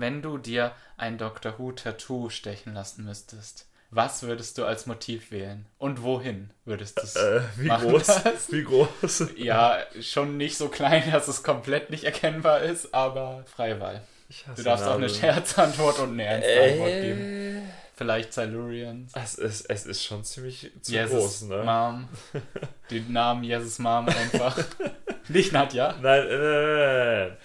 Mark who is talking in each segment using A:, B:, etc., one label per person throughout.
A: Wenn du dir ein Doctor Who-Tattoo stechen lassen müsstest, was würdest du als Motiv wählen? Und wohin würdest du es
B: Äh, wie
A: machen
B: groß?
A: lassen?
B: Wie groß?
A: Ja, schon nicht so klein, dass es komplett nicht erkennbar ist, aber freie Wahl.
B: Ich hasse
A: Du darfst auch eine. Scherzantwort und eine ernste Antwort geben.
B: Äh,
A: Vielleicht Silurians.
B: es, ist, es ist schon ziemlich zu
A: Jesus
B: groß, ne?
A: Mom. Den Namen Jesus Mom einfach. nicht Nadja.
B: Nein, nein, nein, nein.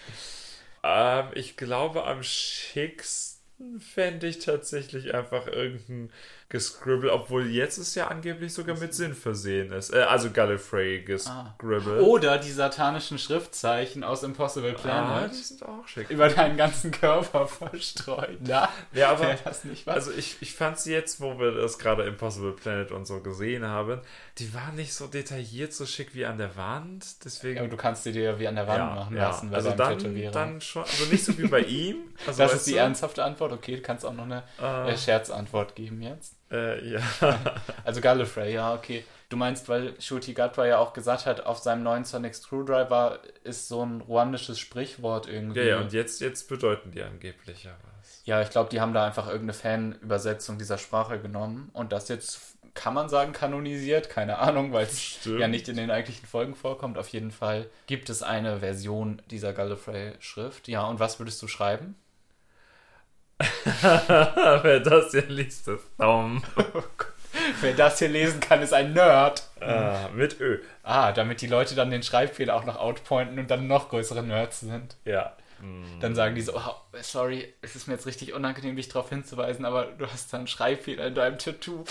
B: Ähm, ich glaube, am schicksten fände ich tatsächlich einfach irgendein Gescribble, obwohl jetzt es ja angeblich sogar mit Sinn versehen ist. Äh, also Gallifrey Gescribble.
A: Oder die satanischen Schriftzeichen aus Impossible
B: ah,
A: Planet.
B: die sind auch schick.
A: über deinen ganzen Körper verstreut. Na,
B: Ja, aber
A: das nicht was?
B: also ich, ich fand sie jetzt, wo wir das gerade Impossible Planet und so gesehen haben, die waren nicht so detailliert, so schick wie an der Wand. Deswegen
A: ja, aber du kannst sie dir wie an der Wand machen lassen, bei
B: also dann,
A: Tätowierer.
B: dann schon, also nicht so wie bei ihm. Also
A: das ist die
B: du,
A: ernsthafte Antwort. Okay, du kannst auch noch eine
B: Äh.
A: äh, Scherzantwort geben jetzt.
B: Äh, ja.
A: Also Gallifrey, ja, okay. Du meinst, weil Shuti Gatwa ja auch gesagt hat, auf seinem neuen Sonic Screwdriver ist so ein ruandisches Sprichwort irgendwie.
B: ja, ja, und jetzt, jetzt bedeuten die angeblich ja was.
A: Ja, ich glaube, die haben da einfach irgendeine Fan-Übersetzung dieser Sprache genommen und das jetzt, kann man sagen, kanonisiert, keine Ahnung, weil es ja nicht in den eigentlichen Folgen vorkommt. Auf jeden Fall gibt es eine Version dieser Gallifrey-Schrift. Ja, und was würdest du schreiben?
B: Wer das hier liest, ist dumm.
A: Wer das hier lesen kann, ist ein Nerd.
B: ah, mit Ö.
A: Ah, damit die Leute dann den Schreibfehler auch noch outpointen und dann noch größere Nerds sind.
B: Ja.
A: Dann sagen die so, oh, sorry, es ist mir jetzt richtig unangenehm, dich darauf hinzuweisen, aber du hast da einen Schreibfehler in deinem Tattoo.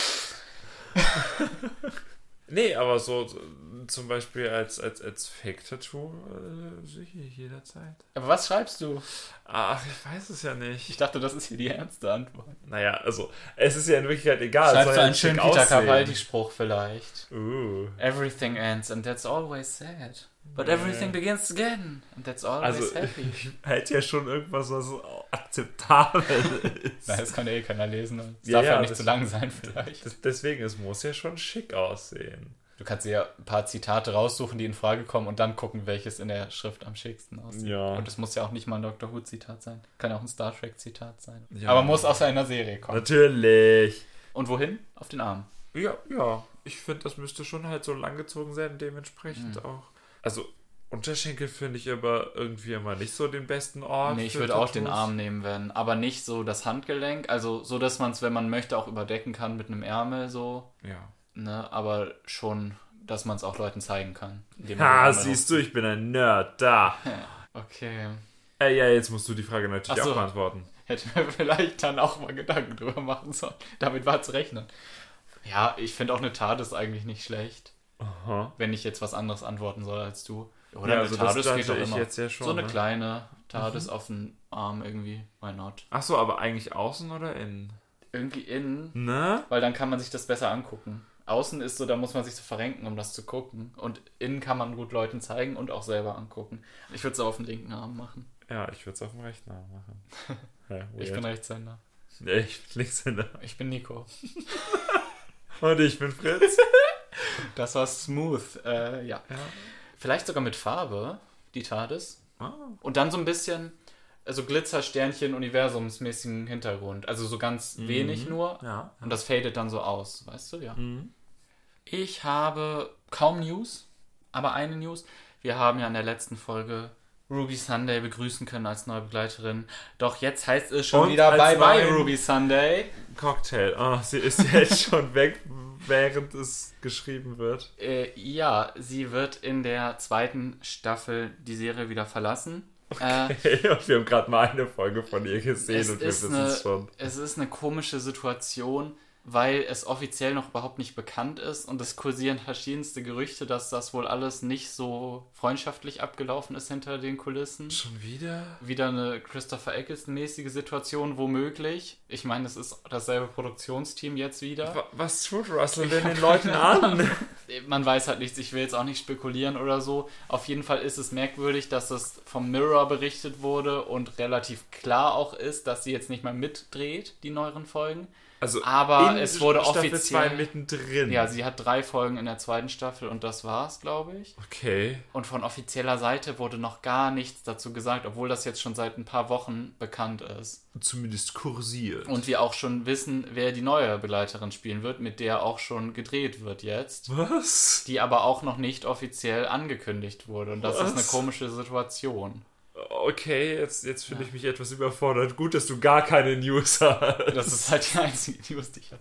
B: Nee, aber so so zum Beispiel als, als, als Fake-Tattoo äh, sicher jederzeit.
A: Aber was schreibst du?
B: Ach, ich weiß es ja
A: Ich
B: nicht.
A: dachte, das ist hier die ernste Antwort.
B: Naja, also, es ist ja in Wirklichkeit egal.
A: Schreibst du einen schönen Peter
B: aussehen.
A: Cavaldi-Spruch vielleicht?
B: Uh.
A: Everything ends and that's always sad. But everything begins again and that's always
B: Also,
A: happy.
B: ich hätte ja schon irgendwas, was so akzeptabel ist.
A: Nein, das kann ja eh keiner lesen. Es
B: Ja,
A: darf ja,
B: ja,
A: nicht zu lang sein vielleicht.
B: Das- Deswegen, es muss ja schon schick aussehen.
A: Du kannst dir ja ein paar Zitate raussuchen, die in Frage kommen und dann gucken, welches in der Schrift am schicksten aussieht.
B: Ja.
A: Und es muss ja auch nicht mal ein Doctor Who-Zitat sein. Kann auch ein Star Trek-Zitat sein.
B: Ja.
A: Aber muss aus einer Serie kommen.
B: Natürlich.
A: Und wohin? Auf den Arm.
B: Ja, ja. Ich finde, das müsste schon halt so langgezogen sein, dementsprechend
A: Mhm.
B: auch. Also, Unterschenkel finde ich aber irgendwie immer nicht so den besten Ort.
A: Nee, ich würde auch den. Arm nehmen werden. Aber nicht so das Handgelenk. Also so, dass man es, wenn man möchte, auch überdecken kann mit einem Ärmel so.
B: Ja.
A: Ne? Aber schon, dass man es auch Leuten zeigen kann.
B: Ha, siehst du, ich bin ein Nerd. Da.
A: Okay.
B: Äh, ja, jetzt musst du die Frage natürlich
A: so.
B: auch beantworten.
A: Hätte mir vielleicht dann auch mal Gedanken drüber machen sollen. Damit war zu rechnen. Ja, ich finde auch eine Tat ist eigentlich nicht schlecht.
B: Aha.
A: Wenn ich jetzt was anderes antworten soll als du. Oder
B: Ja, also das
A: TARDIS geht doch immer.
B: ja schon,
A: so eine
B: ne?
A: kleine TARDIS auf den Arm irgendwie. Why not?
B: Ach so, aber eigentlich außen oder innen?
A: Irgendwie innen,
B: Ne?
A: weil dann kann man sich das besser angucken. Außen ist so, da muss man sich so verrenken, um das zu gucken. Und innen kann man gut Leuten zeigen und auch selber angucken. Ich würde es auf den linken Arm machen.
B: Ja, ich würde es auf dem rechten Arm machen. Ja,
A: Ich bin Rechtshänder.
B: Ja, ich bin Linkshänder.
A: Ich bin Nico.
B: Und ich bin Fritz.
A: Das war smooth. Äh, ja.
B: ja.
A: Vielleicht sogar mit Farbe, die TARDIS.
B: Ah.
A: Und dann so ein bisschen, also Glitzer-Sternchen, universumsmäßigen Hintergrund. Also so ganz wenig nur.
B: Ja.
A: Und das fadet dann so aus, weißt du, ja.
B: Mhm.
A: Ich habe kaum News, aber eine News. Wir haben ja in der letzten Folge Ruby Sunday begrüßen können als neue Begleiterin. Doch jetzt heißt es schon
B: Und
A: wieder Bye Bye Ruby Sunday.
B: Cocktail. Oh, sie ist jetzt schon weg, während es geschrieben wird.
A: Äh, ja, sie wird in der zweiten Staffel die Serie wieder verlassen. Äh,
B: und wir haben gerade mal eine Folge von ihr gesehen
A: es,
B: und wir wissen es schon.
A: es ist eine komische Situation, weil es offiziell noch überhaupt nicht bekannt ist und es kursieren verschiedenste Gerüchte, dass das wohl alles nicht so freundschaftlich abgelaufen ist hinter den Kulissen.
B: Schon wieder?
A: Wieder eine Christopher Eccleston-mäßige Situation, womöglich. Ich meine, es ist dasselbe Produktionsteam jetzt wieder.
B: Wa- Was tut Russell denn den Leuten an?
A: Man weiß halt nichts, ich will jetzt auch nicht spekulieren oder so. Auf jeden Fall ist es merkwürdig, dass es vom Mirror berichtet wurde und relativ klar auch ist, dass sie jetzt nicht mehr mitdreht, die neueren Folgen.
B: Also
A: Aber es wurde
B: Staffel
A: offiziell-
B: 2 mittendrin.
A: Ja, sie hat drei Folgen in der zweiten Staffel und das war's, glaube ich.
B: Okay.
A: Und von offizieller Seite wurde noch gar nichts dazu gesagt, obwohl das jetzt schon seit ein paar Wochen bekannt ist.
B: Zumindest kursiert.
A: Und wir auch schon wissen, wer die neue Begleiterin spielen wird, mit der auch schon gedreht wird jetzt.
B: Was?
A: Die aber auch noch nicht offiziell angekündigt wurde. Und das ist eine
B: Was?
A: komische Situation.
B: Okay, jetzt, jetzt fühle ich mich etwas überfordert. Gut, dass du gar keine News hast.
A: Das ist halt die einzige News, die ich habe.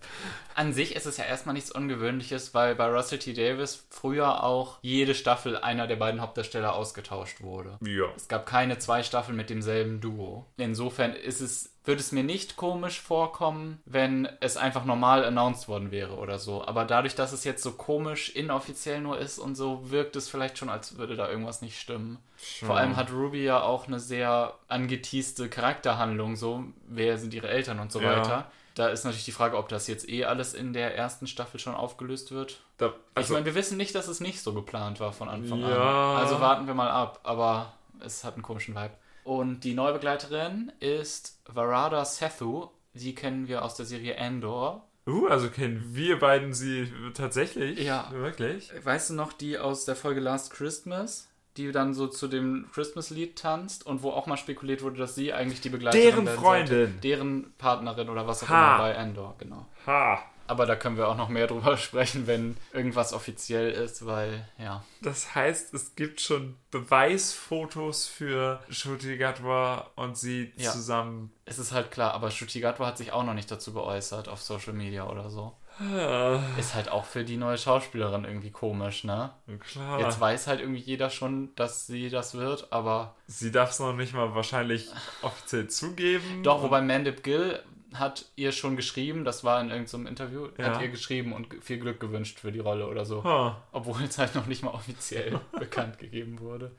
A: An sich ist es ja erstmal nichts Ungewöhnliches, weil bei Russell T. Davis früher auch jede Staffel einer der beiden Hauptdarsteller ausgetauscht wurde.
B: Ja.
A: Es gab keine zwei Staffeln mit demselben Duo. Insofern ist es, würde es mir nicht komisch vorkommen, wenn es einfach normal announced worden wäre oder so. Aber dadurch, dass es jetzt so komisch inoffiziell nur ist und so, wirkt es vielleicht schon, als würde da irgendwas nicht stimmen. Vor allem hat Ruby ja auch eine sehr angeteaste Charakterhandlung, so wer sind ihre Eltern und so
B: Ja.
A: weiter. Da ist natürlich die Frage, ob das jetzt eh alles in der ersten Staffel schon aufgelöst wird.
B: Da,
A: ich
B: also,
A: meine, wir wissen nicht, dass es nicht so geplant war von Anfang
B: Ja.
A: an. Also warten wir mal ab, aber es hat einen komischen Vibe. Und die neue Begleiterin ist Varada Sethu. Die kennen wir aus der Serie Endor.
B: uh, also kennen wir beiden sie tatsächlich?
A: Ja.
B: Wirklich?
A: Weißt du noch die aus der Folge Last Christmas? Die dann so zu dem Christmas-Lied tanzt und wo auch mal spekuliert wurde, dass sie eigentlich die Begleiterin
B: Deren Freundin.
A: sollte. Deren Partnerin oder was auch
B: Ha.
A: immer bei Endor, genau.
B: Ha.
A: Aber da können wir auch noch mehr drüber sprechen, wenn irgendwas offiziell ist, weil, ja.
B: Das heißt, es gibt schon Beweisfotos für Shruti Gatwa und sie
A: Ja.
B: zusammen.
A: Es ist halt klar, aber Shutigatwa hat sich auch noch nicht dazu geäußert auf Social Media oder so.
B: Ah,
A: Ist halt auch für die neue Schauspielerin irgendwie komisch, ne?
B: klar.
A: Jetzt weiß halt irgendwie jeder schon, dass sie das wird, aber
B: sie darf es noch nicht mal wahrscheinlich offiziell zugeben.
A: doch, wobei Mandip Gill hat ihr schon geschrieben, das war in irgendeinem Interview,
B: Ja.
A: hat ihr geschrieben und viel Glück gewünscht für die Rolle oder so.
B: Ha.
A: Obwohl es halt noch nicht mal offiziell bekannt gegeben wurde.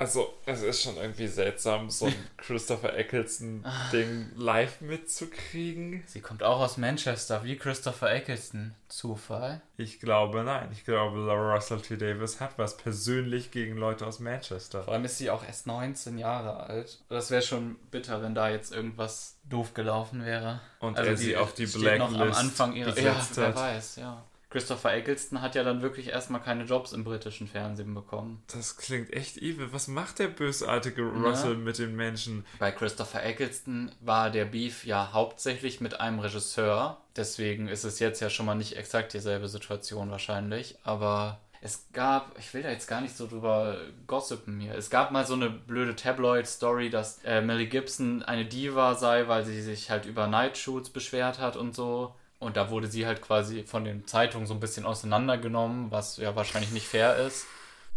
B: Also, es ist schon irgendwie seltsam, so ein Christopher Eccleston-Ding live mitzukriegen.
A: Sie kommt auch aus Manchester, wie Christopher Eccleston. Zufall?
B: Ich glaube, nein. Ich glaube, Laura Russell T. Davis hat was persönlich gegen Leute aus Manchester.
A: Vor allem ist sie auch erst 19 Jahre alt. Das wäre schon bitter, wenn da jetzt irgendwas doof gelaufen wäre.
B: Und er sie auf die
A: steht noch am
B: Blacklist
A: Anfang ihrer ja, wer
B: hat.
A: weiß, ja. Christopher Eccleston hat ja dann wirklich erstmal keine Jobs im britischen Fernsehen bekommen.
B: Das klingt echt evil. Was macht der bösartige Russell mit den Menschen?
A: Bei Christopher Eccleston war der Beef ja hauptsächlich mit einem Regisseur. Deswegen ist es jetzt ja schon mal nicht exakt dieselbe Situation wahrscheinlich. Aber es gab, ich will da jetzt gar nicht so drüber gossipen hier. Es gab mal so eine blöde Tabloid-Story, dass äh, Millie Gibson eine Diva sei, weil sie sich halt über Nightshoots beschwert hat und so. Und da wurde sie halt quasi von den Zeitungen so ein bisschen auseinandergenommen, was ja wahrscheinlich nicht fair ist.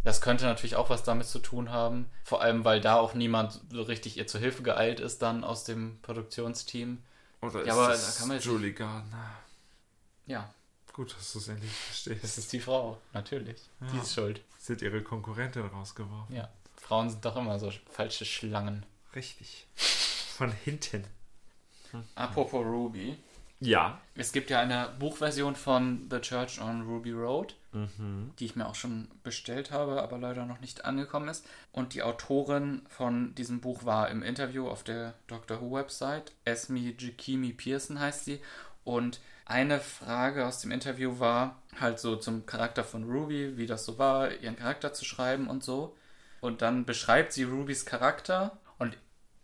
A: Das könnte natürlich auch was damit zu tun haben. Vor allem, weil da auch niemand so richtig ihr zur Hilfe geeilt ist dann aus dem Produktionsteam.
B: Oder
A: Ja,
B: ist
A: aber
B: das
A: da kann man jetzt-
B: Julie Gardner?
A: Ja,
B: Gut, dass du es endlich verstehst.
A: das ist die Frau, natürlich. Die
B: Ja.
A: ist schuld.
B: Sie hat ihre Konkurrentin rausgeworfen.
A: Ja. Frauen sind doch immer so falsche Schlangen.
B: Richtig. Von hinten.
A: Apropos Ruby.
B: Ja.
A: Es gibt ja eine Buchversion von The Church on Ruby Road, die ich mir auch schon bestellt habe, aber leider noch nicht angekommen ist. Und die Autorin von diesem Buch war im Interview auf der Doctor Who Website. Esme Jikimi Pearson heißt sie. Und eine Frage aus dem Interview war halt so zum Charakter von Ruby, wie das so war, ihren Charakter zu schreiben und so. Und dann beschreibt sie Rubys Charakter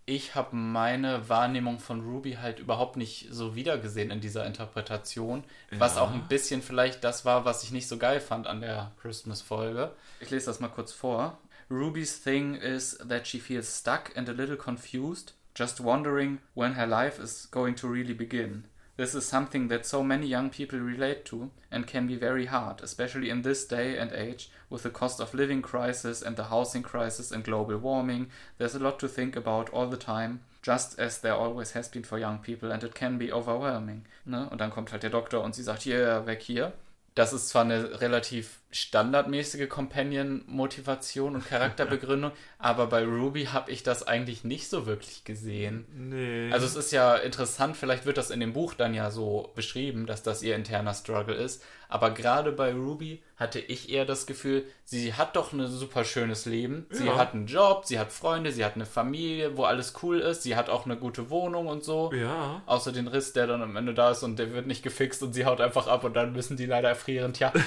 A: ich habe meine Wahrnehmung von Ruby halt überhaupt nicht so wiedergesehen in dieser Interpretation, was
B: Ja.
A: auch ein bisschen vielleicht das war, was ich nicht so geil fand an der Christmas-Folge. Ich lese das mal kurz vor. Ruby's thing is that she feels stuck and a little confused, just wondering when her life is going to really begin. This is something that so many young people relate to and can be very hard, especially in this day and age with the cost of living crisis and the housing crisis and global warming. There's a lot to think about all the time, just as there always has been for young people and it can be overwhelming. Ne? Und dann kommt halt der Doktor und sie sagt, hier, weg hier. Das ist zwar eine relativ standardmäßige Companion-Motivation und Charakterbegründung, aber bei Ruby habe ich das eigentlich nicht so wirklich gesehen.
B: Nee.
A: Also es ist ja interessant, vielleicht wird das in dem Buch dann ja so beschrieben, dass das ihr interner Struggle ist, aber gerade bei Ruby hatte ich eher das Gefühl, sie hat doch ein super schönes Leben. Sie
B: Ja.
A: hat einen Job, sie hat Freunde, sie hat eine Familie, wo alles cool ist, sie hat auch eine gute Wohnung und so.
B: ja.
A: Außer den Riss, der dann am Ende da ist und der wird nicht gefixt und sie haut einfach ab und dann müssen die leider erfrieren. Tja.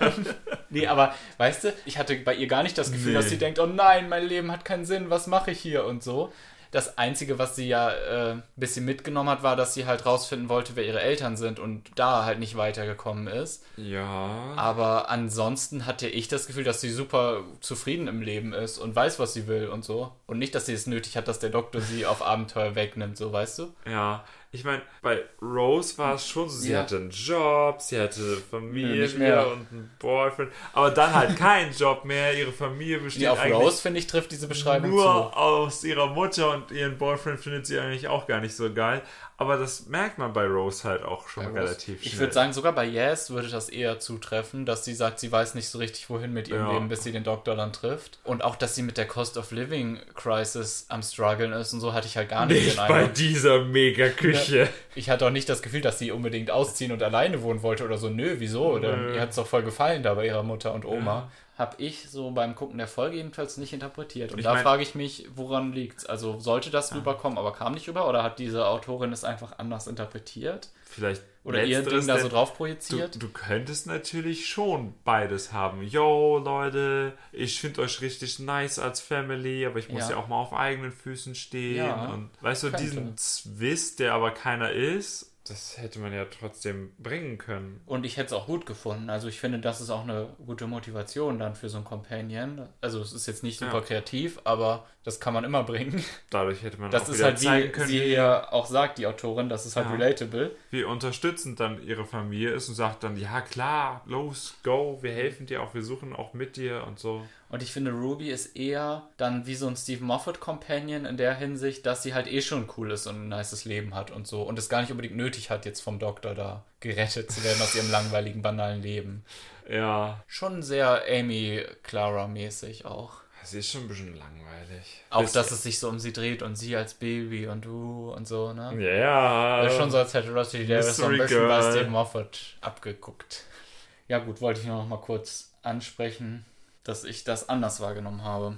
A: nee, aber weißt du, ich hatte bei ihr gar nicht das Gefühl,
B: Nee.
A: dass sie denkt, oh nein, mein Leben hat keinen Sinn, was mache ich hier und so. Das Einzige, was sie ja äh, ein bisschen mitgenommen hat, war, dass sie halt rausfinden wollte, wer ihre Eltern sind und da halt nicht weitergekommen ist.
B: Ja.
A: Aber ansonsten hatte ich das Gefühl, dass sie super zufrieden im Leben ist und weiß, was sie will und so. Und nicht, dass sie es nötig hat, dass der Doktor sie auf Abenteuer wegnimmt, so weißt du?
B: Ja, ich meine, bei Rose war es schon so, sie
A: Ja.
B: hatte einen Job, sie hatte Familie
A: mehr.
B: und einen Boyfriend, aber dann halt keinen Job mehr, ihre Familie besteht
A: Die auf
B: eigentlich
A: Rose, finde ich, trifft diese Beschreibung
B: nur
A: zu.
B: aus ihrer Mutter und ihren Boyfriend findet sie eigentlich auch gar nicht so geil, aber das merkt man bei Rose halt auch schon relativ schnell.
A: Ich würde sagen, sogar bei Yes würde das eher zutreffen, dass sie sagt, sie weiß nicht so richtig, wohin mit ihrem
B: Ja.
A: Leben, bis sie den Doktor dann trifft. Und auch, dass sie mit der Cost of Living Crisis am struggeln ist und so hatte ich halt gar nicht,
B: nicht
A: den
B: bei
A: Eindruck.
B: dieser Mega-Küche.
A: Ich hatte auch nicht das Gefühl, dass sie unbedingt ausziehen und alleine wohnen wollte oder so. Nö, wieso? Denn
B: Nö.
A: ihr hat es doch voll gefallen da bei ihrer Mutter und Oma. Hab ich so beim Gucken der Folge jedenfalls nicht interpretiert. Und
B: Ich
A: da
B: mein-
A: frage ich mich, woran liegt's? Also sollte das rüberkommen, aber kam nicht rüber? Oder hat diese Autorin es einfach anders interpretiert?
B: Vielleicht
A: Oder ihr Ding da so drauf
B: Du,
A: projiziert?
B: du könntest natürlich schon beides haben. Yo, Leute, ich finde euch richtig nice als Family, aber ich muss
A: Ja.
B: ja, auch mal auf eigenen Füßen stehen.
A: Ja,
B: und weißt du,
A: könnte.
B: diesen Zwist, der aber keiner ist, das hätte man ja trotzdem bringen können.
A: Und ich hätte es auch gut gefunden. Also ich finde, das ist auch eine gute Motivation dann für so ein Companion. Also es ist jetzt nicht super
B: Ja.
A: kreativ, aber das kann man immer bringen.
B: Dadurch hätte man
A: Das
B: auch
A: ist
B: wieder
A: halt,
B: zeigen
A: wie
B: können,
A: sie ja auch sagt, die Autorin, das ist halt
B: Ja.
A: relatable.
B: wie unterstützend dann ihre Familie ist und sagt dann, ja klar, los, go, wir helfen dir auch, wir suchen auch mit dir und so.
A: Und ich finde, Ruby ist eher dann wie so ein Steve Moffat Companion in der Hinsicht, dass sie halt eh schon cool ist und ein nices Leben hat und so. Und es gar nicht unbedingt nötig hat, jetzt vom Doktor da gerettet zu werden aus ihrem langweiligen, banalen Leben.
B: Ja,
A: Schon sehr Amy Clara-mäßig auch.
B: Sie ist schon ein bisschen langweilig.
A: Auch,
B: Das-
A: dass es sich so um sie dreht und sie als Baby und du und so, ne?
B: Ja, ja.
A: Das ist schon so, als hätte Rusty Davis so ein bisschen
B: Girl.
A: Steve Moffat abgeguckt. Ja gut, wollte ich noch mal kurz ansprechen, dass ich das anders wahrgenommen habe.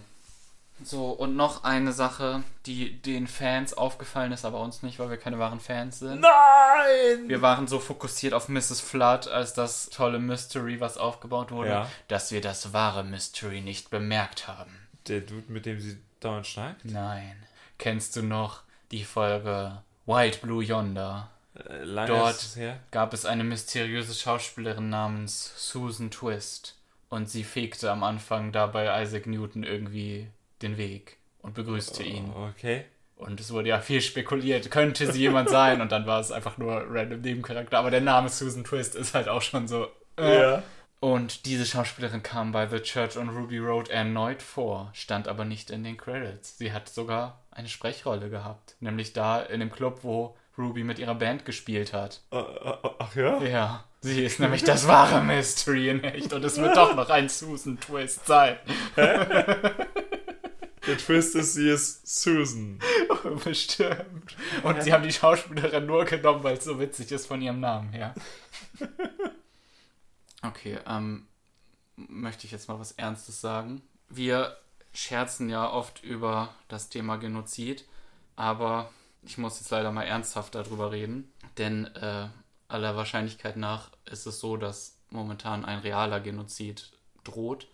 A: So, und noch eine Sache, die den Fans aufgefallen ist, aber uns nicht, weil wir keine wahren Fans sind.
B: Nein!
A: Wir waren so fokussiert auf Mrs. Flood als das tolle Mystery, was aufgebaut wurde,
B: Ja.
A: dass wir das wahre Mystery nicht bemerkt haben.
B: Der Dude, mit dem sie dauernd schnackt?
A: Nein. Kennst du noch die Folge White Blue Yonder?
B: Äh, lange
A: Dort-
B: ist es her.
A: gab es eine mysteriöse Schauspielerin namens Susan Twist und sie fegte am Anfang dabei Isaac Newton irgendwie den Weg und begrüßte ihn.
B: Okay.
A: Und es wurde ja viel spekuliert, könnte sie jemand sein und dann war es einfach nur random Nebencharakter, aber der Name Susan Twist ist halt auch schon so. äh.
B: Ja.
A: Und diese Schauspielerin kam bei The Church on Ruby Road erneut vor, stand aber nicht in den Credits. Sie hat sogar eine Sprechrolle gehabt, nämlich da in dem Club, wo Ruby mit ihrer Band gespielt hat.
B: Ach ja?
A: Ja, sie ist nämlich das wahre Mystery in echt und es wird doch noch ein Susan Twist sein.
B: Der Twist ist, sie ist Susan.
A: Bestimmt. Und sie haben die Schauspielerin nur genommen, weil es so witzig ist von ihrem Namen her. Okay, ähm, möchte ich jetzt mal was Ernstes sagen. Wir scherzen ja oft über das Thema Genozid, aber ich muss jetzt leider mal ernsthaft darüber reden, denn äh, aller Wahrscheinlichkeit nach ist es so, dass momentan ein realer Genozid droht.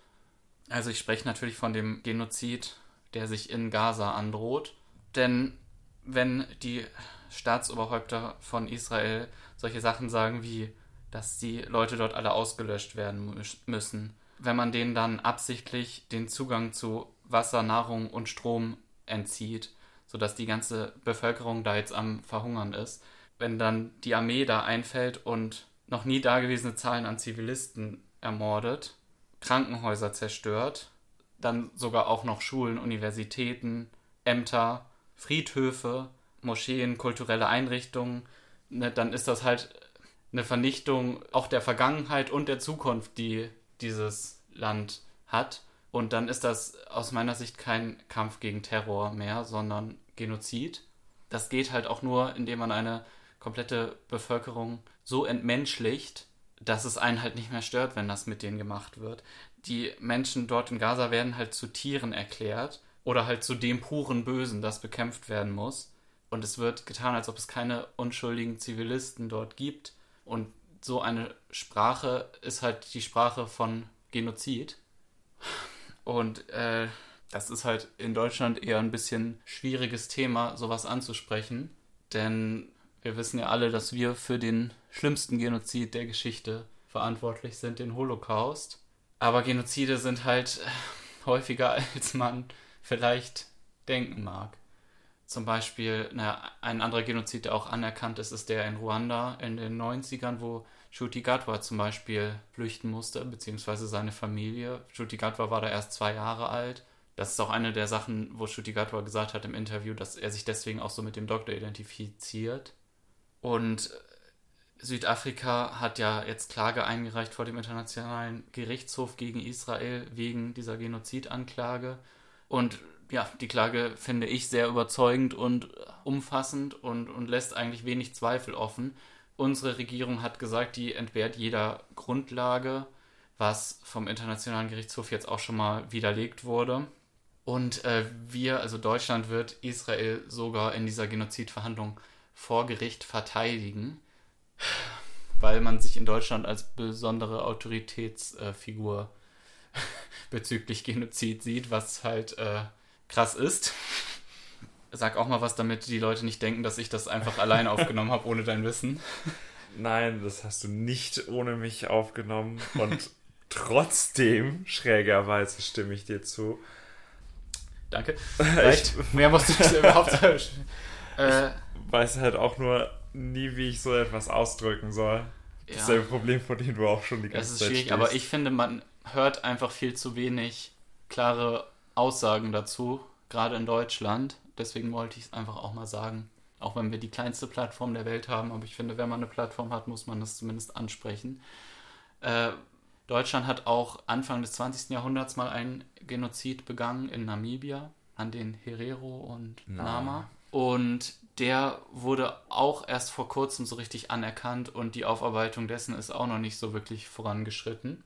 A: Also ich spreche natürlich von dem Genozid, der sich in Gaza androht, denn wenn die Staatsoberhäupter von Israel solche Sachen sagen wie, dass die Leute dort alle ausgelöscht werden mü- müssen, wenn man denen dann absichtlich den Zugang zu Wasser, Nahrung und Strom entzieht, sodass die ganze Bevölkerung da jetzt am Verhungern ist, wenn dann die Armee da einfällt und noch nie dagewesene Zahlen an Zivilisten ermordet, Krankenhäuser zerstört, dann sogar auch noch Schulen, Universitäten, Ämter, Friedhöfe, Moscheen, kulturelle Einrichtungen, ne, dann ist das halt eine Vernichtung auch der Vergangenheit und der Zukunft, die dieses Land hat. Und dann ist das aus meiner Sicht kein Kampf gegen Terror mehr, sondern Genozid. Das geht halt auch nur, indem man eine komplette Bevölkerung so entmenschlicht, dass es einen halt nicht mehr stört, wenn das mit denen gemacht wird. Die Menschen dort in Gaza werden halt zu Tieren erklärt oder halt zu dem puren Bösen, das bekämpft werden muss. Und es wird getan, als ob es keine unschuldigen Zivilisten dort gibt. Und so eine Sprache ist halt die Sprache von Genozid. Und äh, das ist halt in Deutschland eher ein bisschen schwieriges Thema, sowas anzusprechen. Denn wir wissen ja alle, dass wir für den schlimmsten Genozid der Geschichte verantwortlich sind, den Holocaust. Aber Genozide sind halt häufiger, als man vielleicht denken mag. Zum Beispiel, naja, ein anderer Genozid, der auch anerkannt ist, ist der in Ruanda in den 90ern, wo Shuti Gatwa zum Beispiel flüchten musste, beziehungsweise seine Familie. Shuti Gatwa war da erst zwei Jahre alt. Das ist auch eine der Sachen, wo Shuti Gatwa gesagt hat im Interview, dass er sich deswegen auch so mit dem Doktor identifiziert. Und Südafrika hat ja jetzt Klage eingereicht vor dem Internationalen Gerichtshof gegen Israel wegen dieser Genozidanklage. Und ja, die Klage finde ich sehr überzeugend und umfassend und, und lässt eigentlich wenig Zweifel offen. Unsere Regierung hat gesagt, die entbehrt jeder Grundlage, was vom Internationalen Gerichtshof jetzt auch schon mal widerlegt wurde. Und äh, wir, also Deutschland, wird Israel sogar in dieser Genozidverhandlung vor Gericht verteidigen, weil man sich in Deutschland als besondere Autoritätsfigur äh, bezüglich Genozid sieht, was halt äh, krass ist. Sag auch mal was, damit die Leute nicht denken, dass ich das einfach allein aufgenommen habe, ohne dein Wissen.
B: Nein, das hast du nicht ohne mich aufgenommen und trotzdem, schrägerweise, stimme ich dir zu.
A: Danke. Vielleicht mehr musst du überhaupt.
B: Äh, ich weiß halt auch nur nie, wie ich so etwas ausdrücken soll. Ja. Dasselbe Problem, von dem du auch schon die ganze Zeit Das ist schwierig,
A: stehst. aber ich finde, man hört einfach viel zu wenig klare Aussagen dazu, gerade in Deutschland. Deswegen wollte ich es einfach auch mal sagen. Auch wenn wir die kleinste Plattform der Welt haben, aber ich finde, wenn man eine Plattform hat, muss man das zumindest ansprechen. Äh, Deutschland hat auch Anfang des 20. Jahrhunderts mal einen Genozid begangen in Namibia an den Herero und Na. Nama. Und der wurde auch erst vor kurzem so richtig anerkannt und die Aufarbeitung dessen ist auch noch nicht so wirklich vorangeschritten.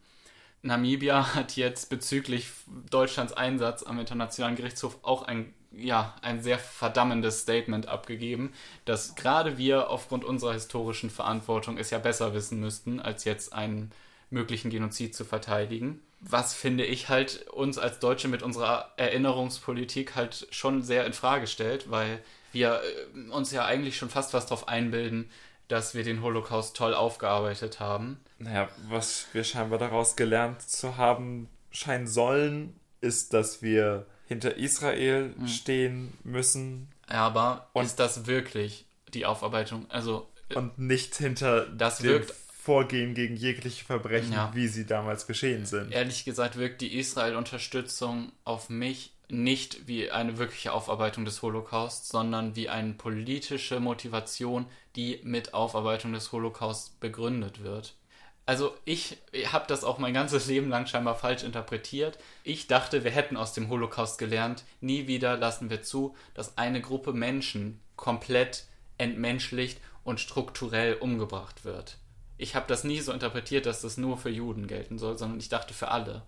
A: Namibia hat jetzt bezüglich Deutschlands Einsatz am Internationalen Gerichtshof auch ein, ja, ein sehr verdammendes Statement abgegeben, dass gerade wir aufgrund unserer historischen Verantwortung es ja besser wissen müssten, als jetzt einen möglichen Genozid zu verteidigen. Was finde ich halt uns als Deutsche mit unserer Erinnerungspolitik halt schon sehr in Frage stellt, weil wir äh, uns ja eigentlich schon fast was darauf einbilden, dass wir den Holocaust toll aufgearbeitet haben.
B: Naja, was wir scheinbar daraus gelernt zu haben scheinen sollen, ist, dass wir hinter Israel hm. stehen müssen.
A: Aber und ist das wirklich die Aufarbeitung? Also
B: äh, und nicht hinter
A: das dem wirkt
B: Vorgehen gegen jegliche Verbrechen, ja. wie sie damals geschehen sind.
A: Ehrlich gesagt wirkt die Israel-Unterstützung auf mich nicht wie eine wirkliche Aufarbeitung des Holocaust, sondern wie eine politische Motivation, die mit Aufarbeitung des Holocaust begründet wird. Also ich, habe das auch mein ganzes Leben lang scheinbar falsch interpretiert. Ich dachte, wir hätten aus dem Holocaust gelernt. Nie wieder lassen wir zu, dass eine Gruppe Menschen komplett entmenschlicht und strukturell umgebracht wird. Ich habe das nie so interpretiert, dass das nur für Juden gelten soll, sondern ich dachte für alle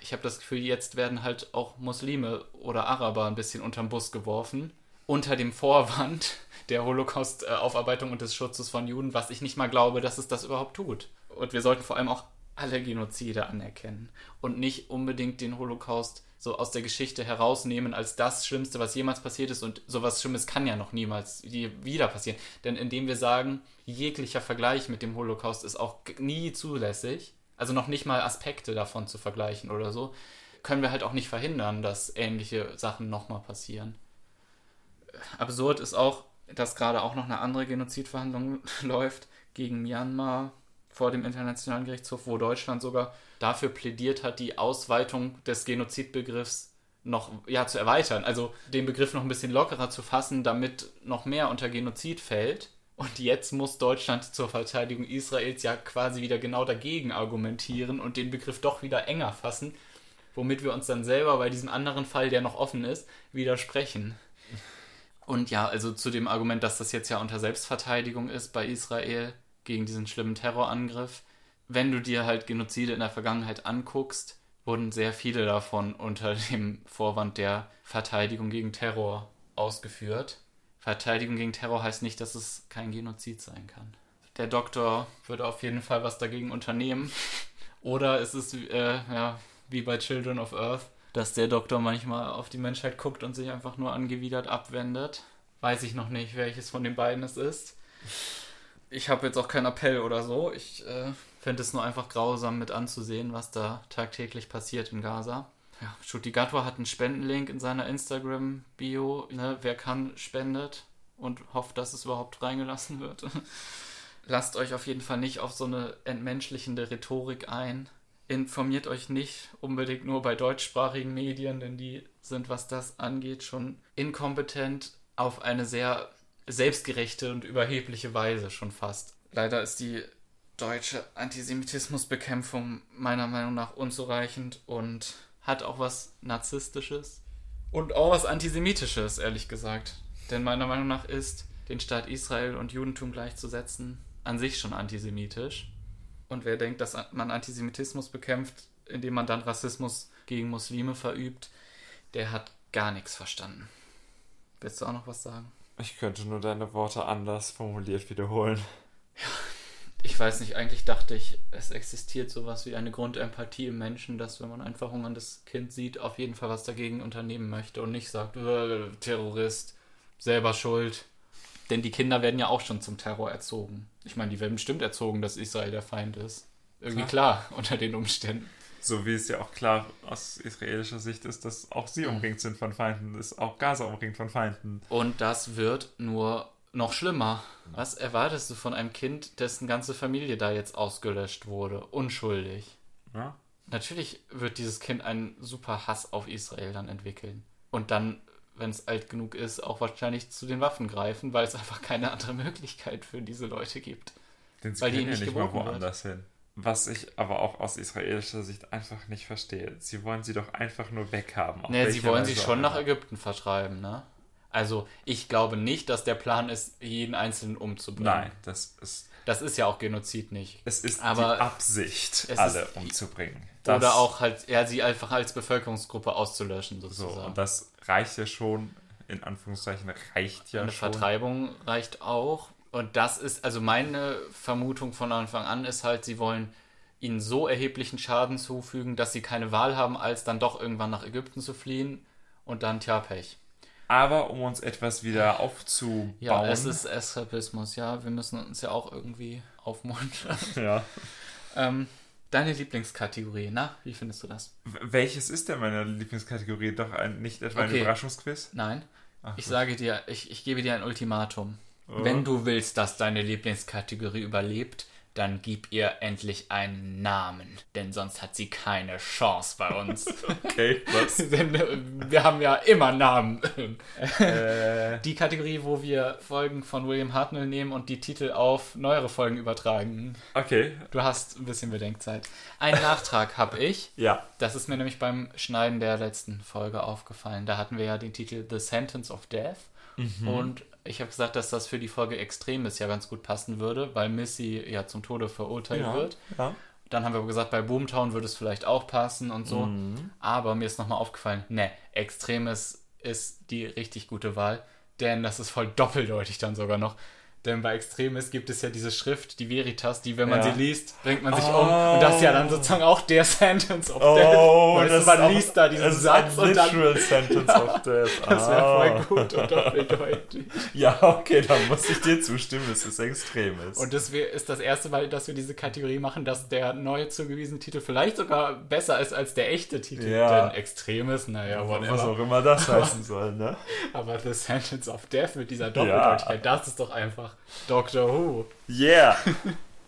A: ich habe das Gefühl, jetzt werden halt auch Muslime oder Araber ein bisschen unterm Bus geworfen. Unter dem Vorwand der Holocaust-Aufarbeitung und des Schutzes von Juden, was ich nicht mal glaube, dass es das überhaupt tut. Und wir sollten vor allem auch alle Genozide anerkennen und nicht unbedingt den Holocaust so aus der Geschichte herausnehmen als das Schlimmste, was jemals passiert ist. Und sowas Schlimmes kann ja noch niemals wieder passieren. Denn indem wir sagen, jeglicher Vergleich mit dem Holocaust ist auch nie zulässig, also noch nicht mal Aspekte davon zu vergleichen oder so, können wir halt auch nicht verhindern, dass ähnliche Sachen nochmal passieren. Absurd ist auch, dass gerade auch noch eine andere Genozidverhandlung läuft gegen Myanmar vor dem Internationalen Gerichtshof, wo Deutschland sogar dafür plädiert hat, die Ausweitung des Genozidbegriffs noch ja, zu erweitern. Also den Begriff noch ein bisschen lockerer zu fassen, damit noch mehr unter Genozid fällt Und jetzt muss Deutschland zur Verteidigung Israels ja quasi wieder genau dagegen argumentieren und den Begriff doch wieder enger fassen, womit wir uns dann selber bei diesem anderen Fall, der noch offen ist, widersprechen. Und ja, also zu dem Argument, dass das jetzt ja unter Selbstverteidigung ist bei Israel gegen diesen schlimmen Terrorangriff. Wenn du dir halt Genozide in der Vergangenheit anguckst, wurden sehr viele davon unter dem Vorwand der Verteidigung gegen Terror ausgeführt. Verteidigung gegen Terror heißt nicht, dass es kein Genozid sein kann. Der Doktor würde auf jeden Fall was dagegen unternehmen. Oder es ist äh, ja, wie bei Children of Earth, dass der Doktor manchmal auf die Menschheit guckt und sich einfach nur angewidert abwendet. Weiß ich noch nicht, welches von den beiden es ist. Ich habe jetzt auch keinen Appell oder so. Ich äh, finde es nur einfach grausam mit anzusehen, was da tagtäglich passiert in Gaza. Ja, Shutigatwa hat einen Spendenlink in seiner Instagram-Bio. Ne? Wer kann, spendet und hofft, dass es überhaupt reingelassen wird. Lasst euch auf jeden Fall nicht auf so eine entmenschlichende Rhetorik ein. Informiert euch nicht unbedingt nur bei deutschsprachigen Medien, denn die sind, was das angeht, schon inkompetent auf eine sehr selbstgerechte und überhebliche Weise schon fast. Leider ist die deutsche Antisemitismusbekämpfung meiner Meinung nach unzureichend und hat auch was Narzisstisches und auch was Antisemitisches, ehrlich gesagt. Denn meiner Meinung nach ist den Staat Israel und Judentum gleichzusetzen an sich schon antisemitisch. Und wer denkt, dass man Antisemitismus bekämpft, indem man dann Rassismus gegen Muslime verübt, der hat gar nichts verstanden. Willst du auch noch was sagen?
B: Ich könnte nur deine Worte anders formuliert wiederholen.
A: Ja, ich weiß nicht, eigentlich dachte ich, es existiert sowas wie eine Grundempathie im Menschen, dass wenn man ein verhungerndes Kind sieht, auf jeden Fall was dagegen unternehmen möchte und nicht sagt, äh, Terrorist, selber schuld. Denn die Kinder werden ja auch schon zum Terror erzogen. Ich meine, die werden bestimmt erzogen, dass Israel der Feind ist. Irgendwie klar, klar unter den Umständen.
B: So wie es ja auch klar aus israelischer Sicht ist, dass auch sie umringt sind von Feinden, ist auch Gaza umringt von Feinden.
A: Und das wird nur noch schlimmer. Was erwartest du von einem Kind, dessen ganze Familie da jetzt ausgelöscht wurde? Unschuldig. Ja. Natürlich wird dieses Kind einen super Hass auf Israel dann entwickeln. Und dann, wenn es alt genug ist, auch wahrscheinlich zu den Waffen greifen, weil es einfach keine andere Möglichkeit für diese Leute gibt.
B: Denn sie
A: weil
B: die ja nicht mal woanders wird. hin. Was ich aber auch aus israelischer Sicht einfach nicht verstehe. Sie wollen sie doch einfach nur weghaben.
A: Nee, sie wollen sie schon nach Ägypten vertreiben, ne? Also ich glaube nicht, dass der Plan ist, jeden Einzelnen umzubringen.
B: Nein, das ist.
A: Das ist ja auch Genozid nicht.
B: Es ist aber die Absicht, alle ist, umzubringen.
A: Das, oder auch halt, ja, sie einfach als Bevölkerungsgruppe auszulöschen, sozusagen. So,
B: und das reicht ja schon, in Anführungszeichen, reicht ja
A: Eine
B: schon.
A: Vertreibung reicht auch. Und das ist, also meine Vermutung von Anfang an ist halt, sie wollen ihnen so erheblichen Schaden zufügen, dass sie keine Wahl haben, als dann doch irgendwann nach Ägypten zu fliehen und dann, tja, Pech.
B: Aber um uns etwas wieder aufzubauen.
A: Ja, es ist Eskapismus, ja. Wir müssen uns ja auch irgendwie aufmuntern.
B: Ja.
A: ähm, deine Lieblingskategorie, na, wie findest du das?
B: Welches ist denn meine Lieblingskategorie? Doch ein, nicht etwa ein okay. Überraschungsquiz?
A: Nein. Ach, ich gut. sage dir, ich, ich gebe dir ein Ultimatum. Oh. Wenn du willst, dass deine Lieblingskategorie überlebt, dann gib ihr endlich einen Namen, denn sonst hat sie keine Chance bei uns.
B: okay, was?
A: denn äh, wir haben ja immer Namen. äh. Die Kategorie, wo wir Folgen von William Hartnell nehmen und die Titel auf neuere Folgen übertragen.
B: Okay.
A: Du hast ein bisschen Bedenkzeit. Einen Nachtrag habe ich.
B: Ja.
A: Das ist mir nämlich beim Schneiden der letzten Folge aufgefallen. Da hatten wir ja den Titel The Sentence of Death. Mhm. Und ich habe gesagt, dass das für die Folge Extremis ja ganz gut passen würde, weil Missy ja zum Tode verurteilt ja, wird. Ja. Dann haben wir gesagt, bei Boomtown würde es vielleicht auch passen und so. Mhm. Aber mir ist nochmal aufgefallen, ne, Extremis ist die richtig gute Wahl, denn das ist voll doppeldeutig dann sogar noch. Denn bei Extremis gibt es ja diese Schrift, die Veritas, die, wenn man ja. sie liest, bringt man sich oh. um. Und das ist ja dann sozusagen auch der Sentence of
B: oh,
A: Death. Weißt du, man liest da diesen Satz und dann...
B: Sentence ja, of Death.
A: Das wäre voll ah. gut und doppeldeutig.
B: Ja, okay, dann muss ich dir zustimmen, es ist Extremis.
A: Und das ist das erste Mal, dass wir diese Kategorie machen, dass der neue zugewiesene Titel vielleicht sogar besser ist als der echte Titel.
B: Ja.
A: Denn Extremis, naja, whatever.
B: Was auch immer das heißen soll, ne?
A: Aber The Sentence of Death mit dieser Doppeldeutigkeit, das ist doch einfach Doctor Who.
B: Yeah.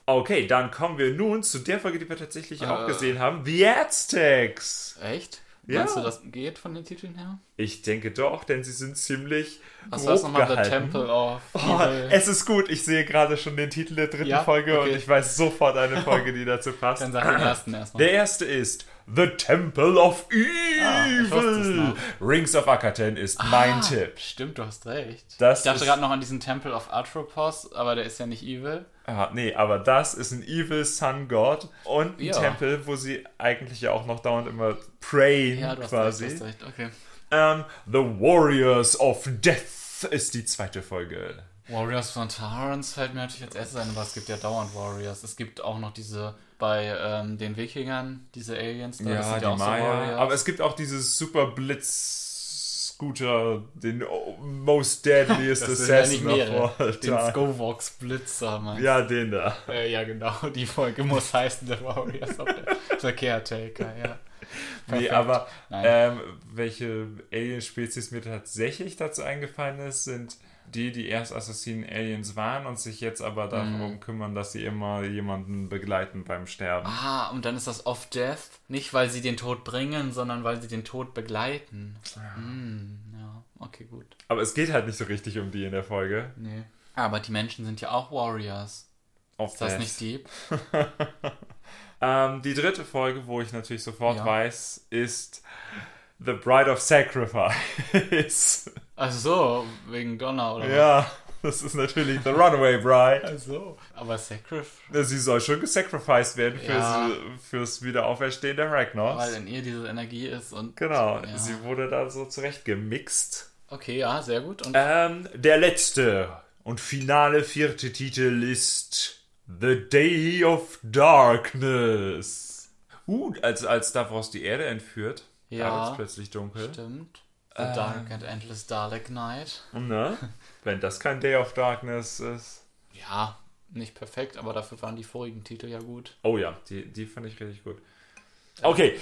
B: Okay, dann kommen wir nun zu der Folge, die wir tatsächlich uh, auch gesehen haben. The Aztecs.
A: Echt?
B: Ja.
A: Meinst du, das geht von den Titeln her?
B: Ich denke doch, denn sie sind ziemlich
A: Was
B: grob
A: nochmal? The
B: gehalten.
A: Temple of
B: Oh, es ist gut, ich sehe gerade schon den Titel der dritten
A: Ja?
B: Folge
A: Okay.
B: und ich weiß sofort eine Folge, die dazu passt.
A: Dann sag den ersten erstmal.
B: Der erste ist The Temple of
A: Ah,
B: Evil.
A: noch.
B: Rings of Akaten ist mein
A: Ah,
B: Tipp.
A: Stimmt, du hast recht.
B: Das
A: ich dachte gerade noch an diesen Temple of Atropos, aber der ist ja nicht evil.
B: Ah, nee, aber das ist ein Evil Sun God und ein
A: Ja.
B: Tempel, wo sie eigentlich ja auch noch dauernd immer prayen
A: Ja, du hast
B: quasi.
A: recht, du hast recht. Okay.
B: Ähm, The Warriors of Death ist die zweite Folge.
A: Warriors von Tarans fällt mir natürlich als erstes ein, aber es gibt ja dauernd Warriors. Es gibt auch noch diese bei ähm, den Wikingern, diese Aliens da, das sind ja auch so Warriors.
B: aber es gibt auch dieses Super Blitz Scooter, den most deadliest
A: das ja
B: Assassin of
A: mehrere.
B: all
A: Den. Scovox Blitzer, meinst
B: Ja, den da.
A: Äh, ja, genau. Die Folge muss heißen, The Warriors of the, the Caretaker, ja.
B: Nee,
A: Perfekt.
B: aber
A: Nein.
B: ähm, welche Alien-Spezies mir tatsächlich dazu eingefallen ist, sind die, die erst Assassinen-Aliens waren und sich jetzt aber darum
A: Mhm.
B: kümmern, dass sie immer jemanden begleiten beim Sterben.
A: Ah, und dann ist das of Death. Nicht, weil sie den Tod bringen, sondern weil sie den Tod begleiten. Hm, ja, okay, gut.
B: Aber es geht halt nicht so richtig um die in der Folge.
A: Nee. Aber die Menschen sind ja auch Warriors.
B: Auf
A: Ist das nicht deep?
B: Ähm, die dritte Folge, wo ich natürlich sofort
A: Ja.
B: weiß, ist The Bride of Sacrifice.
A: Ach so, wegen Donner oder
B: ja, das ist natürlich The Runaway Bride.
A: Ach so. Aber Sacrifice,
B: Sie soll schon gesacrificed werden für
A: Ja.
B: fürs Wiederaufstehen der Ragnos.
A: weil in ihr diese Energie ist und.
B: Genau,
A: Ja.
B: sie wurde da so zurechtgemixt.
A: Okay, ja, sehr gut. Und
B: Ähm, der letzte und finale vierte Titel ist The Day of Darkness. Uh, als, als Davos die Erde entführt,
A: Ja.
B: da wird es plötzlich dunkel.
A: stimmt. The
B: Ähm.
A: Dark and Endless Dalek Night.
B: Ne? Wenn das kein Day of Darkness ist.
A: Ja, nicht perfekt, aber dafür waren die vorigen Titel ja gut.
B: Oh ja, die, die fand ich richtig gut. Okay,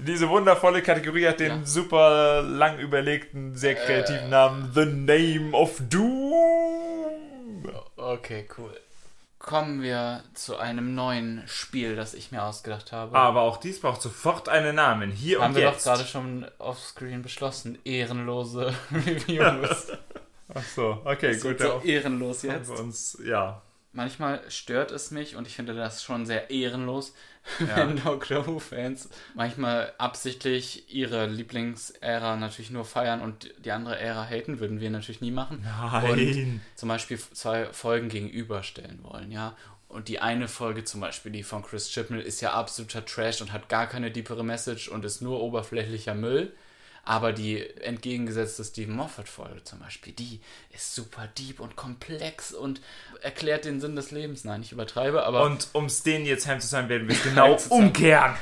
B: diese wundervolle Kategorie hat den
A: Ja.
B: super lang überlegten, sehr kreativen Namen The Name of Doom.
A: Okay, cool. Kommen wir zu einem neuen Spiel, das ich mir ausgedacht habe.
B: Aber auch dies braucht sofort einen Namen. Hier
A: Haben
B: und
A: wir doch
B: jetzt.
A: gerade schon offscreen beschlossen. Ehrenlose Reviews.
B: Ach so, okay,
A: Das
B: gut.
A: so ehrenlos
B: haben
A: jetzt.
B: wir uns, ja.
A: Manchmal stört es mich und ich finde das schon sehr ehrenlos,
B: Ja.
A: wenn Doctor Who-Fans manchmal absichtlich ihre Lieblingsära natürlich nur feiern und die andere Ära haten, würden wir natürlich nie machen.
B: Nein.
A: zum Beispiel zwei Folgen gegenüberstellen wollen, ja. Und die eine Folge zum Beispiel, die von Chris Chibnall, ist ja absoluter Trash und hat gar keine deepere Message und ist nur oberflächlicher Müll. Aber die entgegengesetzte Steven Moffat-Folge zum Beispiel, die ist super deep und komplex und erklärt den Sinn des Lebens. Nein, ich übertreibe, aber
B: Und um es denen jetzt heimzuzahlen, werden wir es genau umkehren.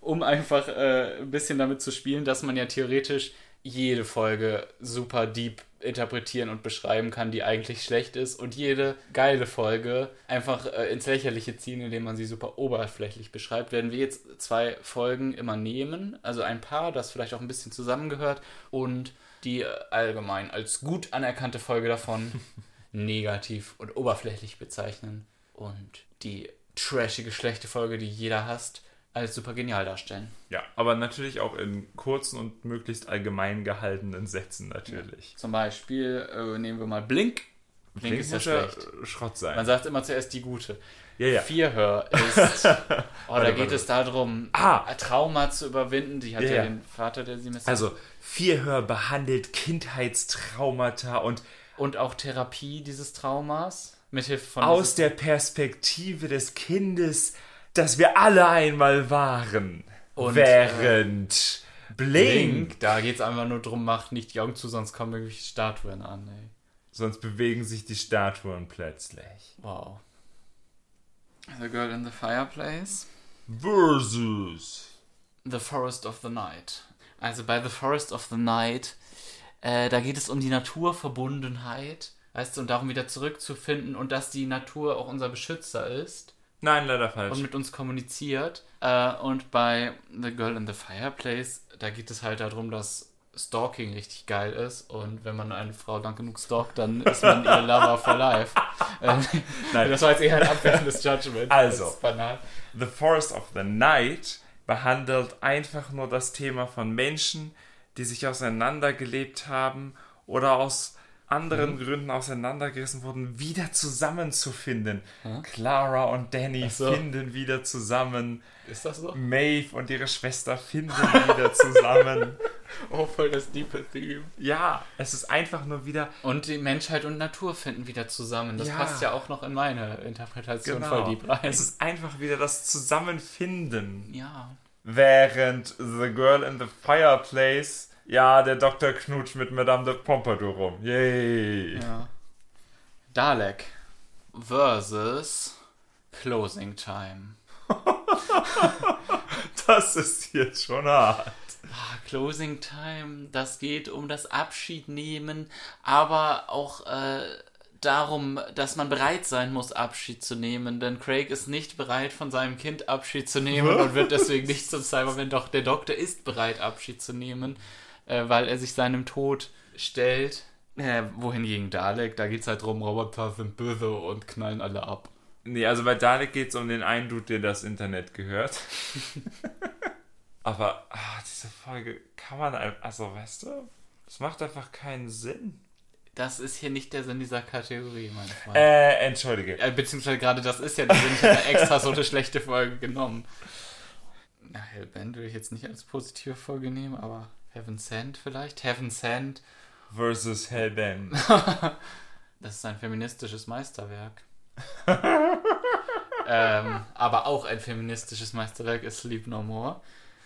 A: um einfach äh, ein bisschen damit zu spielen, dass man ja theoretisch jede Folge super deep interpretieren und beschreiben kann, die eigentlich schlecht ist und jede geile Folge einfach äh, ins Lächerliche ziehen, indem man sie super oberflächlich beschreibt, werden wir jetzt zwei Folgen immer nehmen, also ein paar, das vielleicht auch ein bisschen zusammengehört und die äh, allgemein als gut anerkannte Folge davon negativ und oberflächlich bezeichnen und die trashige, schlechte Folge, die jeder hasst, als super genial darstellen.
B: Ja, aber natürlich auch in kurzen und möglichst allgemein gehaltenen Sätzen natürlich.
A: Zum Beispiel äh, nehmen wir mal Blink. Blink, ist ja
B: ja
A: schlecht.
B: Schrott sein.
A: Man sagt immer zuerst die gute.
B: ja, ja.
A: Vierhör ist. Oh, da geht es darum,
B: Ah.
A: Trauma zu überwinden. Die hat
B: Ja,
A: ja,
B: ja.
A: den Vater, der sie misshandelt.
B: Also, Vierhör behandelt Kindheitstraumata und
A: Und auch Therapie dieses Traumas. Mithilfe von.
B: aus der Perspektive des Kindes, das wir alle einmal waren.
A: Und,
B: während Blink,
A: Blink, da geht es einfach nur drum, macht nicht die Augen zu, sonst kommen irgendwelche Statuen an, ey.
B: sonst bewegen sich die Statuen plötzlich.
A: Wow. The Girl in the Fireplace.
B: Versus.
A: The Forest of the Night. Also bei The Forest of the Night, äh, da geht es um die Naturverbundenheit, weißt du, und darum wieder zurückzufinden und dass die Natur auch unser Beschützer ist
B: Nein, leider falsch.
A: und mit uns kommuniziert. Äh, und bei The Girl in the Fireplace, da geht es halt darum, dass Stalking richtig geil ist und wenn man eine Frau lang genug stalkt, dann ist man ihr Lover for life. Äh,
B: Nein.
A: Das war jetzt eher ein abwertendes Judgment.
B: Also. The Forest of the Night behandelt einfach nur das Thema von Menschen, die sich auseinandergelebt haben oder aus anderen
A: Mhm.
B: Gründen auseinandergerissen wurden, wieder zusammenzufinden. Clara und Danny
A: so.
B: finden wieder zusammen.
A: Ist das so?
B: Maeve und ihre Schwester finden wieder zusammen.
A: Oh, voll das diepe Theme.
B: Ja, es ist einfach nur wieder
A: Und die Menschheit und Natur finden wieder zusammen. Das
B: Ja.
A: passt ja auch noch in meine Interpretation
B: genau.
A: voll deep rein.
B: Es ist einfach wieder das Zusammenfinden.
A: ja.
B: Während The Girl in the Fireplace, ja, der Doktor knutscht mit Madame de Pompadour rum. Yay.
A: ja. Dalek versus Closing Time.
B: Das ist jetzt schon hart.
A: Ah, Closing Time, das geht um das Abschiednehmen, aber auch äh, darum, dass man bereit sein muss, Abschied zu nehmen. Denn Craig ist nicht bereit, von seinem Kind Abschied zu nehmen und wird deswegen nicht zum Cyberman. Doch der Doktor ist bereit, Abschied zu nehmen, äh, weil er sich seinem Tod stellt. Äh, wohingegen Dalek, da geht's halt drum, Roboter sind böse und knallen alle ab.
B: Nee, also bei Dalek geht es um den einen Dude, der das Internet gehört. Aber ah, diese Folge kann man einfach, also weißt du, das macht einfach keinen Sinn.
A: Das ist hier nicht der Sinn dieser Kategorie, mein Freund.
B: Äh, entschuldige.
A: Äh, beziehungsweise gerade das ist ja der Sinn, ich habe extra so eine schlechte Folge genommen. Na, Hellbent will ich jetzt nicht als positive Folge nehmen, aber Heaven Sent vielleicht? Heaven Sent,
B: Versus Hellbent.
A: das ist ein feministisches Meisterwerk. ähm, aber auch ein feministisches Meisterwerk ist Sleep No More.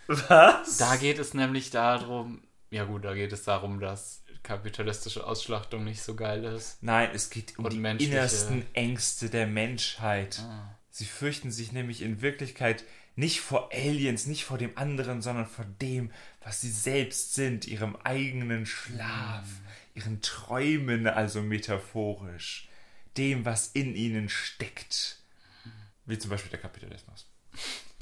B: Was?
A: Da geht es nämlich darum, ja gut, da geht es darum, dass kapitalistische Ausschlachtung nicht so geil ist.
B: Nein, es geht um die
A: menschliche-
B: innersten Ängste der Menschheit.
A: Ah.
B: Sie fürchten sich nämlich in Wirklichkeit nicht vor Aliens, nicht vor dem anderen, sondern vor dem, was sie selbst sind, ihrem eigenen Schlaf, ihren Träumen, also metaphorisch, dem, was in ihnen steckt. Wie zum Beispiel der Kapitalismus.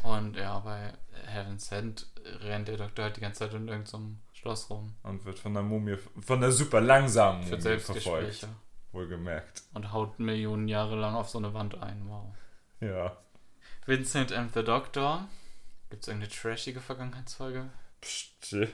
A: Und ja, bei Heaven Sent rennt der Doktor halt die ganze Zeit in irgendeinem Schloss rum.
B: Und wird von der Mumie, von der super langsamen
A: Für
B: Mumie verfolgt. Wohlgemerkt.
A: Und haut Millionen Jahre lang auf so eine Wand ein. Wow.
B: Ja.
A: Vincent and the Doctor. Gibt es irgendeine trashige Vergangenheitsfolge?
B: Psst.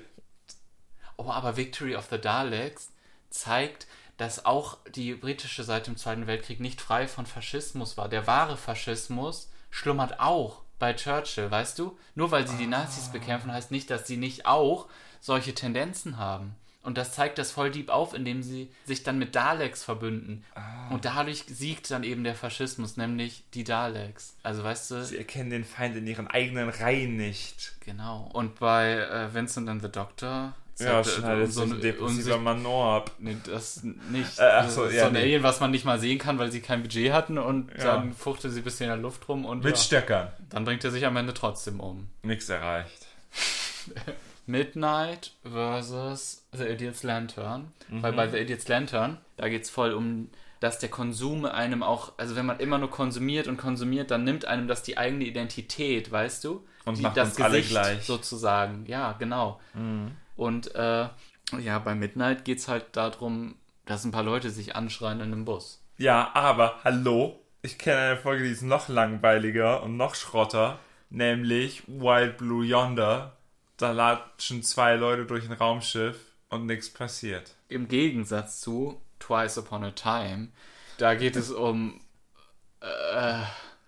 A: Oh, aber Victory of the Daleks zeigt, dass auch die britische Seite im Zweiten Weltkrieg nicht frei von Faschismus war. Der wahre Faschismus schlummert auch bei Churchill, weißt du? Nur weil sie die Nazis bekämpfen, heißt nicht, dass sie nicht auch solche Tendenzen haben. Und das zeigt das voll deep auf, indem sie sich dann mit Daleks verbünden. Und dadurch siegt dann eben der Faschismus, nämlich die Daleks. Also weißt du,
B: Sie erkennen den Feind in ihren eigenen Reihen nicht.
A: genau. Und bei äh, Vincent and the Doctor
B: Ja, schneidet
A: so ein
B: depressiver Manor ab.
A: Nee, das nicht.
B: Äh, ach
A: Das
B: ja,
A: so ein
B: nee.
A: Alien, was man nicht mal sehen kann, weil sie kein Budget hatten und
B: Ja.
A: dann fuchte sie ein bisschen in der Luft rum und
B: Mit
A: ja,
B: Stöckern.
A: dann bringt er sich am Ende trotzdem um.
B: Nix erreicht.
A: Midnight versus The Idiot's Lantern.
B: Mhm.
A: Weil bei The Idiot's Lantern, da geht es voll um, dass der Konsum einem auch, also wenn man immer nur konsumiert und konsumiert, dann nimmt einem das die eigene Identität, weißt du?
B: Und
A: die,
B: macht
A: das
B: uns alle
A: Gesicht
B: gleich. Mhm.
A: sozusagen. Ja, genau. Und äh, ja, bei Midnight geht es halt darum, dass ein paar Leute sich anschreien in einem Bus.
B: Ja, aber hallo. Ich kenne eine Folge, die ist noch langweiliger und noch schrotter. Nämlich Wild Blue Yonder. Da latschen zwei Leute durch ein Raumschiff und nichts passiert.
A: Im Gegensatz zu Twice Upon a Time, da geht es um äh,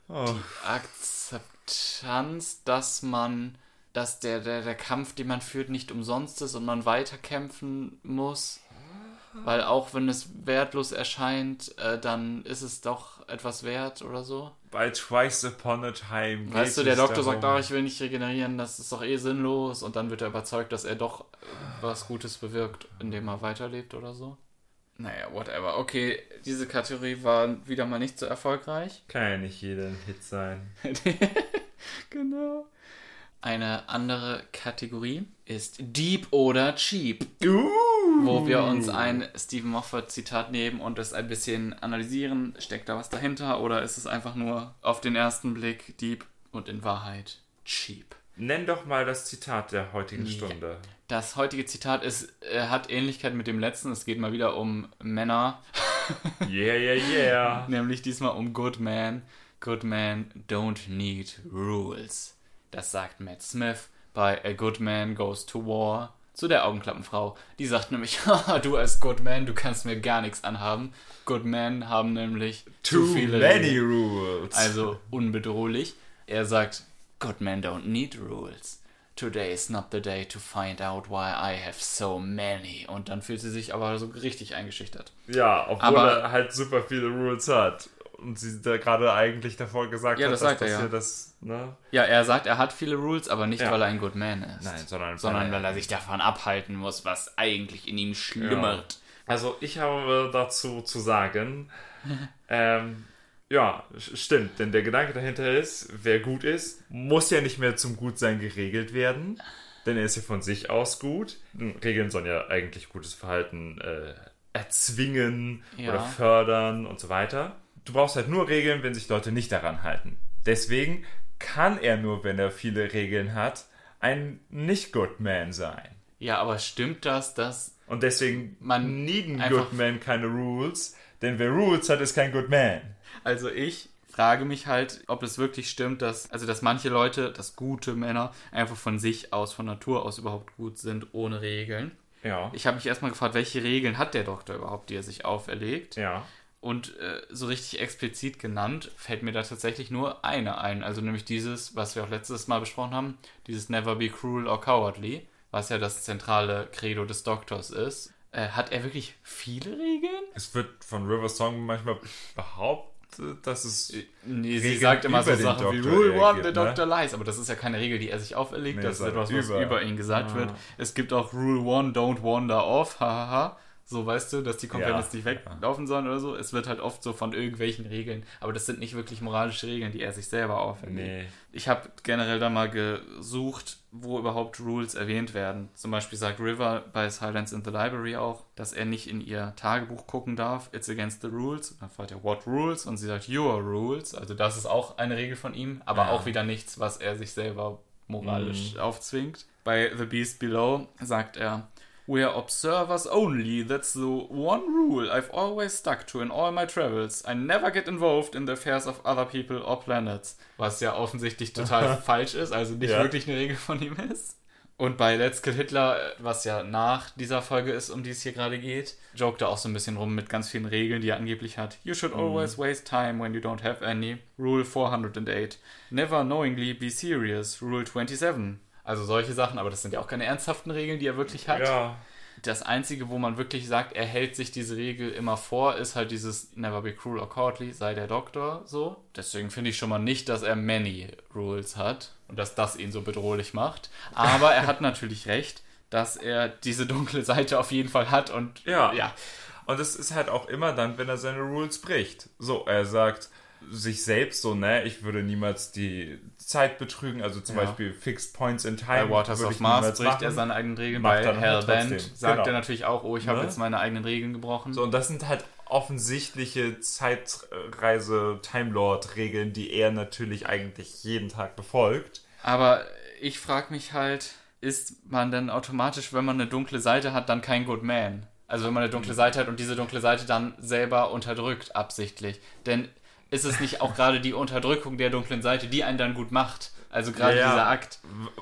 B: Oh.
A: Akzeptanz, dass man, dass der, der, der Kampf, den man führt, nicht umsonst ist und man weiterkämpfen muss. Weil auch wenn es wertlos erscheint, äh, dann ist es doch etwas wert oder so.
B: Bei Twice Upon a Time.
A: Weißt du, der Doktor
B: darum-
A: sagt, ah, ich will nicht regenerieren, das ist doch eh sinnlos. Und dann wird er überzeugt, dass er doch was Gutes bewirkt, indem er weiterlebt oder so. Naja, whatever. Okay, diese Kategorie war wieder mal nicht so erfolgreich.
B: Kann ja nicht jeder ein Hit sein.
A: genau. Eine andere Kategorie ist Deep oder Cheap,
B: Uh.
A: Wo wir uns ein Stephen Moffat Zitat nehmen und es ein bisschen analysieren. Steckt da was dahinter oder ist es einfach nur auf den ersten Blick Deep und in Wahrheit Cheap?
B: Nenn doch mal das Zitat der heutigen
A: Ja.
B: Stunde.
A: Das heutige Zitat ist, äh, hat Ähnlichkeit mit dem letzten. Es geht mal wieder um Männer,
B: Yeah, yeah, yeah.
A: nämlich diesmal um Good Man. Good Men don't need rules. Das sagt Matt Smith bei A Good Man Goes to War zu der Augenklappenfrau. Die sagt nämlich, "Haha, du als Good Man, du kannst mir gar nichts anhaben. Good Men haben nämlich
B: Too
A: zu viele
B: many
A: Regeln.
B: rules.
A: Also unbedrohlich. Er sagt, Good men don't need rules. Today is not the day to find out why I have so many. Und dann fühlt sie sich aber so richtig eingeschüchtert.
B: ja, obwohl
A: aber-
B: er halt super viele Rules hat. Und sie da gerade eigentlich davor gesagt
A: Ja,
B: hat,
A: das
B: dass
A: er,
B: das
A: ja.
B: hier das, ne?
A: Ja, er sagt, er hat viele Rules, aber nicht,
B: Ja.
A: weil er ein Good Man ist.
B: Nein, sondern,
A: sondern weil er sich davon abhalten muss, was eigentlich in ihm schlummert.
B: Also ich habe dazu zu sagen, ähm, ja, stimmt, denn der Gedanke dahinter ist, wer gut ist, muss ja nicht mehr zum Gutsein geregelt werden, denn er ist ja von sich aus gut. Regeln sollen ja eigentlich gutes Verhalten äh, erzwingen
A: Ja.
B: oder fördern und so weiter. Du brauchst halt nur Regeln, wenn sich Leute nicht daran halten. Deswegen kann er nur, wenn er viele Regeln hat, ein nicht-Good Man sein.
A: Ja, aber stimmt das, dass
B: Und deswegen
A: Man
B: needen Good Men keine Rules, denn wer Rules hat, ist kein Good Man.
A: Also ich frage mich halt, ob es wirklich stimmt, dass also dass manche Leute, dass gute Männer einfach von sich aus, von Natur aus überhaupt gut sind, ohne Regeln.
B: Ja.
A: Ich habe mich erstmal gefragt, welche Regeln hat der Doktor überhaupt, die er sich auferlegt?
B: ja.
A: Und äh, so richtig explizit genannt fällt mir da tatsächlich nur eine ein. Also nämlich dieses, was wir auch letztes Mal besprochen haben, dieses Never be cruel or cowardly, was ja das zentrale Credo des Doktors ist. Äh, hat er wirklich viele Regeln?
B: Es wird von River Song manchmal behauptet, dass es.
A: Nee, sie
B: Regeln
A: sagt immer so Sachen wie Rule One, the
B: ne?
A: Doctor lies. Aber das ist ja keine Regel, die er sich auferlegt.
B: Nee,
A: das ist etwas, was
B: über.
A: über ihn gesagt
B: Ah.
A: wird. Es gibt auch Rule One, don't wander off, hahaha. So weißt du, dass die Komponenten
B: Ja.
A: nicht weglaufen sollen oder so. Es wird halt oft so von irgendwelchen Regeln, aber das sind nicht wirklich moralische Regeln, die er sich selber auferlegt.
B: Nee.
A: Ich habe generell da mal gesucht, wo überhaupt Rules erwähnt werden. Zum Beispiel sagt River bei Silence in the Library auch, dass er nicht in ihr Tagebuch gucken darf. It's against the rules. Und dann fragt er, what rules? Und sie sagt, your rules. Also das ist auch eine Regel von ihm, aber
B: Ja.
A: auch wieder nichts, was er sich selber moralisch aufzwingt. Bei The Beast Below sagt er, We're observers only. That's the one rule I've always stuck to in all my travels. I never get involved in the affairs of other people or planets. Was ja offensichtlich total falsch ist, also nicht
B: Ja.
A: wirklich eine Regel von ihm ist. Und bei Let's Kill Hitler, was ja nach dieser Folge ist, um die es hier gerade geht, jokt er auch so ein bisschen rum mit ganz vielen Regeln, die er angeblich hat. You should always waste time when you don't have any. Rule 408. Never knowingly be serious. Rule 27. Also solche Sachen, aber das sind ja auch keine ernsthaften Regeln, die er wirklich hat.
B: Ja.
A: Das Einzige, wo man wirklich sagt, er hält sich diese Regel immer vor, ist halt dieses Never be cruel or cowardly, sei der Doktor so. Deswegen finde ich schon mal nicht, dass er many rules hat und dass das ihn so bedrohlich macht. Aber er hat natürlich recht, dass er diese dunkle Seite auf jeden Fall hat und
B: Ja.
A: ja.
B: Und es ist halt auch immer dann, wenn er seine Rules bricht. So, er sagt sich selbst so, ne, ich würde niemals die Zeit betrügen, also zum
A: Ja.
B: Beispiel Fixed Points in Time.
A: Bei Waters of
B: ich
A: Mars bricht er seine eigenen Regeln.
B: Macht
A: Bei
B: dann
A: Hellbent sagt
B: Genau.
A: er natürlich auch, oh, ich habe
B: Ne?
A: jetzt meine eigenen Regeln gebrochen.
B: So, und das sind halt offensichtliche Zeitreise-Time-Lord-Regeln, die er natürlich eigentlich jeden Tag befolgt.
A: Aber ich frage mich halt, ist man denn automatisch, wenn man eine dunkle Seite hat, dann kein Good Man? Also wenn man eine dunkle Seite hat und diese dunkle Seite dann selber unterdrückt, absichtlich. Denn ist es nicht auch gerade die Unterdrückung der dunklen Seite, die einen dann gut macht? Also gerade
B: Ja, ja.
A: dieser Akt.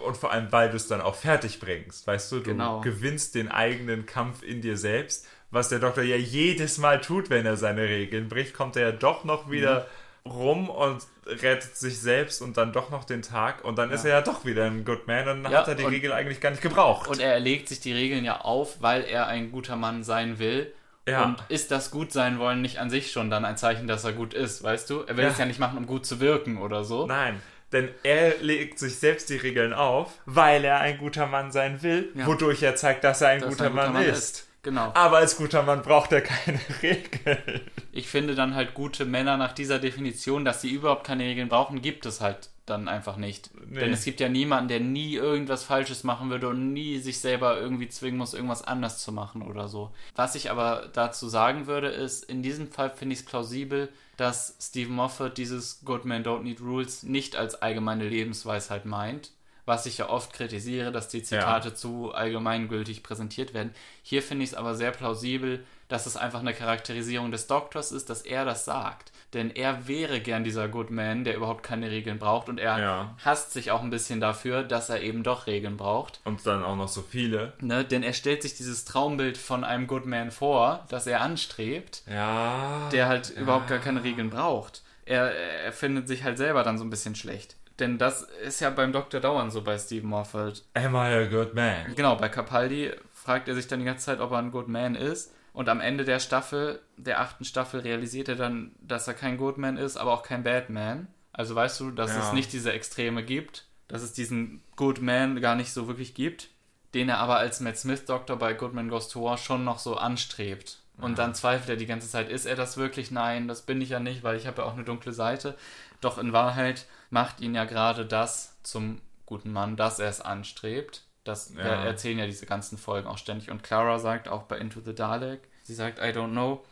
B: Und vor allem, weil du es dann auch fertig bringst. Weißt du, du
A: Genau.
B: gewinnst den eigenen Kampf in dir selbst. Was der Doktor ja jedes Mal tut, wenn er seine Regeln bricht, kommt er ja doch noch wieder
A: Mhm.
B: rum und rettet sich selbst und dann doch noch den Tag. Und dann ist er ja doch wieder ein Good Man und dann
A: Ja,
B: hat er die
A: und-
B: Regel eigentlich gar nicht gebraucht.
A: Und er erlegt sich die Regeln ja auf, weil er ein guter Mann sein will.
B: Ja.
A: Und ist das gut sein wollen nicht an sich schon dann ein Zeichen, dass er gut ist, weißt du? Er will
B: Ja.
A: es ja nicht machen, um gut zu wirken oder so.
B: Nein, denn er legt sich selbst die Regeln auf, weil er ein guter Mann sein will,
A: Ja.
B: wodurch er zeigt, dass er ein,
A: Dass
B: guter,
A: er ein
B: Mann, ist.
A: Genau.
B: Aber als guter Mann braucht er keine Regeln.
A: Ich finde dann halt gute Männer nach dieser Definition, dass sie überhaupt keine Regeln brauchen, gibt es halt dann einfach nicht.
B: Nee.
A: Denn es gibt ja niemanden, der nie irgendwas Falsches machen würde und nie sich selber irgendwie zwingen muss, irgendwas anders zu machen oder so. Was ich aber dazu sagen würde, ist, in diesem Fall finde ich es plausibel, dass Stephen Moffat dieses Good Men Don't Need Rules nicht als allgemeine Lebensweisheit meint, was ich ja oft kritisiere, dass die Zitate zu allgemeingültig präsentiert werden. Hier finde ich es aber sehr plausibel, dass es einfach eine Charakterisierung des Doktors ist, dass er das sagt. Denn er wäre gern dieser Good Man, der überhaupt keine Regeln braucht und er
B: Ja.
A: hasst sich auch ein bisschen dafür, dass er eben doch Regeln braucht.
B: Und dann auch noch so viele.
A: Ne? Denn er stellt sich dieses Traumbild von einem Good Man vor, das er anstrebt,
B: Ja.
A: der halt überhaupt gar keine Regeln braucht. Er, er findet sich halt selber dann so ein bisschen schlecht. Denn das ist ja beim Doktor dauernd so bei Stephen Moffat.
B: Am I a good man?
A: Genau, bei Capaldi fragt er sich dann die ganze Zeit, ob er ein Good Man ist. Und am Ende der Staffel, der achten Staffel, realisiert er dann, dass er kein Good Man ist, aber auch kein Bad Man. Also weißt du, dass
B: Ja.
A: es nicht diese Extreme gibt, dass es diesen Good Man gar nicht so wirklich gibt, den er aber als Matt Smith Doktor bei Good Man Goes to War schon noch so anstrebt. Und dann zweifelt er die ganze Zeit, ist er das wirklich? Nein, das bin ich ja nicht, weil ich habe ja auch eine dunkle Seite. Doch in Wahrheit macht ihn ja gerade das zum guten Mann, dass er es anstrebt. Das
B: Ja.
A: erzählen ja diese ganzen Folgen auch ständig. Und Clara sagt auch bei Into the Dalek, sie sagt, I don't know,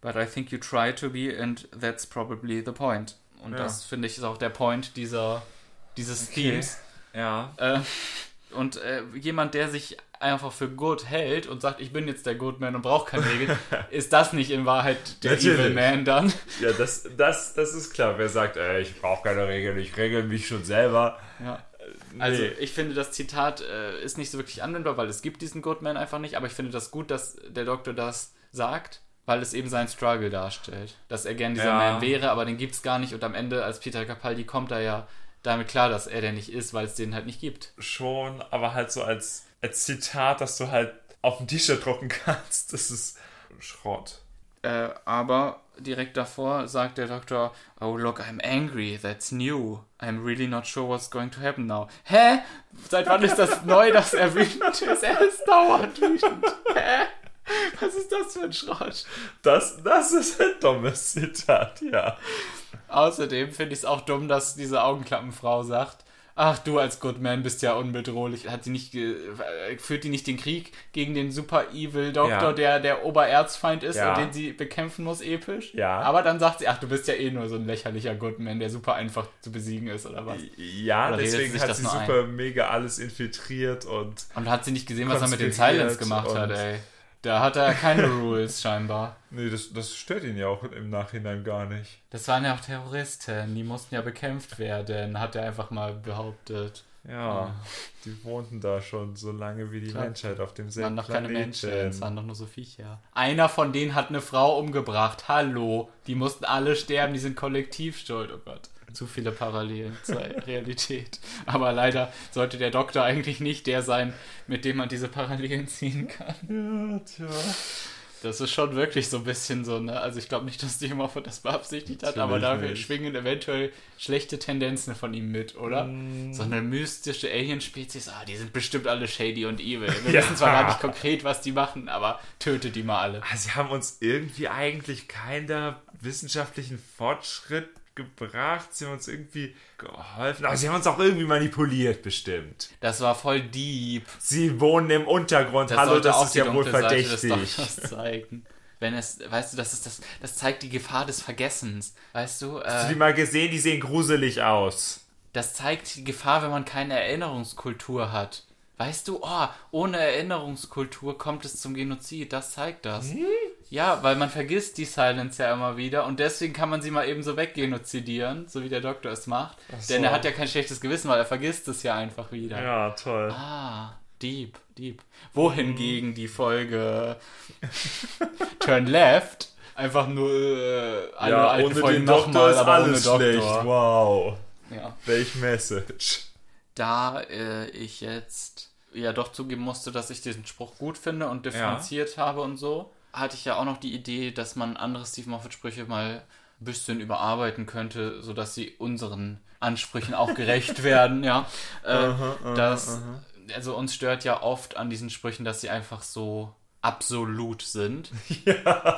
A: but I think you try to be and that's probably the point. Und
B: Ja.
A: das finde ich ist auch der Point dieser, dieses
B: Okay.
A: Themes.
B: Ja.
A: Äh, und äh, jemand, der sich einfach für gut hält und sagt, ich bin jetzt der Good Man und brauche keine Regeln, ist das nicht in Wahrheit der
B: Natürlich.
A: Evil Man dann?
B: Ja, das, das, das ist klar. Wer sagt, ey, ich brauche keine Regeln, ich regel mich schon selber.
A: Ja. Also
B: Nee.
A: ich finde, das Zitat äh, ist nicht so wirklich anwendbar, weil es gibt diesen Goodman einfach nicht, aber ich finde das gut, dass der Doktor das sagt, weil es eben seinen Struggle darstellt. Dass er gern dieser
B: Ja.
A: Man wäre, aber den gibt es gar nicht und am Ende, als Peter Capaldi kommt, er ja damit klar, dass er der nicht ist, weil es den halt nicht gibt.
B: Schon, aber halt so als, als Zitat, dass du halt auf ein T-Shirt drucken kannst. Das ist Schrott.
A: Äh, aber direkt davor sagt der Doktor, oh look, I'm angry, that's new. I'm really not sure what's going to happen now. Hä? Seit wann ist das neu, dass er wütend ist? Er ist dauernd wütend. Hä? Was ist das für ein Schrott?
B: Das, das ist ein dummes Zitat, ja.
A: Außerdem finde ich es auch dumm, dass diese Augenklappenfrau sagt, ach du als Goodman bist ja unbedrohlich. Hat die nicht äh, führt die nicht den Krieg gegen den super evil Doktor,
B: Ja.
A: der der Obererzfeind ist
B: Ja.
A: und den sie bekämpfen muss episch?
B: Ja.
A: Aber dann sagt sie, ach du bist ja eh nur so ein lächerlicher Goodman, der super einfach zu besiegen ist oder was?
B: Ja,
A: Oder
B: deswegen hat sie super mega alles infiltriert und
A: Und hat sie nicht gesehen, was er mit den Silence gemacht hat, ey. Da hat er keine Rules scheinbar.
B: nee, das, das stört ihn ja auch im Nachhinein gar nicht.
A: Das waren ja auch Terroristen, die mussten ja bekämpft werden, hat er einfach mal behauptet.
B: Ja, die wohnten da schon so lange wie die
A: Klar.
B: Menschheit auf
A: Es
B: demselben
A: waren doch keine
B: Planeten.
A: Menschen, es waren doch nur so Viecher. Einer von denen hat eine Frau umgebracht. Hallo. Die mussten alle sterben, die sind kollektiv schuld. Oh Gott. Zu viele Parallelen zur Realität. Aber leider sollte der Doktor eigentlich nicht der sein, mit dem man diese Parallelen ziehen kann.
B: Ja, tja.
A: Das ist schon wirklich so ein bisschen so, ne? Also ich glaube nicht, dass die Moffat das beabsichtigt hat, aber da
B: nicht.
A: schwingen eventuell schlechte Tendenzen von ihm mit, oder?
B: Mm.
A: So eine mystische Alien-Spezies, ah, die sind bestimmt alle shady und evil. Wir
B: Ja.
A: wissen zwar gar nicht konkret, was die machen, aber tötet die mal alle.
B: Ah, Sie haben uns irgendwie eigentlich keinen wissenschaftlichen Fortschritt gebracht. Sie haben uns irgendwie geholfen. Aber sie haben uns auch irgendwie manipuliert, bestimmt.
A: Das war voll deep.
B: Sie wohnen im Untergrund.
A: Das
B: Hallo, das ist
A: die
B: ja wohl verdächtig.
A: Zeigen. Wenn es, weißt du, das ist das, das zeigt die Gefahr des Vergessens. Weißt du,
B: Hast du die
A: äh,
B: mal gesehen? Die sehen gruselig aus.
A: das zeigt die Gefahr, wenn man keine Erinnerungskultur hat. Weißt du, oh, ohne Erinnerungskultur kommt es zum Genozid. Das zeigt das.
B: Hm?
A: Ja, weil man vergisst die Silence ja immer wieder und deswegen kann man sie mal eben so weggenozidieren, so wie der Doktor es macht.
B: so.
A: Denn er hat ja kein schlechtes Gewissen, weil er vergisst es ja einfach wieder.
B: Ja, toll.
A: Ah, deep, deep. Wohingegen die Folge Turn Left einfach nur äh, alle
B: ja,
A: alten
B: ohne
A: Folgen nochmal,
B: ist
A: aber
B: alles
A: ohne
B: schlecht.
A: Doktor.
B: Wow.
A: Ja.
B: Welch Message.
A: Da äh, ich jetzt ja doch zugeben musste, dass ich diesen Spruch gut finde und differenziert habe und so, hatte ich ja auch noch die Idee, dass man andere Steve Moffat-Sprüche mal ein bisschen überarbeiten könnte, sodass sie unseren Ansprüchen auch gerecht werden, ja. Äh, dass, also uns stört ja oft an diesen Sprüchen, dass sie einfach so absolut sind.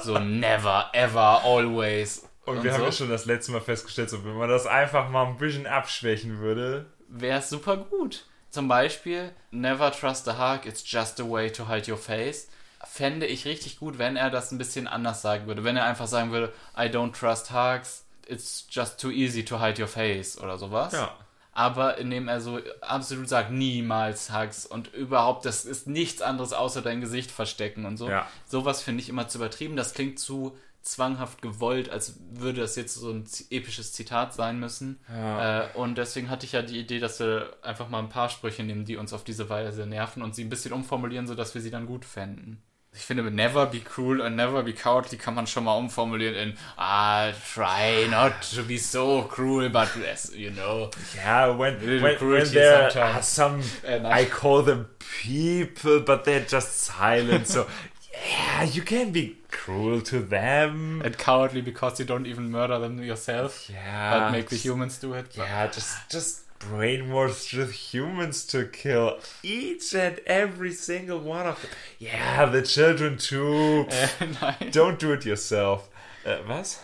A: So never, ever, always.
B: Und, wir haben
A: so.
B: ja schon das letzte Mal festgestellt, so, wenn man das einfach mal ein bisschen abschwächen würde.
A: wäre es super gut. Zum Beispiel, never trust a hug, it's just a way to hide your face. Fände ich richtig gut, wenn er das ein bisschen anders sagen würde. Wenn er einfach sagen würde, I don't trust hugs, it's just too easy to hide your face oder sowas.
B: Ja.
A: aber indem er so absolut sagt, niemals Hugs und überhaupt, das ist nichts anderes außer dein Gesicht verstecken und so.
B: Ja.
A: Sowas finde ich immer zu übertrieben. Das klingt zu zwanghaft gewollt, als würde das jetzt so ein episches Zitat sein müssen.
B: Ja.
A: Äh, und deswegen hatte ich ja die Idee, dass wir einfach mal ein paar Sprüche nehmen, die uns auf diese Weise nerven und sie ein bisschen umformulieren, sodass wir sie dann gut fänden. Ich finde, never be cruel and never be cowardly kann man schon mal umformulieren in ah, try not to be so cruel, but as you know.
B: Yeah, when, when, when there
A: sometimes.
B: are some,
A: Äh.
B: I call them people, but they're just silent. So, yeah, you can be cruel to them.
A: And cowardly because you don't even murder them yourself,
B: Yeah,
A: but make the
B: just-
A: humans do it.
B: Yeah, just just brainwash the humans to kill each and every single one of them. Yeah, the children too.
A: Äh, nein.
B: Don't do it yourself. Äh, was?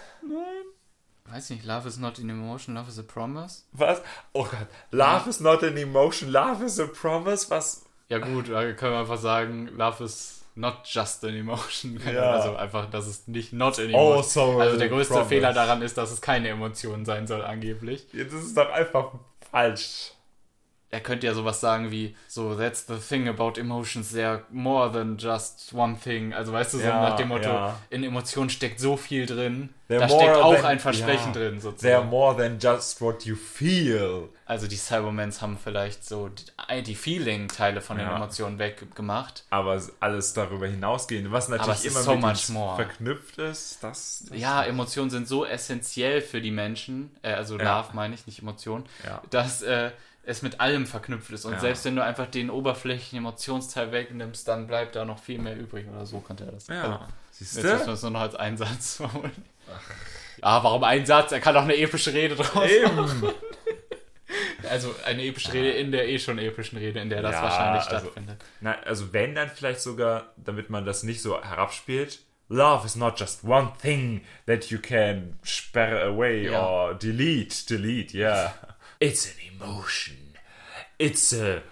A: Weiß nicht, love is not an emotion, love is a promise.
B: Was? Oh Gott. Love is not an emotion, love is a promise. Was?
A: Ja gut, da können wir einfach sagen, love is not just an emotion.
B: Ja.
A: Also einfach, dass es nicht not an
B: Oh,
A: emotion.
B: sorry,
A: also der größte
B: promise.
A: Fehler daran ist, dass es keine Emotion sein soll angeblich.
B: Ja, Das ist doch einfach falsch.
A: Er könnte ja sowas sagen wie, so, that's the thing about emotions, they're more than just one thing. Also weißt du, so
B: Ja,
A: nach dem Motto,
B: ja.
A: in Emotionen steckt so viel drin,
B: They're
A: da steckt auch
B: than-
A: ein Versprechen
B: ja.
A: drin
B: They're
A: sozusagen.
B: more than just what you feel.
A: Also die Cybermans haben vielleicht so die, die Feeling-Teile von den. Emotionen weggemacht.
B: Aber alles darüber hinausgehend, was natürlich immer
A: so
B: mit
A: more.
B: verknüpft ist, das, das
A: Ja, Emotionen sind so essentiell für die Menschen, äh, also. Love meine ich, nicht Emotionen, dass äh, es mit allem verknüpft ist. Und
B: Ja.
A: selbst wenn du einfach den oberflächlichen Emotionsteil wegnimmst, dann bleibt da noch viel mehr übrig oder so könnte er das.
B: Ja.
A: Also,
B: Siehst
A: jetzt müssen wir
B: du?
A: es nur noch als Einsatz formulieren. Ja, warum ein Satz? Er kann auch eine epische Rede draus machen.
B: Eben.
A: Also eine epische Rede in der eh schon epischen Rede, in der das
B: Ja,
A: wahrscheinlich
B: also-
A: stattfindet.
B: Na, also wenn dann vielleicht sogar, damit man das nicht so herabspielt, Love is not just one thing that you can sperr away
A: Ja.
B: or delete, delete, yeah. It's an emotion. It's a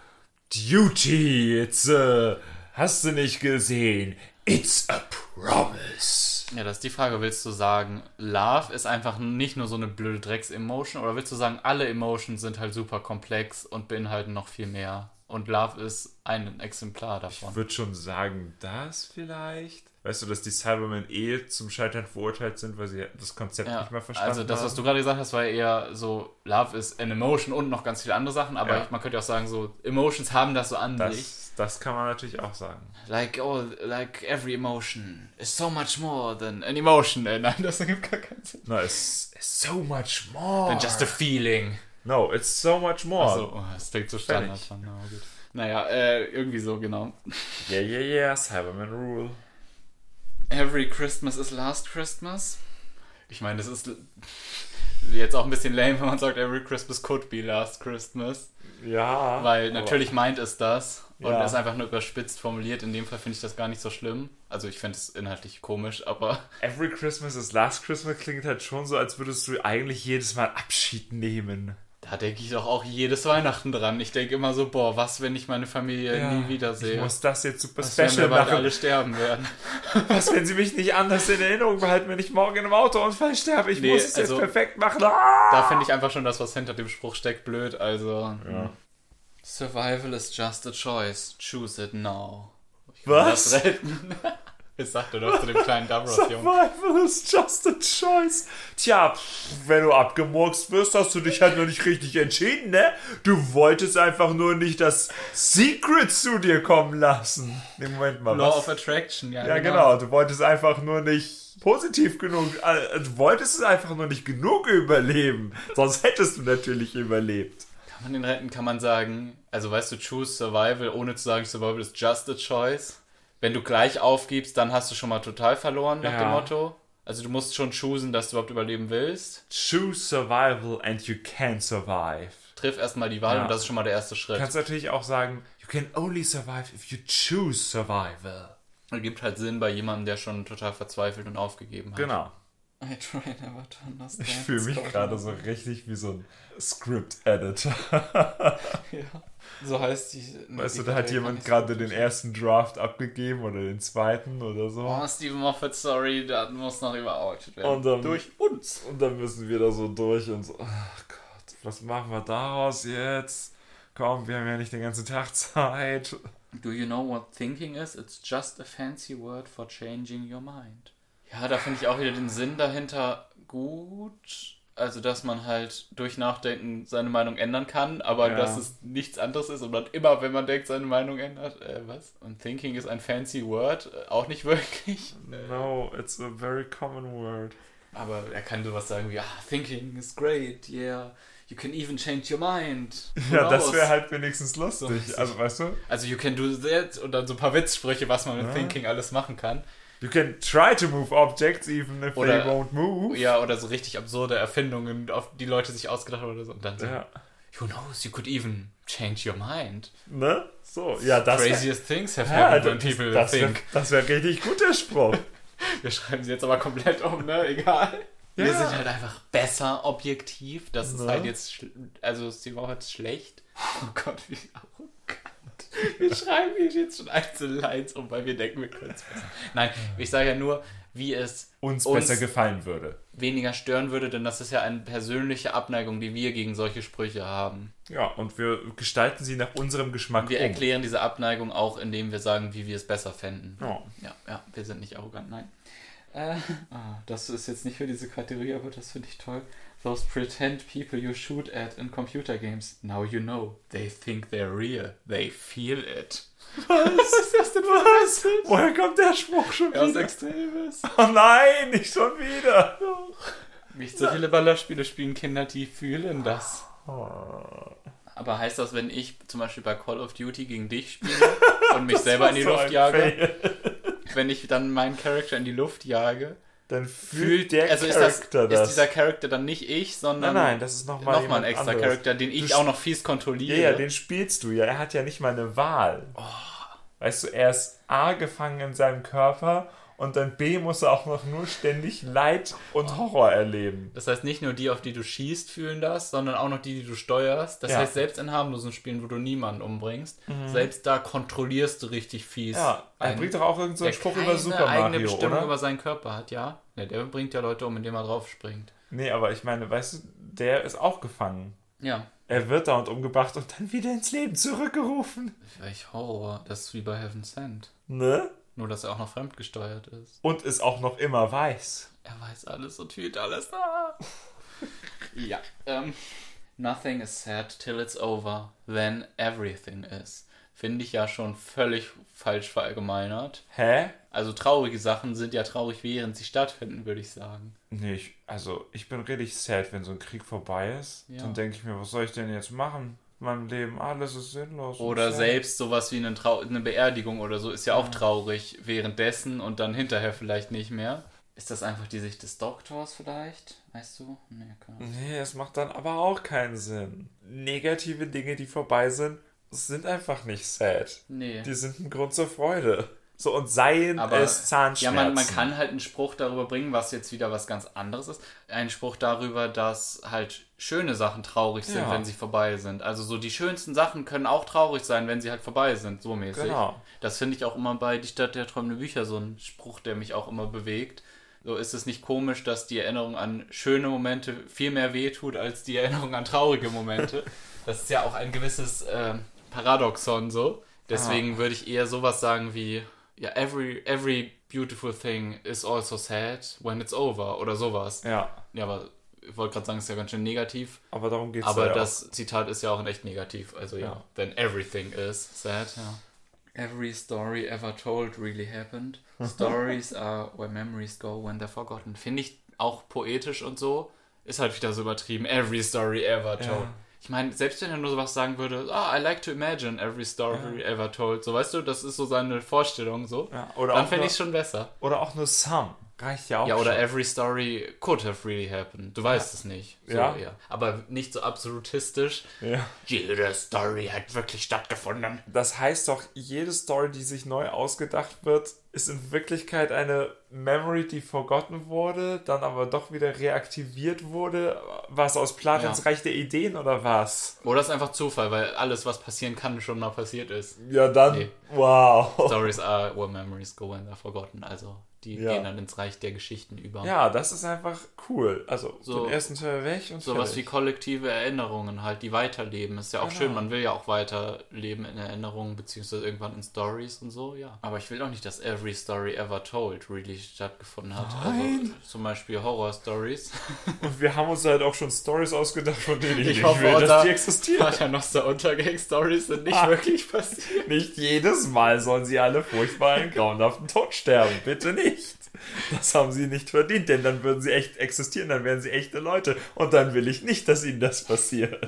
B: duty. It's a, hast du nicht gesehen? It's a promise.
A: Ja, das ist die Frage. Willst du sagen, Love ist einfach nicht nur so eine blöde Drecks-Emotion oder willst du sagen, alle Emotions sind halt super komplex und beinhalten noch viel mehr? Und Love ist ein Exemplar davon.
B: Ich würde schon sagen, das vielleicht. Weißt du, dass die Cybermen eh zum Scheitern verurteilt sind, weil sie das Konzept
A: Ja,
B: nicht mehr verstanden
A: also das,
B: haben?
A: was du gerade gesagt hast, war eher so, Love ist an Emotion und noch ganz viele andere Sachen, aber
B: Ja.
A: man könnte auch sagen, so, Emotions haben das so an sich.
B: das, das kann man natürlich auch sagen.
A: Like, oh, like every emotion is so much more than an emotion. Äh, nein, das ergibt gar keinen Sinn.
B: No, it's, it's so much more.
A: Than just a feeling.
B: no, it's so much more.
A: Also, oh, das klingt so Standard. Na, gut. Naja, äh, irgendwie so, genau.
B: Yeah, yeah, yeah, Cyberman Rule.
A: Every Christmas is last Christmas. Ich meine, das ist jetzt auch ein bisschen lame, wenn man sagt, every Christmas could be last Christmas.
B: Ja.
A: Weil
B: aber-
A: natürlich meint es das und
B: Ja.
A: ist einfach nur überspitzt formuliert. In dem Fall finde ich das gar nicht so schlimm. Also ich finde es inhaltlich komisch, aber
B: Every Christmas is last Christmas klingt halt schon so, als würdest du eigentlich jedes Mal Abschied nehmen.
A: Da denke ich doch auch jedes Weihnachten dran. Ich denke immer so, boah, was, wenn ich meine Familie nie
B: Ich
A: wiedersehe?
B: muss das jetzt super
A: Was, wenn wir
B: special machen.
A: alle sterben werden?
B: Was, wenn sie mich nicht anders in Erinnerung behalten, wenn ich morgen in einem Autounfall sterbe? Ich
A: Nee,
B: muss es
A: also-
B: jetzt perfekt machen. Ah!
A: Da finde ich einfach schon das, was hinter dem Spruch steckt, blöd. Also,
B: Ja.
A: Survival is just a choice. Choose it now. Ich
B: Was?
A: Das sagte doch zu dem kleinen Davros-Jungen.
B: Survival is just a choice. Tja, wenn du abgemurkst wirst, hast du dich halt noch nicht richtig entschieden, ne? Du wolltest einfach nur nicht das Secret zu dir kommen lassen. Nee, Moment mal,
A: Law
B: was?
A: of Attraction, ja,
B: Ja, genau. Du wolltest einfach nur nicht positiv genug, äh, du wolltest es einfach nur nicht genug überleben. Sonst hättest du natürlich überlebt.
A: Kann man den retten? Kann man sagen, also weißt du, choose Survival, ohne zu sagen, Survival is just a choice. Wenn du gleich aufgibst, dann hast du schon mal total verloren, nach
B: Ja.
A: dem Motto. Also du musst schon choosen, dass du überhaupt überleben willst.
B: Choose survival and you can survive.
A: Triff erstmal die Wahl
B: Ja.
A: und das ist schon mal der erste
B: Du
A: Schritt.
B: kannst natürlich auch sagen, you can only survive if you choose survival.
A: Ergibt halt Sinn bei jemandem, der schon total verzweifelt und aufgegeben hat.
B: Genau.
A: I try never to understand.
B: Ich fühle mich gerade so richtig wie so ein Script-Editor.
A: Ja. So heißt die.
B: Weißt
A: die
B: du, da hat jemand gerade
A: so
B: den ersten Draft abgegeben oder den zweiten oder so.
A: Oh, Steven Moffat, sorry, das muss noch überarbeitet werden.
B: Und dann-
A: Durch uns.
B: Und dann müssen wir da so durch und so, ach Gott, was machen wir daraus jetzt? Komm, wir haben ja nicht den ganzen Tag Zeit.
A: Do you know what thinking is? It's just a fancy word for changing your mind. Ja, da finde ich auch wieder den Sinn dahinter gut. Also, dass man halt durch Nachdenken seine Meinung ändern kann, aber
B: Ja.
A: dass es nichts anderes ist und man immer, wenn man denkt, seine Meinung ändert. Äh, was? Und thinking ist ein fancy word? Äh, auch nicht wirklich.
B: No, it's a very common word.
A: Aber er kann sowas sagen wie, ah, thinking is great, yeah. You can even change your mind. Who
B: Ja, das
A: knows?
B: wäre halt wenigstens lustig.
A: richtig.
B: also, weißt du?
A: Also, you can do that und dann so ein paar Witzsprüche, was man mit
B: Ja.
A: Thinking alles machen kann.
B: You can try to move objects even if
A: Oder-
B: they won't move.
A: Ja, oder so richtig absurde Erfindungen, auf die Leute sich ausgedacht haben oder so. Und dann so,
B: Ja.
A: who knows, you could even change your mind.
B: Ne? So, ja, das wär-
A: Craziest things have
B: Ja,
A: happened when
B: das,
A: people
B: das wäre
A: think.
B: das wär richtig guter Spruch.
A: Wir schreiben sie jetzt aber komplett um, ne? Egal. Wir
B: Ja.
A: sind halt einfach besser objektiv. Das ist
B: Ne?
A: halt jetzt, also ist die Woche jetzt schlecht. Oh Gott, wie arrogant. Wir schreiben hier jetzt schon einzelne Lines um, weil wir denken, wir können es besser. Nein, ich sage ja nur, wie es
B: Uns,
A: Uns-
B: besser gefallen würde.
A: weniger stören würde, denn das ist ja eine persönliche Abneigung, die wir gegen solche Sprüche haben.
B: Ja, und wir gestalten sie nach unserem Geschmack
A: Wir
B: um.
A: erklären diese Abneigung auch, indem wir sagen, wie wir es besser fänden.
B: Ja.
A: Ja, ja, wir sind nicht arrogant, nein. Äh, ah, das ist jetzt nicht für diese Kategorie, aber das finde ich toll. Those pretend people you shoot at in computer games. Now you know. They think they're real. They feel it. Was? Was ist das denn
B: Was? Woher kommt der Spruch schon
A: Aus
B: wieder?
A: Extremes.
B: Oh nein, nicht schon wieder.
A: Nicht so viele Ballerspiele spielen Kinder, die fühlen das.
B: Oh.
A: Aber heißt das, wenn ich zum Beispiel bei Call of Duty gegen dich spiele und mich selber in die
B: So
A: Luft jage, wenn ich dann meinen Charakter in die Luft jage,
B: Dann fühlt
A: fühlt
B: der
A: also ist,
B: Charakter
A: das,
B: das.
A: ist dieser Charakter dann nicht ich, sondern
B: nein, nein, das ist nochmal
A: nochmal ein extra
B: anderes.
A: Charakter, den ich
B: Du
A: auch noch fies kontrolliere.
B: Ja, ja, den spielst du ja. Er hat ja nicht mal eine Wahl.
A: Oh.
B: Weißt du, er ist A gefangen in seinem Körper und dann B muss er auch noch nur ständig Leid und Horror erleben.
A: das heißt, nicht nur die, auf die du schießt, fühlen das, sondern auch noch die, die du steuerst. Das
B: Ja. Mhm.
A: heißt, selbst in harmlosen Spielen, wo du niemanden umbringst, selbst da kontrollierst du richtig fies.
B: Ja, er bringt doch auch irgendeinen so Spruch über Super
A: eigene
B: Mario,
A: Bestimmung
B: oder?
A: über seinen Körper hat, ja. Ne, der bringt ja Leute um, indem er drauf springt.
B: Nee, aber ich meine, weißt du, der ist auch gefangen.
A: Ja.
B: Er wird dauernd umgebracht und dann wieder ins Leben zurückgerufen.
A: Welch Horror. Das ist wie bei Heaven Sent.
B: Ne?
A: Nur, dass er auch noch fremdgesteuert ist.
B: Und ist auch noch immer weiß.
A: Er weiß alles und fühlt alles. Ah. ja. Ähm, nothing is sad till it's over, then everything is. Finde ich ja schon völlig falsch verallgemeinert.
B: Hä?
A: Also traurige Sachen sind ja traurig, während sie stattfinden, würde ich sagen.
B: Nee, ich, also ich bin richtig sad, wenn so ein Krieg vorbei ist.
A: Ja.
B: Dann denke ich mir, was soll ich denn jetzt machen? In meinem Leben, alles ist sinnlos.
A: Oder selbst sowas wie eine, eine Beerdigung oder so ist ja auch traurig währenddessen und dann hinterher vielleicht nicht mehr. Ist das einfach die Sicht des Doktors vielleicht? Weißt du? Nee.
B: Nee, es macht dann aber auch keinen Sinn. Negative Dinge, die vorbei sind, sind einfach nicht sad.
A: Nee.
B: Die sind ein Grund zur Freude. So, und seien
A: Aber-
B: es Zahnschmerzen.
A: Ja, man, man kann halt einen Spruch darüber bringen, was jetzt wieder was ganz anderes ist. Einen Spruch darüber, dass halt schöne Sachen traurig sind,
B: Ja.
A: wenn sie vorbei sind. Also so die schönsten Sachen können auch traurig sein, wenn sie halt vorbei sind, so mäßig.
B: Genau.
A: Das finde ich auch immer bei Die Stadt der träumenden Bücher so ein Spruch, der mich auch immer bewegt. So ist es nicht komisch, dass die Erinnerung an schöne Momente viel mehr wehtut als die Erinnerung an traurige Momente. Das ist ja auch ein gewisses äh, Paradoxon so. Deswegen würde ich eher sowas sagen wie, ja, every, every beautiful thing is also sad when it's over oder sowas.
B: Ja,
A: Ja, aber ich wollte gerade sagen, es ist ja ganz schön negativ.
B: aber darum geht es
A: Aber
B: ja
A: das Zitat ist ja auch in echt negativ. Also ja,
B: Ja.
A: then everything is sad, ja. Every story ever told really happened. Stories are where memories go when they're forgotten. Finde ich auch poetisch und so. Ist halt wieder so übertrieben. Every story ever told.
B: Ja.
A: Ich meine, selbst wenn er nur sowas sagen würde, ah, I like to imagine every story ever told. So, weißt du, das ist so seine Vorstellung so.
B: Ja, oder
A: Dann fände ich schon besser.
B: Oder auch nur some. Reicht ja auch
A: Ja, oder
B: schon.
A: every story could have really happened. Du weißt es nicht. So,
B: Ja.
A: Aber nicht so absolutistisch.
B: Ja.
A: Jede Story hat wirklich stattgefunden.
B: Das heißt doch, jede Story, die sich neu ausgedacht wird, ist in Wirklichkeit eine Memory, die forgotten wurde, dann aber doch wieder reaktiviert wurde. Was aus Platins
A: Ja.
B: Reich der Ideen oder was?
A: Oder ist einfach Zufall, weil alles, was passieren kann, schon mal passiert ist.
B: Ja, dann.
A: Nee.
B: Wow.
A: Stories are where memories go when they're forgotten. Also Die
B: Ja.
A: gehen dann ins Reich der Geschichten über.
B: Ja, das ist einfach cool. Also,
A: So-
B: den ersten Teil weg und
A: Sowas wie kollektive Erinnerungen halt, die weiterleben. Ist ja auch
B: Genau.
A: schön, man will ja auch weiterleben in Erinnerungen, beziehungsweise irgendwann in Stories und so, ja. Aber ich will auch nicht, dass every story ever told really stattgefunden hat.
B: Nein.
A: Also zum Beispiel Horror-Stories.
B: Und wir haben uns halt auch schon Stories ausgedacht, von denen ich,
A: Ich
B: nicht
A: hoffe,
B: will, dass die existieren.
A: Paternoster Untergang-Stories sind nicht
B: Ah.
A: wirklich passiert.
B: Nicht jedes Mal sollen sie alle furchtbar einen grauenhaften Tod sterben. Bitte nicht. Das haben sie nicht verdient, denn dann würden sie echt existieren, dann wären sie echte Leute. Und dann will ich nicht, dass ihnen das passiert.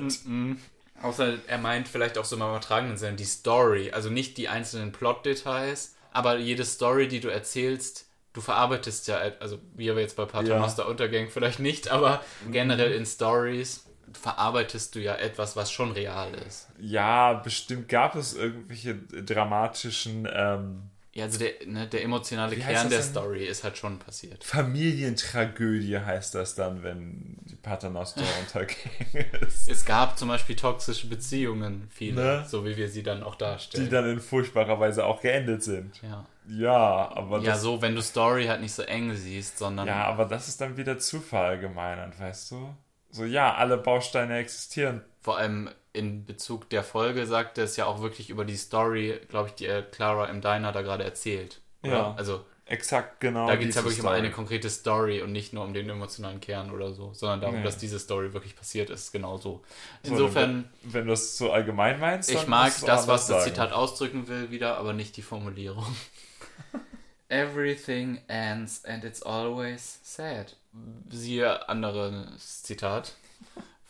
A: Außer er meint vielleicht auch so im übertragenen Sinne die Story, also nicht die einzelnen Plot-Details, aber jede Story, die du erzählst, du verarbeitest ja, also wie wir jetzt bei Paternoster Untergang vielleicht nicht, aber generell in Stories verarbeitest du ja etwas, was schon real ist.
B: Ja, bestimmt gab es irgendwelche dramatischen ähm,
A: Ja, also der, ne, der emotionale
B: Wie
A: Kern der
B: denn?
A: Story ist halt schon passiert.
B: Familientragödie, heißt das dann, wenn die Paternoster untergehen ist.
A: Es gab zum Beispiel toxische Beziehungen, viele,
B: Ne?
A: so wie wir sie dann auch darstellen.
B: Die dann in furchtbarer Weise auch geendet sind.
A: ja.
B: Ja, aber
A: ja,
B: das,
A: so, wenn du Story halt nicht so eng siehst, sondern
B: ja, aber das ist dann wieder zu verallgemeinert, weißt du? So, ja, alle Bausteine existieren.
A: vor allem in Bezug der Folge sagt er es ja auch wirklich über die Story, glaube ich, die äh, Clara im Diner da gerade erzählt. Oder?
B: Ja.
A: Also
B: Exakt genau.
A: da geht es ja wirklich um
B: Story.
A: eine konkrete Story und nicht nur um den emotionalen Kern oder so, sondern darum,
B: Nee.
A: dass diese Story wirklich passiert ist, genau so.
B: So,
A: Insofern,
B: wenn, wenn du das so allgemein meinst,
A: ich
B: dann
A: mag
B: musst du
A: das, was das
B: sagen.
A: Zitat ausdrücken will, wieder, aber nicht die Formulierung. Everything ends and it's always sad. Siehe anderes Zitat.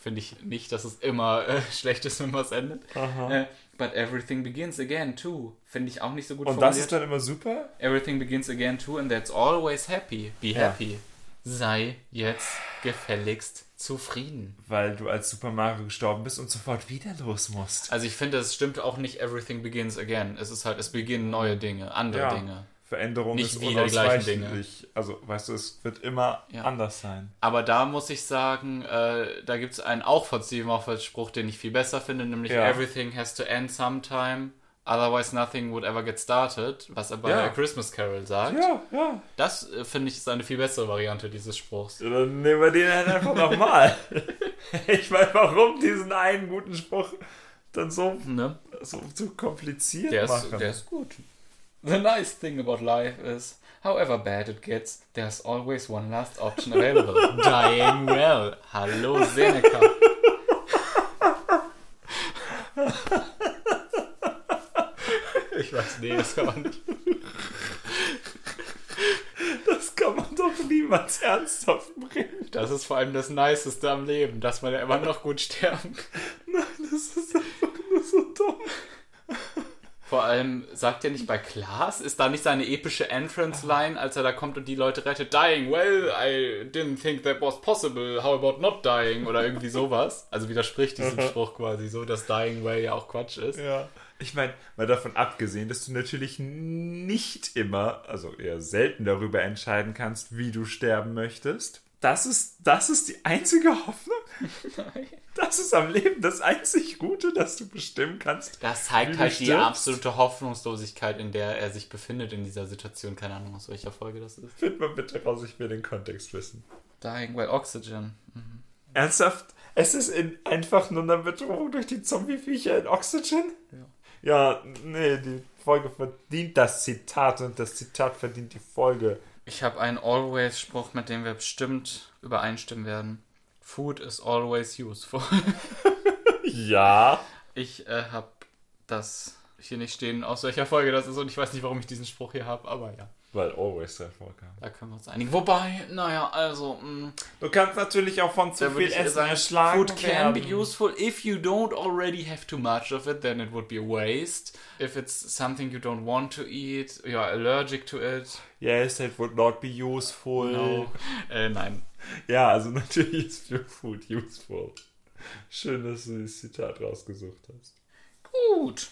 A: Finde ich nicht, dass es immer äh, schlecht ist, wenn was endet.
B: Aha.
A: Äh, but everything begins again too. Finde ich auch nicht so gut
B: Und das
A: formuliert.
B: ist dann immer super?
A: everything begins again too and that's always happy. Be
B: Ja.
A: happy. Sei jetzt gefälligst zufrieden.
B: Weil du als Super Mario gestorben bist und sofort wieder los musst.
A: Also ich finde, es stimmt auch nicht everything begins again. Es ist halt, es beginnen neue Dinge, andere
B: Ja.
A: Different
B: Veränderung
A: Nicht
B: ist
A: wieder die gleichen
B: unausweichlich. Also, weißt du, es wird immer
A: Ja.
B: anders sein.
A: Aber da muss ich sagen, äh, da gibt es einen auch von Stephen Moffat Spruch, den ich viel besser finde, nämlich
B: Ja.
A: Everything has to end sometime, otherwise nothing would ever get started, was er bei
B: Ja.
A: Christmas Carol sagt.
B: Ja, ja.
A: Das äh, finde ich ist eine viel bessere Variante dieses Spruchs.
B: Dann nehmen wir den halt einfach nochmal. ich meine, warum diesen einen guten Spruch dann so,
A: Ne?
B: so, so kompliziert
A: Der
B: machen?
A: ist, der ist gut. The nice thing about life is, however bad it gets, there's always one last option available. Dying well. Hallo Seneca. Ich weiß, nee, das kann man nicht.
B: das kann man doch niemals ernsthaft bringen.
A: Das ist vor allem das Niceste am Leben, dass man ja immer noch gut sterben kann.
B: Nein, das ist einfach nur so dumm.
A: Vor allem, sagt er nicht bei Klaas, ist da nicht seine epische Entrance-Line, als er da kommt und die Leute rettet? Dying, well, I didn't think that was possible. How about not dying? Oder irgendwie sowas. Also widerspricht diesem Spruch quasi so, dass Dying well ja auch Quatsch ist.
B: Ja. Ich meine, mal davon abgesehen, dass du natürlich nicht immer, also eher selten darüber entscheiden kannst, wie du sterben möchtest. Das ist, das ist die einzige Hoffnung. Das ist am Leben das einzig Gute, dass du bestimmen kannst.
A: Das zeigt halt die
B: stirbst.
A: absolute Hoffnungslosigkeit, in der er sich befindet in dieser Situation. Keine Ahnung, aus welcher Folge das ist.
B: Find mal bitte raus, ich will den Kontext wissen.
A: Dying well, Oxygen.
B: Ernsthaft? Es ist in einfach nur eine Bedrohung durch die Zombie-Viecher in Oxygen?
A: Ja.
B: Ja, nee, die Folge verdient das Zitat und das Zitat verdient die Folge.
A: Ich habe einen Always-Spruch, mit dem wir bestimmt übereinstimmen werden. Food is always useful.
B: Ja.
A: Ich äh, habe das hier nicht stehen, aus welcher Folge das ist und ich weiß nicht, warum ich diesen Spruch hier habe, aber ja,
B: Weil always drin vorkam.
A: da können wir uns einigen. Wobei, naja, also, mh,
B: Du kannst natürlich auch von zu viel Essen
A: sagen,
B: erschlagen
A: Food can
B: werden.
A: be useful if you don't already have too much of it, then it would be a waste. If it's something you don't want to eat, you're allergic to it.
B: Yes, it would not be useful.
A: No. Äh, nein.
B: Ja, also natürlich ist für Food useful. Schön, dass du das Zitat rausgesucht hast.
A: Gut.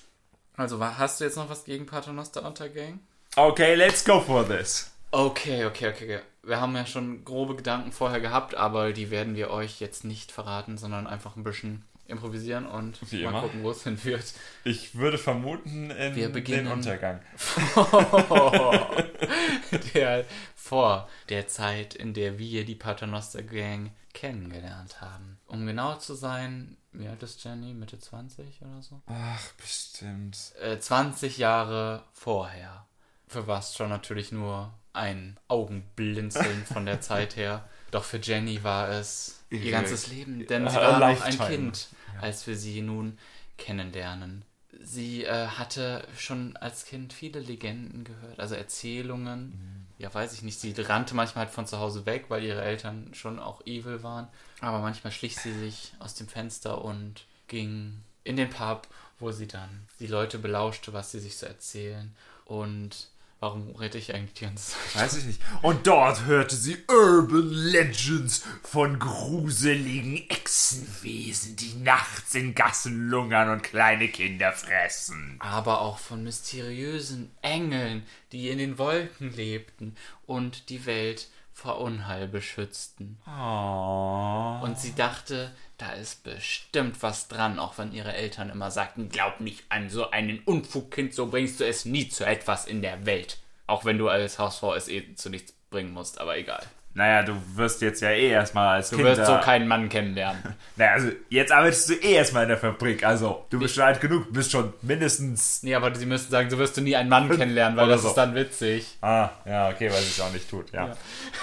A: Also, hast du jetzt noch was gegen Paternoster Untergang?
B: Okay, let's go for this.
A: Okay, okay, okay, okay. Wir haben ja schon grobe Gedanken vorher gehabt, aber die werden wir euch jetzt nicht verraten, sondern einfach ein bisschen improvisieren und
B: Wie
A: mal
B: immer.
A: gucken, wo es hinführt.
B: Ich würde vermuten in
A: Wir
B: den
A: beginnen-
B: Untergang.
A: der, vor der Zeit, in der wir die Paternoster Gang kennengelernt haben. Um genau zu sein, wie alt ist Jenny? Mitte 20 oder so?
B: Ach, bestimmt.
A: Äh, 20 Jahre vorher. Für Vastra natürlich nur ein Augenblinzeln von der Zeit her. Doch für Jenny war es ihr
B: Ihre-
A: ganzes Leben, denn
B: a
A: sie war noch ein. Kind, als wir sie nun kennenlernen. Sie äh, hatte schon als Kind viele Legenden gehört, also Erzählungen. Ja, weiß ich nicht. Sie rannte manchmal halt von zu Hause weg, weil ihre Eltern schon auch evil waren. Aber manchmal schlich sie sich aus dem Fenster und ging in den Pub, wo sie dann die Leute belauschte, was sie sich so erzählen. Und warum rede ich eigentlich die ganze Zeit?
B: Weiß ich nicht. Und dort hörte sie Urban Legends von gruseligen Echsenwesen, die nachts in Gassen lungern und kleine Kinder fressen.
A: aber auch von mysteriösen Engeln, die in den Wolken lebten und die Welt vor Unheil beschützten.
B: Oh.
A: Und sie dachte, da ist bestimmt was dran, auch wenn ihre Eltern immer sagten, glaub nicht an so einen Unfug, Kind, so bringst du es nie zu etwas in der Welt. Auch wenn du als Hausfrau es eh zu nichts bringen musst, aber egal.
B: Naja, du wirst jetzt ja eh erstmal als
A: Du
B: Kind.
A: wirst so keinen Mann kennenlernen.
B: naja, also jetzt arbeitest du eh erstmal in der Fabrik. Also, du bist schon alt genug, du bist schon mindestens.
A: nee, aber sie müssten sagen, so wirst du nie einen Mann kennenlernen, weil das
B: so.
A: ist dann witzig.
B: Ah, ja, okay, weil sie es auch nicht tut, ja.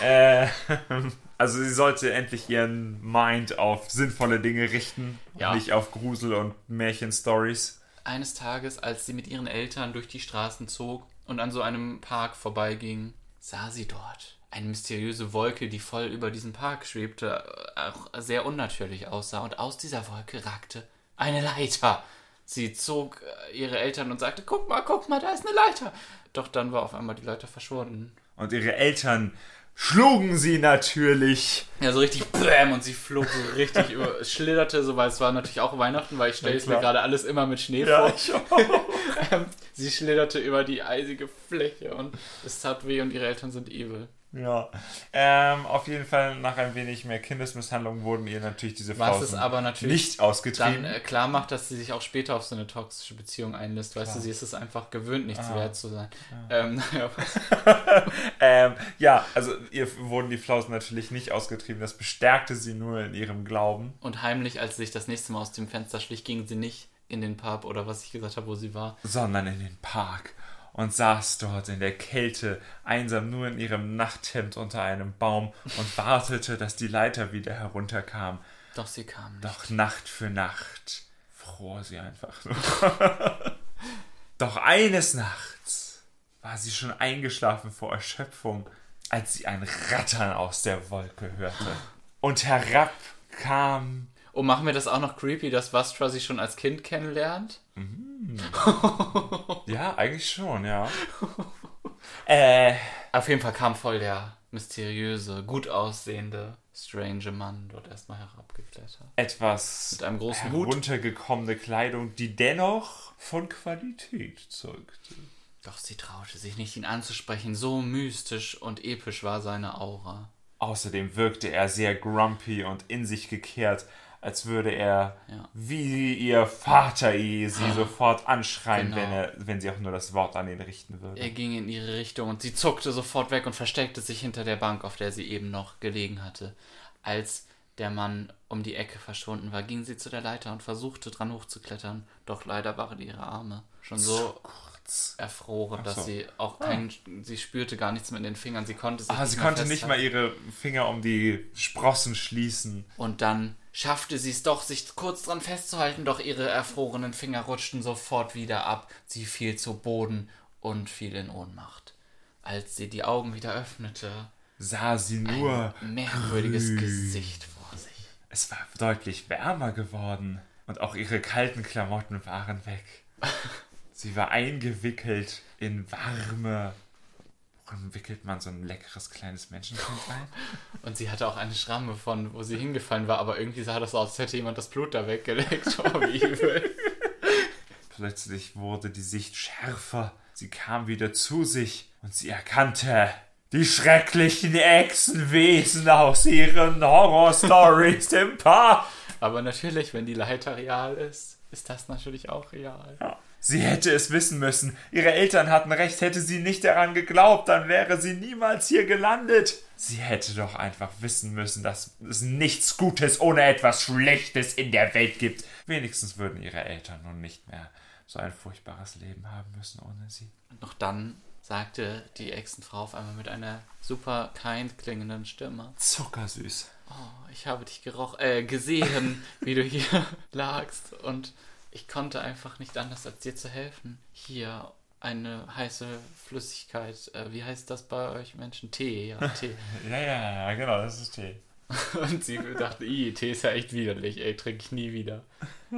B: Äh, also, sie sollte endlich ihren Mind auf sinnvolle Dinge richten,
A: Ja.
B: nicht auf Grusel- und Märchenstories.
A: Eines Tages, als sie mit ihren Eltern durch die Straßen zog und an so einem Park vorbeiging, sah sie dort eine mysteriöse Wolke, die voll über diesen Park schwebte, auch sehr unnatürlich aussah. Und aus dieser Wolke ragte eine Leiter. Sie zog äh, ihre Eltern und sagte, guck mal, guck mal, da ist eine Leiter. Doch dann war auf einmal die Leiter verschwunden.
B: Und ihre Eltern schlugen sie natürlich.
A: Ja, so richtig BÄM und sie flog so richtig über, schlitterte so, weil es war natürlich auch Weihnachten, weil ich stelle es mir gerade alles immer mit Schnee vor.
B: ich auch.
A: Ähm, sie schlitterte über die eisige Fläche und es tat weh und ihre Eltern sind evil.
B: Ja. Ähm, auf jeden Fall, nach ein wenig mehr Kindesmisshandlung wurden ihr natürlich diese
A: Was
B: Flausen
A: es aber natürlich
B: nicht ausgetrieben.
A: dann äh, klar macht, dass sie sich auch später auf so eine toxische Beziehung einlässt. Weißt du, sie ist es einfach gewöhnt, nichts wert zu sein. Ähm, naja,
B: Ähm, ja, also ihr wurden die Flausen natürlich nicht ausgetrieben. Das bestärkte sie nur in ihrem Glauben.
A: und heimlich, als sie sich das nächste Mal aus dem Fenster schlich, ging sie nicht in den Pub oder was ich gesagt habe, wo sie war.
B: sondern in den Park und saß dort in der Kälte, einsam nur in ihrem Nachthemd unter einem Baum und wartete, dass die Leiter wieder herunterkam.
A: Doch sie kam nicht.
B: Doch Nacht für Nacht fror sie einfach nur. Doch eines Nachts war sie schon eingeschlafen vor Erschöpfung, als sie ein Rattern aus der Wolke hörte. Und herab kam
A: Oh, machen wir das auch noch creepy, dass Vastra sie schon als Kind kennenlernt?
B: Ja, eigentlich schon, ja. äh,
A: Auf jeden Fall kam voll der mysteriöse, gut aussehende, strange Mann dort erstmal herabgeklettert.
B: etwas
A: Mit einem großen Hut.
B: heruntergekommene Kleidung, die dennoch von Qualität zeugte.
A: Doch sie traute sich nicht, ihn anzusprechen. So mystisch und episch war seine Aura.
B: Außerdem wirkte er sehr grumpy und in sich gekehrt, als würde er
A: Ja.
B: wie ihr Vater sie sofort anschreien,
A: Genau.
B: wenn, er, wenn sie auch nur das Wort an ihn richten würde.
A: Er ging in ihre Richtung und sie zuckte sofort weg und versteckte sich hinter der Bank, auf der sie eben noch gelegen hatte. Als der Mann um die Ecke verschwunden war, ging sie zu der Leiter und versuchte dran hochzuklettern. Doch leider waren ihre Arme schon so erfroren, dass
B: so.
A: sie auch kein, sie spürte gar nichts mehr in den Fingern. Sie konnte sich
B: Ah,
A: nicht
B: sie konnte nicht mal
A: festhalten.
B: ihre Finger um die Sprossen schließen.
A: Und dann schaffte sie es doch, sich kurz dran festzuhalten, doch ihre erfrorenen Finger rutschten sofort wieder ab. Sie fiel zu Boden und fiel in Ohnmacht. Als sie die Augen wieder öffnete,
B: Sah sie nur,
A: ein merkwürdiges
B: grün.
A: Gesicht vor sich.
B: es war deutlich wärmer geworden und auch ihre kalten Klamotten waren weg. Sie war eingewickelt in warme. Worin wickelt man so ein leckeres kleines Menschenkind ein?
A: Und sie hatte auch eine Schramme von, wo sie hingefallen war, aber irgendwie sah das aus, als hätte jemand das Blut da weggeleckt. Oh, wie übel.
B: Plötzlich wurde die Sicht schärfer. Sie kam wieder zu sich und sie erkannte die schrecklichen Echsenwesen aus ihren Horror-Stories im Park.
A: Aber natürlich, wenn die Leiter real ist, ist das natürlich auch real.
B: Ja. Sie hätte es wissen müssen. Ihre Eltern hatten recht. Hätte sie nicht daran geglaubt, dann wäre sie niemals hier gelandet. Sie hätte doch einfach wissen müssen, dass es nichts Gutes ohne etwas Schlechtes in der Welt gibt. Wenigstens würden ihre Eltern nun nicht mehr so ein furchtbares Leben haben müssen ohne sie.
A: Und noch dann sagte die Echsenfrau auf einmal mit einer super kind klingenden Stimme.
B: Zuckersüß.
A: Oh, ich habe dich geroch äh, gesehen, wie du hier lagst und ich konnte einfach nicht anders, als dir zu helfen. Hier eine heiße Flüssigkeit. Äh, wie heißt das bei euch Menschen? Tee, ja, Tee.
B: ja, ja, ja, genau, das ist Tee.
A: Und sie dachte, i, Tee ist ja echt widerlich, ey, trinke ich nie wieder.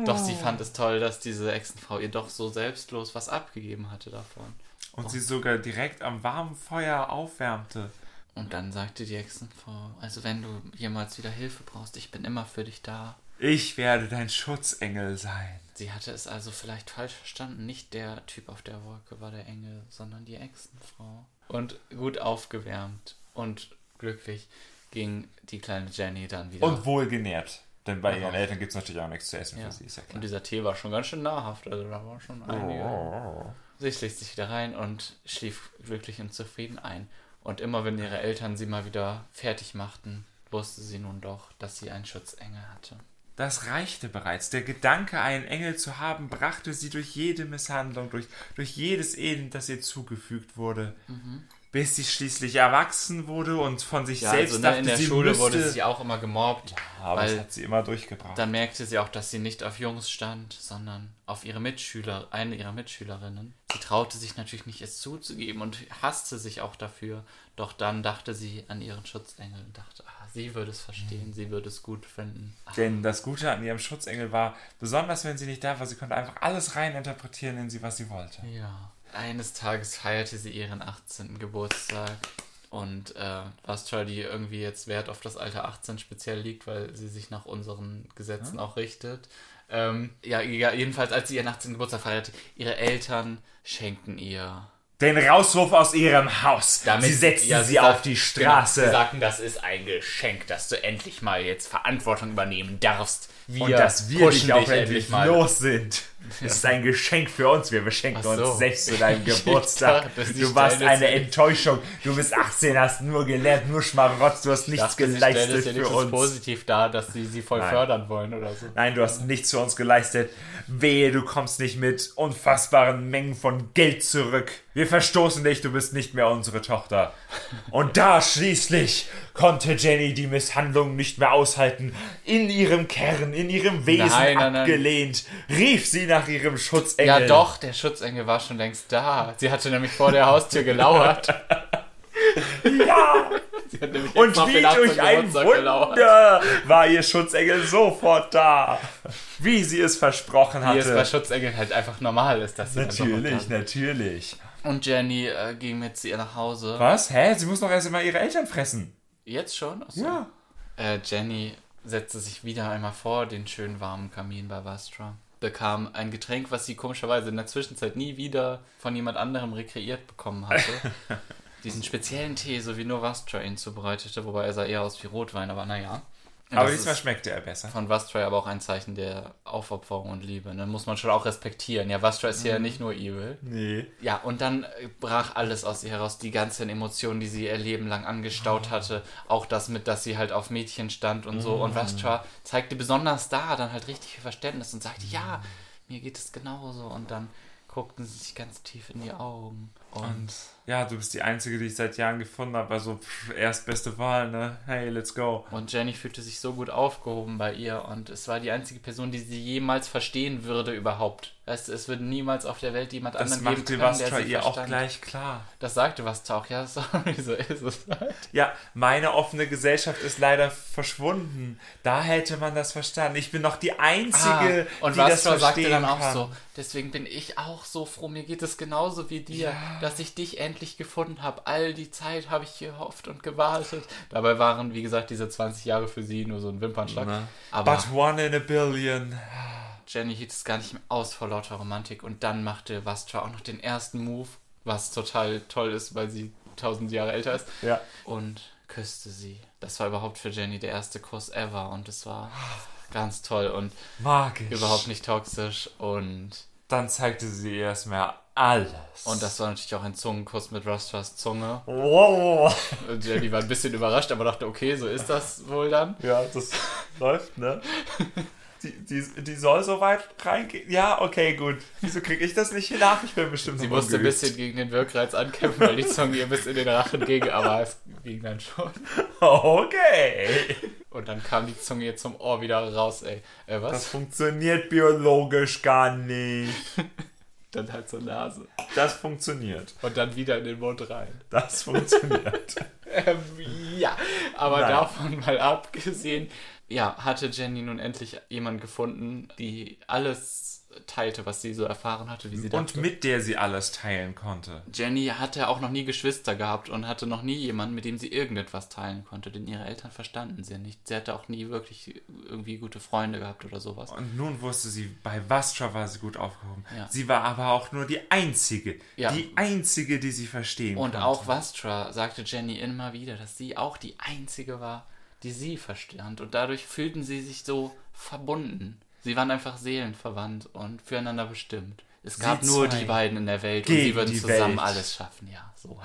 A: Doch sie fand es toll, dass diese Echsenfrau ihr doch so selbstlos was abgegeben hatte davon.
B: Und oh. sie sogar direkt am warmen Feuer aufwärmte.
A: Und dann sagte die Echsenfrau, also wenn du jemals wieder Hilfe brauchst, ich bin immer für dich da.
B: Ich werde dein Schutzengel sein.
A: Sie hatte es also vielleicht falsch verstanden. Nicht der Typ auf der Wolke war der Engel, sondern die Echsenfrau. Und gut aufgewärmt und glücklich ging die kleine Jenny dann wieder.
B: Und wohlgenährt. Denn bei ihren Eltern gibt es natürlich auch nichts zu essen
A: ja.
B: für sie, ist ja
A: klar. Und dieser Tee war schon ganz schön nahrhaft. Also da war schon einige. Oh. Sie schlägt sich wieder rein und schlief glücklich und zufrieden ein. Und immer wenn ihre Eltern sie mal wieder fertig machten, wusste sie nun doch, dass sie einen Schutzengel hatte.
B: Das reichte bereits. Der Gedanke, einen Engel zu haben, brachte sie durch jede Misshandlung, durch, durch jedes Elend, das ihr zugefügt wurde. Mhm bis sie schließlich erwachsen wurde und von sich ja, selbst also,
A: ne, dachte, in der sie Schule müsste... wurde sie auch immer gemobbt.
B: Ja, aber das hat sie immer durchgebracht.
A: Dann merkte sie auch, dass sie nicht auf Jungs stand, sondern auf ihre Mitschüler, eine ihrer Mitschülerinnen. Sie traute sich natürlich nicht, es zuzugeben und hasste sich auch dafür. Doch dann dachte sie an ihren Schutzengel und dachte, ah, sie würde es verstehen, mhm. sie würde es gut finden.
B: Ah. Denn das Gute an ihrem Schutzengel war, besonders wenn sie nicht da war, sie konnte einfach alles reininterpretieren in sie, was sie wollte.
A: Ja. Eines Tages feierte sie ihren 18. Geburtstag und äh, Astra, die irgendwie jetzt Wert auf das Alter 18 speziell liegt, weil sie sich nach unseren Gesetzen ja. auch richtet. Ähm, ja, jedenfalls, als sie ihren 18. Geburtstag feierte, ihre Eltern schenkten ihr
B: den Rauswurf aus ihrem Haus. Damit, sie setzten ja, sie, sie auf die Straße.
A: Genau, sie sagten, das ist ein Geschenk, dass du endlich mal jetzt Verantwortung übernehmen darfst.
B: Wir und dass wir dich auch endlich mal. los sind. Das ist ein Geschenk für uns. Wir beschenken so. uns sechs zu deinem Geburtstag. Dachte, du warst eine Enttäuschung. Du bist 18, hast nur gelernt, nur Schmarotz. Du hast nichts dachte, geleistet ja für uns.
A: positiv da, dass sie sie voll Nein. fördern wollen oder so.
B: Nein, du hast nichts für uns geleistet. Wehe, du kommst nicht mit unfassbaren Mengen von Geld zurück. Wir verstoßen dich, du bist nicht mehr unsere Tochter. Und da schließlich konnte Jenny die Misshandlung nicht mehr aushalten. In ihrem Kern, in ihrem Wesen nein, nein, abgelehnt, rief sie nach ihrem Schutzengel.
A: Ja doch, der Schutzengel war schon längst da. Sie hatte nämlich vor der Haustür gelauert.
B: ja! Und wie durch ein Wunder gelauert. war ihr Schutzengel sofort da. Wie sie es versprochen hatte. Wie es
A: bei Schutzengeln halt einfach normal ist, dass sie
B: Natürlich, natürlich.
A: Und Jenny äh, ging mit ihr nach Hause.
B: Was? Hä? Sie muss doch erst einmal ihre Eltern fressen.
A: Jetzt schon?
B: Achso. Ja.
A: Äh, Jenny setzte sich wieder einmal vor den schönen warmen Kamin bei Vastra, bekam ein Getränk, was sie komischerweise in der Zwischenzeit nie wieder von jemand anderem rekreiert bekommen hatte. Diesen speziellen Tee, so wie nur Vastra ihn zubereitete, wobei er sah eher aus wie Rotwein, aber naja.
B: Aber diesmal schmeckte er besser.
A: Von Vastra aber auch ein Zeichen der Aufopferung und Liebe. Ne? Muss man schon auch respektieren. Ja, Vastra ist mhm. ja nicht nur evil.
B: Nee.
A: Ja, und dann brach alles aus ihr heraus. Die ganzen Emotionen, die sie ihr Leben lang angestaut oh. hatte. Auch das mit, dass sie halt auf Mädchen stand und mhm. so. Und mhm. Vastra zeigte besonders da dann halt richtig viel Verständnis und sagte, mhm. ja, mir geht es genauso. Und dann guckten sie sich ganz tief in die Augen. Und, und
B: ja, du bist die Einzige, die ich seit Jahren gefunden habe. Also pff, erst beste Wahl, ne? Hey, let's go.
A: Und Jenny fühlte sich so gut aufgehoben bei ihr und es war die einzige Person, die sie jemals verstehen würde überhaupt. Es, es würde niemals auf der Welt jemand das anderen geben können, der sie ihr
B: auch gleich klar.
A: Das sagte was auch, ja, sorry, so ist es halt.
B: Ja, meine offene Gesellschaft ist leider verschwunden. Da hätte man das verstanden. Ich bin noch die Einzige,
A: ah, und die das verstehen sagte dann auch kann. so, deswegen bin ich auch so froh, mir geht es genauso wie dir. Ja dass ich dich endlich gefunden habe. All die Zeit habe ich gehofft und gewartet. Dabei waren, wie gesagt, diese 20 Jahre für sie nur so ein Wimpernschlag. Na.
B: Aber But one in a billion.
A: Jenny hielt es gar nicht mehr aus vor lauter Romantik und dann machte Vastra auch noch den ersten Move, was total toll ist, weil sie tausend Jahre älter ist.
B: Ja.
A: Und küsste sie. Das war überhaupt für Jenny der erste Kuss ever und es war Ganz toll und
B: Magisch.
A: überhaupt nicht toxisch und
B: Dann zeigte sie erstmal alles.
A: und das war natürlich auch ein Zungenkuss mit Rostras Zunge.
B: Wow.
A: Und Jenny war ein bisschen überrascht, aber dachte, okay, so ist das wohl dann.
B: Ja, das läuft, ne? Die, die, die soll so weit reingehen. Ja, okay, gut. Wieso kriege ich das nicht hin? Ach, ich bin bestimmt
A: Sie musste ein bisschen gegen den Wirkreiz ankämpfen, weil die Zunge ihr bis in den Rachen ging, aber es ging dann schon.
B: Okay.
A: Und dann kam die Zunge ihr zum Ohr wieder raus, ey. Äh, was?
B: Das funktioniert biologisch gar nicht.
A: Dann halt zur Nase.
B: Das funktioniert.
A: Und dann wieder in den Mund rein.
B: Das funktioniert.
A: Ähm, ja, aber
B: Nein.
A: davon mal abgesehen, ja, hatte Jenny nun endlich jemanden gefunden, die alles teilte, was sie so erfahren hatte, wie sie
B: Und
A: dachte.
B: mit der sie alles teilen konnte.
A: Jenny hatte auch noch nie Geschwister gehabt und hatte noch nie jemanden, mit dem sie irgendetwas teilen konnte, denn ihre Eltern verstanden sie nicht. Sie hatte auch nie wirklich irgendwie gute Freunde gehabt oder sowas.
B: Und nun wusste sie, bei Vastra war sie gut aufgehoben.
A: Ja.
B: Sie war aber auch nur die Einzige.
A: Ja.
B: Die Einzige, die sie verstehen
A: Und
B: konnte.
A: auch Vastra sagte Jenny immer wieder, dass sie auch die einzige war, die sie verstand. Und dadurch fühlten sie sich so verbunden. Sie waren einfach seelenverwandt und füreinander bestimmt. Es gab nur die beiden in der Welt und sie würden
B: die
A: zusammen
B: Welt.
A: alles schaffen, ja. So.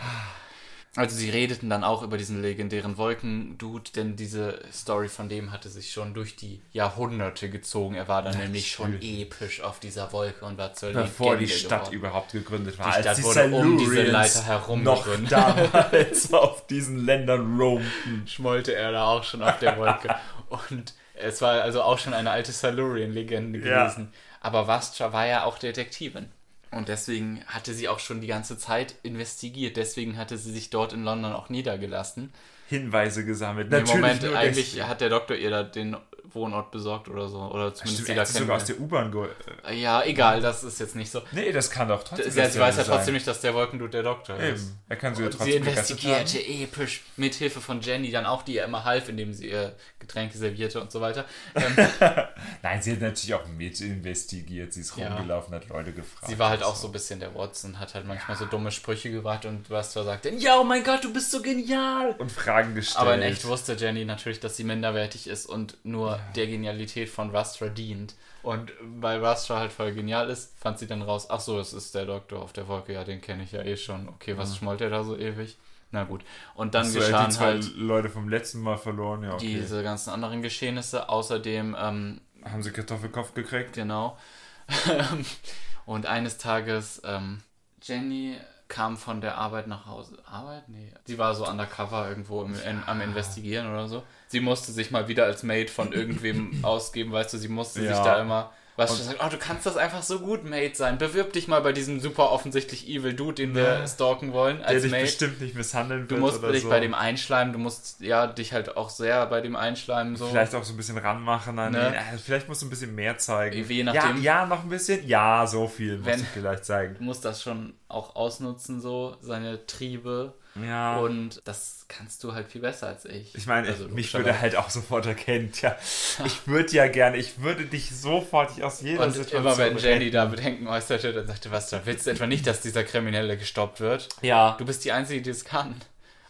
A: Also sie redeten dann auch über diesen legendären Wolkendude, denn diese Story von dem hatte sich schon durch die Jahrhunderte gezogen. Er war dann nämlich schon episch auf dieser Wolke und war zur
B: Bevor die
A: Legende
B: Stadt
A: geworden.
B: überhaupt gegründet war.
A: Die Stadt
B: als die
A: wurde um diese Leiter herum
B: noch
A: gegründet.
B: damals auf diesen Ländern roamten.
A: schmollte er da auch schon auf der Wolke. Und es war also auch schon eine alte Silurian-Legende
B: Ja.
A: gewesen. Aber Vastra war ja auch Detektivin. Und deswegen hatte sie auch schon die ganze Zeit investigiert. Deswegen hatte sie sich dort in London auch niedergelassen.
B: Hinweise gesammelt.
A: Im Moment eigentlich
B: deswegen.
A: hat der Doktor ihr da den Wohnort besorgt oder so. Oder zumindest
B: Stimmt,
A: sie
B: sie sogar aus der U-Bahn ge... äh,
A: Ja, egal, das ist jetzt nicht so.
B: Nee, das kann doch trotzdem
A: Ja, sie weiß ja
B: dasselbe
A: trotzdem
B: sein.
A: nicht, dass der Wolkendude der Doktor ist.
B: Eben. Er kann sie ja
A: sie
B: trotzdem haben.
A: investigierte episch mit Hilfe von Jenny dann auch, die ihr immer half, indem sie ihr Getränke servierte und so weiter. Ähm,
B: Nein, sie hat natürlich auch mit investigiert. Sie ist
A: Ja.
B: rumgelaufen, hat Leute gefragt.
A: sie war halt auch so ein bisschen der Watson, hat halt manchmal so dumme Sprüche gebracht und was zwar sagte, ja, oh mein Gott, du bist so genial.
B: Und Fragen gestellt.
A: Aber in echt wusste Jenny natürlich, dass sie minderwertig ist und nur der Genialität von Rastra dient. Und weil Rastra halt voll genial ist, fand sie dann raus, ach so, es ist der Doktor auf der Wolke, ja, den kenne ich ja eh schon. Okay, was schmollt er da so ewig? Na gut. Und dann
B: so, er hat die
A: geschahen
B: zwei
A: halt
B: Leute vom letzten Mal verloren. Ja, okay.
A: diese ganzen anderen Geschehnisse. Außerdem, ähm,
B: Haben sie Kartoffelkopf gekriegt?
A: genau. und eines Tages, ähm, Jenny kam von der Arbeit nach Hause. Arbeit? Nee. Sie war so undercover irgendwo im, in, am Investigieren oder so. Sie musste sich mal wieder als Maid von irgendwem ausgeben, weißt du, sie musste sich
B: Ja.
A: da immer. Was du sagst, oh, du kannst das einfach so gut Maid sein. Bewirb dich mal bei diesem super offensichtlich evil Dude, den wir
B: Ja.
A: stalken wollen,
B: Der
A: als
B: dich
A: Maid.
B: bestimmt nicht misshandeln
A: Du musst dich
B: so.
A: bei dem einschleimen, du musst ja dich halt auch sehr bei dem einschleimen so.
B: Vielleicht auch so ein bisschen ranmachen an
A: Ne?
B: ihn. Äh, Vielleicht musst du ein bisschen mehr zeigen.
A: Je nachdem.
B: Ja, ja, noch ein bisschen. Ja, so viel muss
A: Wenn-
B: ich vielleicht zeigen.
A: Du musst das schon auch ausnutzen, so, seine Triebe.
B: Ja.
A: Und das kannst du halt viel besser als ich.
B: ich meine,
A: Also,
B: mich würde halt auch sofort erkennen. Tja, ich würde ja gerne, ich würde dich sofort aus jeder
A: Und
B: Situation
A: immer wenn Jenny da Bedenken äußerte, dann sagte, was, da willst du etwa nicht, dass dieser Kriminelle gestoppt wird?
B: Ja.
A: Du bist die Einzige, die es kann.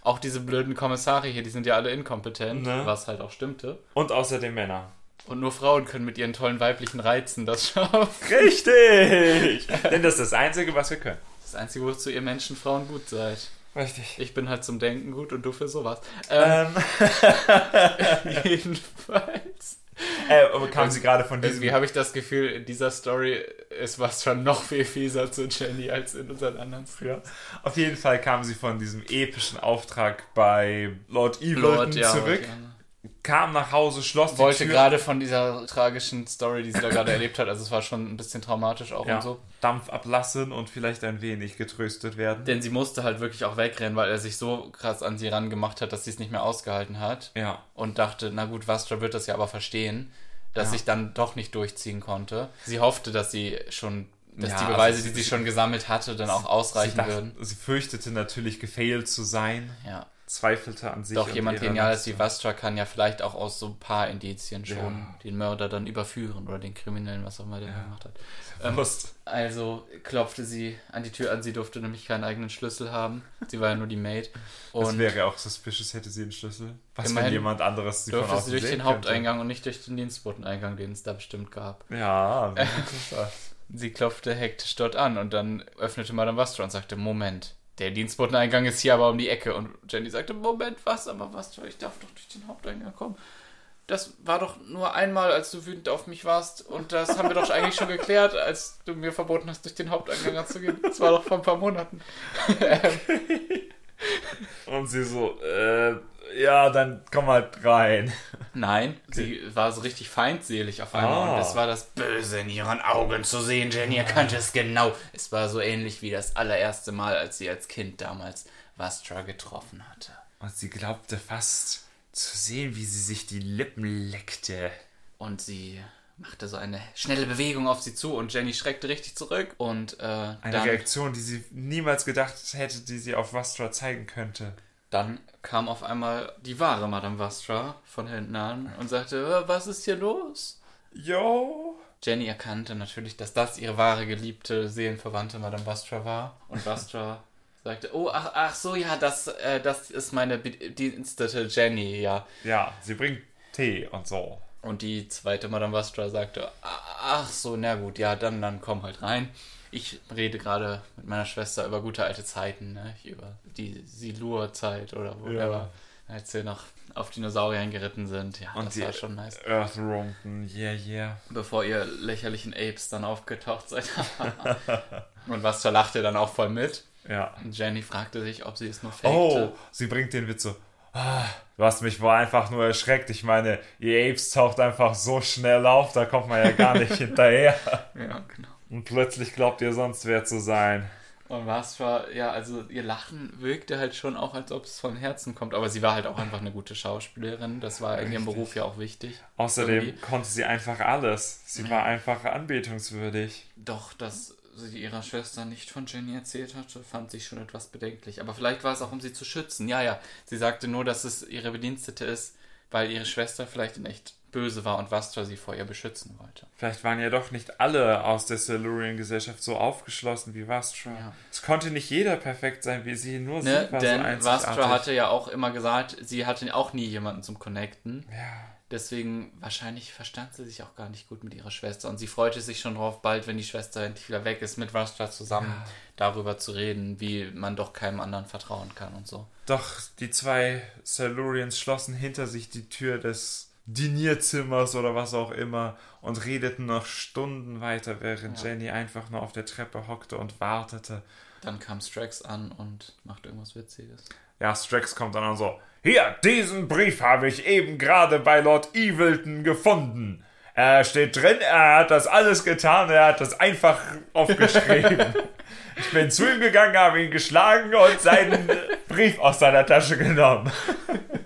A: Auch diese blöden Kommissare hier, die sind ja alle inkompetent,
B: Ne?
A: was halt auch stimmte.
B: Und außerdem Männer.
A: Und nur Frauen können mit ihren tollen weiblichen Reizen das schaffen.
B: Richtig! Denn das ist das Einzige, was wir können.
A: Das Einzige, wozu ihr Menschen Frauen gut seid.
B: Richtig.
A: Ich bin halt zum Denken gut und du für sowas. Ähm,
B: Ähm,
A: jedenfalls.
B: äh, aber kamen Sie gerade von diesem...
A: Irgendwie habe ich das Gefühl, in dieser Story ist was schon noch viel fieser zu Jenny als in unseren anderen
B: Ja. Auf jeden Fall kamen sie von diesem epischen Auftrag bei Lord Evilton zurück,
A: ja.
B: Kam nach Hause, schloss
A: Wollte
B: die Tür.
A: gerade von dieser tragischen Story, die sie da gerade erlebt hat, also es war schon ein bisschen traumatisch auch
B: ja,
A: und so.
B: Dampf ablassen und vielleicht ein wenig getröstet werden.
A: Denn sie musste halt wirklich auch wegrennen, weil er sich so krass an sie rangemacht hat, dass sie es nicht mehr ausgehalten hat.
B: ja.
A: Und dachte, na gut, Vastra wird das ja aber verstehen, dass
B: Ja.
A: ich dann doch nicht durchziehen konnte. Sie hoffte, dass sie schon dass
B: Ja,
A: die Beweise,
B: also
A: die sie schon gesammelt hatte, dann auch ausreichen
B: dachte,
A: würden.
B: sie fürchtete natürlich, gefailt zu sein,
A: Ja.
B: Zweifelte an sich.
A: Doch jemand Geniales wie. Vastra kann ja vielleicht auch aus so ein paar Indizien schon
B: Ja.
A: den Mörder dann überführen oder den Kriminellen, was auch immer der gemacht hat. Ähm, also klopfte sie an die Tür an, sie durfte nämlich keinen eigenen Schlüssel haben. Sie war ja nur die Maid.
B: Das
A: Und
B: wäre auch suspicious, hätte sie einen Schlüssel. Was, wenn jemand anderes sie von
A: durfte
B: außen
A: sie durch den Haupteingang und nicht durch den Dienstboteneingang, den es da bestimmt gab.
B: Ja, wie interessant.
A: Sie klopfte hektisch dort an und dann öffnete Madame Vastra und sagte, Moment, der Dienstboteneingang ist hier aber um die Ecke. Und Jenny sagte, Moment, was? Aber Vastra, ich darf doch durch den Haupteingang kommen. Das war doch nur einmal, als du wütend auf mich warst. Und das haben wir doch eigentlich schon geklärt, als du mir verboten hast, durch den Haupteingang zu gehen. Das war doch vor ein paar Monaten. Ähm,
B: Und sie so, äh, ja, dann komm halt rein.
A: Nein, sie war so richtig feindselig auf einmal.
B: Ah.
A: Und es war das Böse in ihren Augen zu sehen. Jenny erkannte es genau. Es war so ähnlich wie das allererste Mal, als sie als Kind damals Vastra getroffen hatte.
B: Und sie glaubte fast zu sehen, wie sie sich die Lippen leckte.
A: Und sie machte so eine schnelle Bewegung auf sie zu und Jenny schreckte richtig zurück. Und äh,
B: Eine
A: dann,
B: Reaktion, die sie niemals gedacht hätte, die sie auf Vastra zeigen könnte.
A: dann kam auf einmal die wahre Madame Vastra von hinten an und sagte, "Äh, was ist hier los?
B: Jo.
A: Jenny erkannte natürlich, dass das ihre wahre geliebte Seelenverwandte Madame Vastra war. Und Vastra sagte, oh, ach, ach so, ja, das, äh, das ist meine bedienstete Jenny, ja.
B: Ja, sie bringt Tee und so.
A: Und die zweite Madame Vastra sagte, ach so, na gut, ja, dann, dann komm halt rein. Ich rede gerade mit meiner Schwester über gute alte Zeiten, ne? über die Silur-Zeit oder whatever, als wir noch auf Dinosauriern geritten sind. Ja,
B: Und
A: das war schon nice.
B: Earthrumpen, yeah, yeah.
A: Bevor ihr lächerlichen Apes dann aufgetaucht seid. Und Vastra lachte dann auch voll mit.
B: Ja.
A: Und Jenny fragte sich, ob sie es nur fakte.
B: Oh, sie bringt den Witz so. "Ah, Du hast mich wohl einfach nur erschreckt. Ich meine, ihr Apes taucht einfach so schnell auf, da kommt man ja gar nicht hinterher.
A: Ja, genau.
B: Und plötzlich glaubt ihr sonst wer zu sein.
A: Und Vastra, ja, also ihr Lachen wirkte halt schon auch, als ob es von Herzen kommt. Aber sie war halt auch einfach eine gute Schauspielerin. Das war in ihrem. Beruf ja auch wichtig.
B: Außerdem
A: Irgendwie.
B: konnte sie einfach alles. Sie war einfach anbetungswürdig.
A: Doch, dass sie ihrer Schwester nicht von Jenny erzählt hatte, fand sie schon etwas bedenklich. Aber vielleicht war es auch, um sie zu schützen. Ja, ja. Sie sagte nur, dass es ihre Bedienstete ist, weil ihre Schwester vielleicht in echt böse war und Vastra sie vor ihr beschützen wollte.
B: Vielleicht waren ja doch nicht alle aus der Silurian-Gesellschaft so aufgeschlossen wie Vastra.
A: Ja.
B: Es konnte nicht jeder perfekt sein wie sie, nur
A: Ne?
B: sie war
A: Denn
B: so einzigartig.
A: Vastra hatte ja auch immer gesagt, sie hatte auch nie jemanden zum Connecten.
B: Ja.
A: Deswegen wahrscheinlich verstand sie sich auch gar nicht gut mit ihrer Schwester. Und sie freute sich schon drauf, bald, wenn die Schwester endlich wieder weg ist, mit Vastra zusammen darüber zu reden, wie man doch keinem anderen vertrauen kann und so.
B: Doch die zwei Silurians schlossen hinter sich die Tür des Dinierzimmers oder was auch immer und redeten noch Stunden weiter, während
A: Ja.
B: Jenny einfach nur auf der Treppe hockte und wartete.
A: Dann kam Strax an und machte irgendwas Witziges.
B: Ja, Strax kommt dann und so: Hier, diesen Brief habe ich eben gerade bei Lord Evilton gefunden. Er steht drin, er hat das alles getan, er hat das einfach aufgeschrieben. ich bin zu ihm gegangen, habe ihn geschlagen und seinen Brief aus seiner Tasche genommen.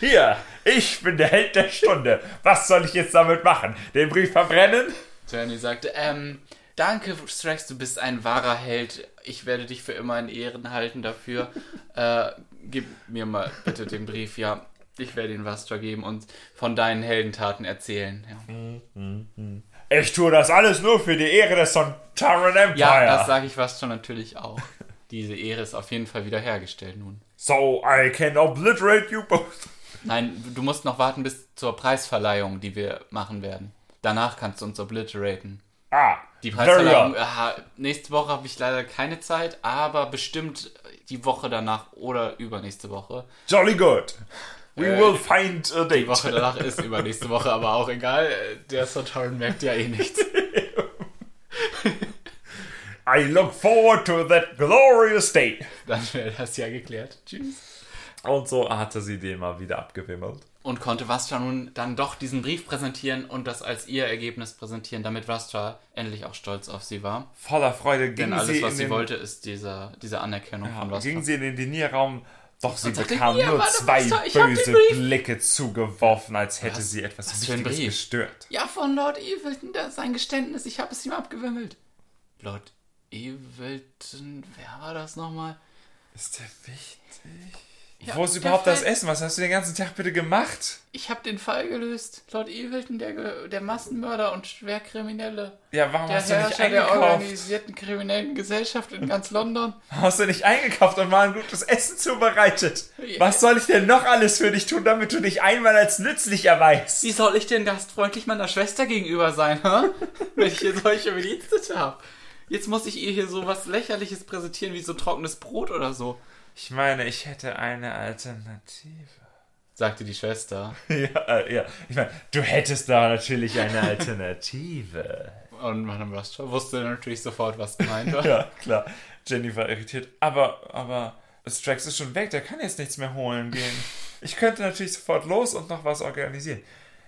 B: Hier, ich bin der Held der Stunde. Was soll ich jetzt damit machen? Den Brief verbrennen?
A: Jenny sagte, ähm, danke, Strax, du bist ein wahrer Held. Ich werde dich für immer in Ehren halten dafür. Äh, gib mir mal bitte den Brief, ja. Ich werde ihn Vastra geben und von deinen Heldentaten erzählen. Ja,
B: Ich tue das alles nur für die Ehre des Sontaran Empire.
A: ja das sage ich Vastra natürlich auch. Diese Ehre ist auf jeden Fall wiederhergestellt nun.
B: so I can obliterate you both.
A: Nein, du musst noch warten bis zur Preisverleihung, die wir machen werden. Danach kannst du uns obliteraten.
B: Ah,
A: Die Preisverleihung, aha, nächste Woche habe ich leider keine Zeit, aber bestimmt die Woche danach oder übernächste Woche.
B: Jolly good. We
A: Äh,
B: will find a date.
A: Die Woche danach ist übernächste Woche, aber auch egal. äh, Der Sontaran merkt ja eh nichts.
B: I look forward to that glorious day.
A: Dann wäre das ja geklärt. Tschüss.
B: Und so hatte sie den mal wieder abgewimmelt.
A: Und konnte Vastra nun dann doch diesen Brief präsentieren und das als ihr Ergebnis präsentieren, damit Vastra endlich auch stolz auf sie war.
B: Voller Freude
A: Denn
B: ging
A: alles,
B: sie
A: was sie
B: den,
A: wollte, ist diese, diese Anerkennung von
B: ja,
A: Vastra.
B: ging sie in den Dinierraum, doch sie bekam
A: "Hier,
B: nur zwei böse
A: Brief."
B: Blicke zugeworfen, als hätte
A: Was?
B: sie etwas
A: Was
B: Wichtiges
A: Brief?
B: gestört.
A: Ja, von Lord Evilton, das ist ein Geständnis, ich habe es ihm abgewimmelt. Lord Evilton, wer war das nochmal?
B: Ist der wichtig?
A: Ja,
B: Wo ist überhaupt das
A: Fall-
B: Essen? Was hast du den ganzen Tag bitte gemacht?
A: Ich habe den Fall gelöst. Lord Evilton, der, der Massenmörder und Schwerkriminelle.
B: Ja, warum hast du nicht
A: Herrscher der
B: eingekauft?
A: organisierten kriminellen Gesellschaft in ganz London.
B: Hast du nicht eingekauft und mal ein gutes Essen zubereitet?
A: Ja.
B: Was soll ich denn noch alles für dich tun, damit du dich einmal als nützlich erweist?
A: Wie soll ich denn gastfreundlich meiner Schwester gegenüber sein, hä? wenn ich hier solche Bedienstete habe? Jetzt muss ich ihr hier so was Lächerliches präsentieren, wie so trockenes Brot oder so,
B: Ich meine, ich hätte eine Alternative.
A: sagte die Schwester.
B: ja, äh, ja. Ich meine, du hättest da natürlich eine Alternative.
A: Und Madame Rostra wusste natürlich sofort, was gemeint war.
B: ja, klar. Jenny war irritiert. Aber, aber, Strax ist schon weg, der kann jetzt nichts mehr holen gehen. Ich könnte natürlich sofort los und noch was organisieren.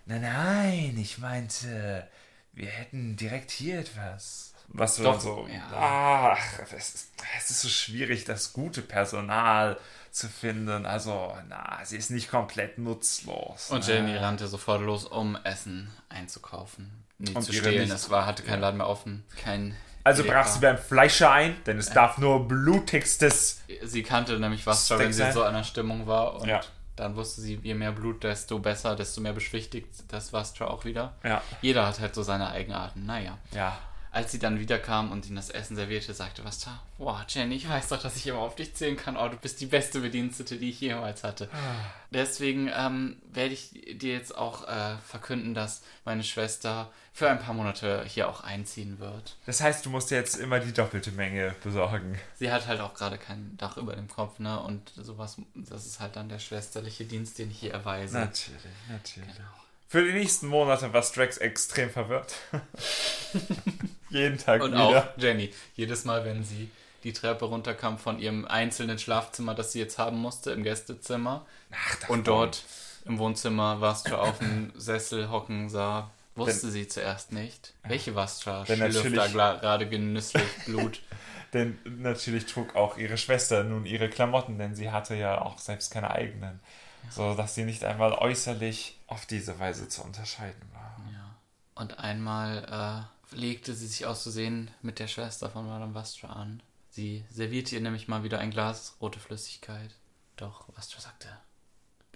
B: Nein, nein, ich meinte, wir hätten direkt hier etwas. Was du
A: Doch,
B: dann so.
A: ja.
B: Ach, es ist, es ist so schwierig, das gute Personal zu finden. Also, na, sie ist nicht komplett nutzlos.
A: Und
B: ne?
A: Jenny rannte sofort los, um Essen einzukaufen. Nee,
B: Und
A: zu stehlen.
B: nicht-
A: Es war, hatte kein Laden mehr offen. Kein.
B: Also brach sie beim Fleischer ein, denn es darf nur blutigstes.
A: Sie kannte nämlich was,
B: Steak
A: wenn sie so einer Stimmung war. Und
B: Ja.
A: dann wusste sie, je mehr Blut, desto besser, desto mehr beschwichtigt das Vastra auch wieder.
B: Ja.
A: Jeder hat halt so seine Eigenarten. Naja.
B: Ja.
A: Als sie dann wiederkam und ihnen das Essen servierte, sagte Vastra, boah, Jenny, ich weiß doch, dass ich immer auf dich zählen kann. Oh, du bist die beste Bedienstete, die ich jemals hatte. Deswegen ähm, werde ich dir jetzt auch äh, verkünden, dass meine Schwester für ein paar Monate hier auch einziehen wird.
B: Das heißt, du musst jetzt immer die doppelte Menge besorgen.
A: Sie hat halt auch gerade kein Dach über dem Kopf, ne? Und sowas, das ist halt dann der schwesterliche Dienst, den ich hier erweise.
B: Natürlich, natürlich. Für die nächsten Monate war Strax extrem verwirrt. Jeden Tag
A: Und
B: wieder.
A: auch Jenny. Jedes Mal, wenn sie die Treppe runterkam von ihrem einzelnen Schlafzimmer, das sie jetzt haben musste, im Gästezimmer. und dort im Wohnzimmer Vastra auf dem Sessel hocken sah, wusste sie zuerst nicht, welche Vastra
B: Denn
A: schlürft da gerade genüsslich Blut.
B: Denn natürlich trug auch ihre Schwester nun ihre Klamotten, denn sie hatte ja auch selbst keine eigenen. So dass sie nicht einmal äußerlich auf diese Weise zu unterscheiden war.
A: ja. Und einmal äh, legte sie sich aus Versehen mit der Schwester von Madame Vastra an. Sie servierte ihr nämlich mal wieder ein Glas rote Flüssigkeit. Doch Vastra sagte,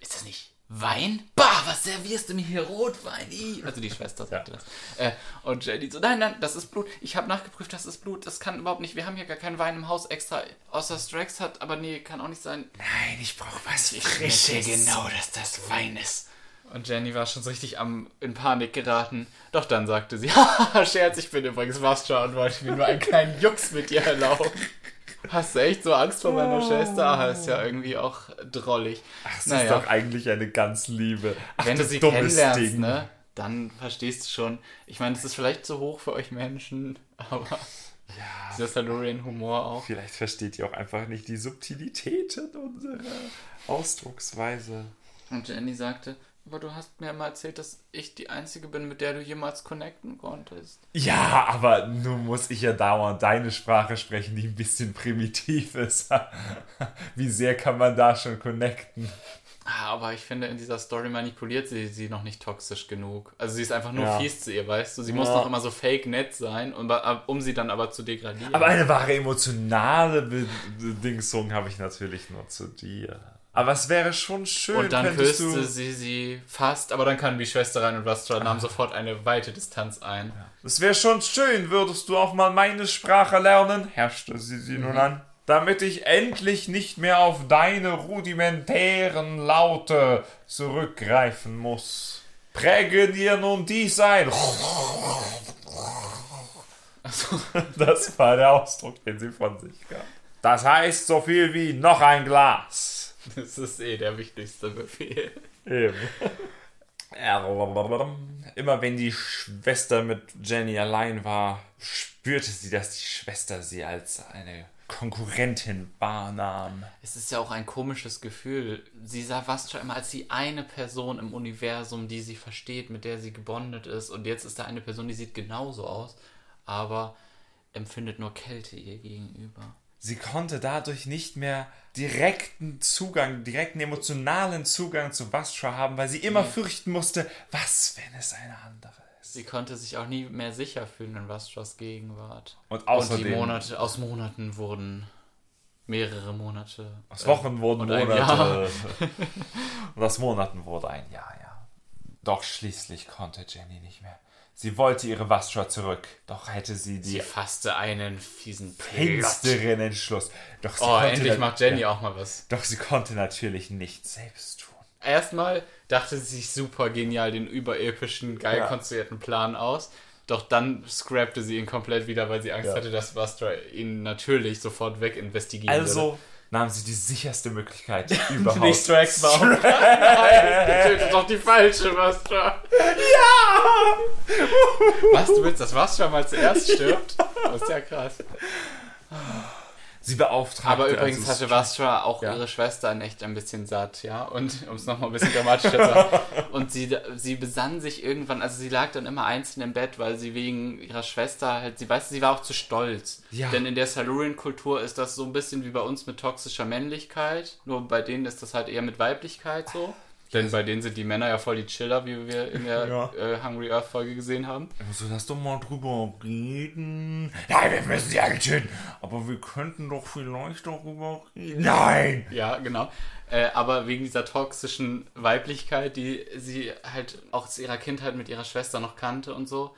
A: ist das nicht Wein? Bah, was servierst du mir hier? Rotwein? Ih. Also die Schwester sagte das. Äh, und Jenny so, nein, nein, das ist Blut. Ich habe nachgeprüft, das ist Blut. Das kann überhaupt nicht. Wir haben hier gar keinen Wein im Haus extra. Außer Strax hat, aber nee, kann auch nicht sein.
B: Nein, ich brauche was
A: Ich merke genau, dass das Wein ist. Und Jenny war schon so richtig am, in Panik geraten. Doch dann sagte sie, haha, Scherz, ich bin übrigens Wastra und wollte mir nur einen kleinen Jux mit dir erlauben. Hast du echt so Angst vor meiner Schwester? Ah, ist ja irgendwie auch drollig.
B: Das
A: Naja.
B: ist doch eigentlich eine ganz liebe. Ach,
A: Wenn du
B: das
A: sie
B: dummes
A: kennenlernst,
B: Ding.
A: ne, dann verstehst du schon. Ich meine, es ist vielleicht zu hoch für euch Menschen, aber
B: Ja,
A: dieser Salurian-Humor auch.
B: vielleicht versteht ihr auch einfach nicht die Subtilitäten unserer Ausdrucksweise.
A: Und Jenny sagte, aber du hast mir mal erzählt, dass ich die Einzige bin, mit der du jemals connecten konntest.
B: Ja, aber nun muss ich ja dauernd deine Sprache sprechen, die ein bisschen primitiv ist. Wie sehr kann man da schon connecten?
A: Ah, aber ich finde, in dieser Story manipuliert sie sie noch nicht toxisch genug. Also sie ist einfach nur
B: Ja.
A: fies zu ihr, weißt du? Sie muss
B: Ja.
A: noch immer so fake nett sein, um, um sie dann aber zu degradieren.
B: Aber eine wahre emotionale Be Bedingung habe ich natürlich nur zu dir. Aber es wäre schon schön,
A: und dann küsste sie sie fast, aber dann kam die Schwester rein und Rastra nahm sofort eine weite Distanz ein.
B: Es wäre schon schön, würdest du auch mal meine Sprache lernen, herrschte sie sie nun an. Damit ich endlich nicht mehr auf deine rudimentären Laute zurückgreifen muss. Präge dir nun dies ein. Das war der Ausdruck, den sie von sich gab. Das heißt so viel wie noch ein Glas.
A: Das ist eh der wichtigste Befehl.
B: Eben. Immer wenn die Schwester mit Jenny allein war, spürte sie, dass die Schwester sie als eine Konkurrentin wahrnahm.
A: Es ist ja auch ein komisches Gefühl. Sie sah Vastra immer als die eine Person im Universum, die sie versteht, mit der sie gebondet ist. Und jetzt ist da eine Person, die sieht genauso aus, aber empfindet nur Kälte ihr gegenüber.
B: Sie konnte dadurch nicht mehr direkten Zugang, direkten emotionalen Zugang zu Vastra haben, weil sie immer fürchten musste, was, wenn es eine andere ist.
A: Sie konnte sich auch nie mehr sicher fühlen in Vastras Gegenwart.
B: Und
A: Und
B: außerdem,
A: die Monate, aus Monaten wurden mehrere Monate.
B: aus Wochen wurden
A: und ein
B: Monate. Und aus Monaten wurde ein Jahr, ja. Doch schließlich konnte Jenny nicht mehr. Sie wollte ihre Vastra zurück, doch hätte sie
A: Sie
B: die
A: fasste einen fiesen
B: finsteren Entschluss. Doch sie
A: Oh,
B: konnte
A: endlich macht Jenny
B: ja,
A: auch mal was.
B: Doch sie konnte natürlich nichts selbst tun.
A: Erstmal dachte sie sich super genial den überepischen, geil
B: Ja.
A: konstruierten Plan aus. Doch dann scrappte sie ihn komplett wieder, weil sie Angst
B: Ja.
A: hatte, dass Vastra ihn natürlich sofort weginvestigieren
B: Also nahm sie die sicherste Möglichkeit überhaupt.
A: Nicht Strax war. Nein, tötet doch die falsche Vastra. Ja! Was, du willst, dass Vastra mal zuerst stirbt? Das ist ja krass.
B: Sie beauftragte
A: Aber übrigens
B: also
A: hatte Vastra auch
B: Ja.
A: ihre Schwester in echt ein bisschen satt, ja. Und um es nochmal ein bisschen dramatischer zu sagen. Und sie, sie besann sich irgendwann, also sie lag dann immer einzeln im Bett, weil sie wegen ihrer Schwester halt, sie weiß, sie war auch zu stolz.
B: Ja.
A: Denn in der Silurian-Kultur ist das so ein bisschen wie bei uns mit toxischer Männlichkeit. Nur bei denen ist das halt eher mit Weiblichkeit so. Denn bei denen sind die Männer ja voll die Chiller, wie wir in der
B: Ja.
A: äh, Hungry Earth Folge gesehen haben.
B: Also lass doch mal drüber reden. Nein, wir müssen sie alle töten. Aber wir könnten doch vielleicht darüber reden. Nein!
A: Ja, genau. Äh, aber wegen dieser toxischen Weiblichkeit, die sie halt auch aus ihrer Kindheit mit ihrer Schwester noch kannte und so,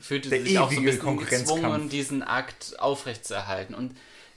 A: fühlte
B: Mhm. Der
A: sie sich auch so ein bisschen gezwungen, diesen Akt aufrechtzuerhalten. Und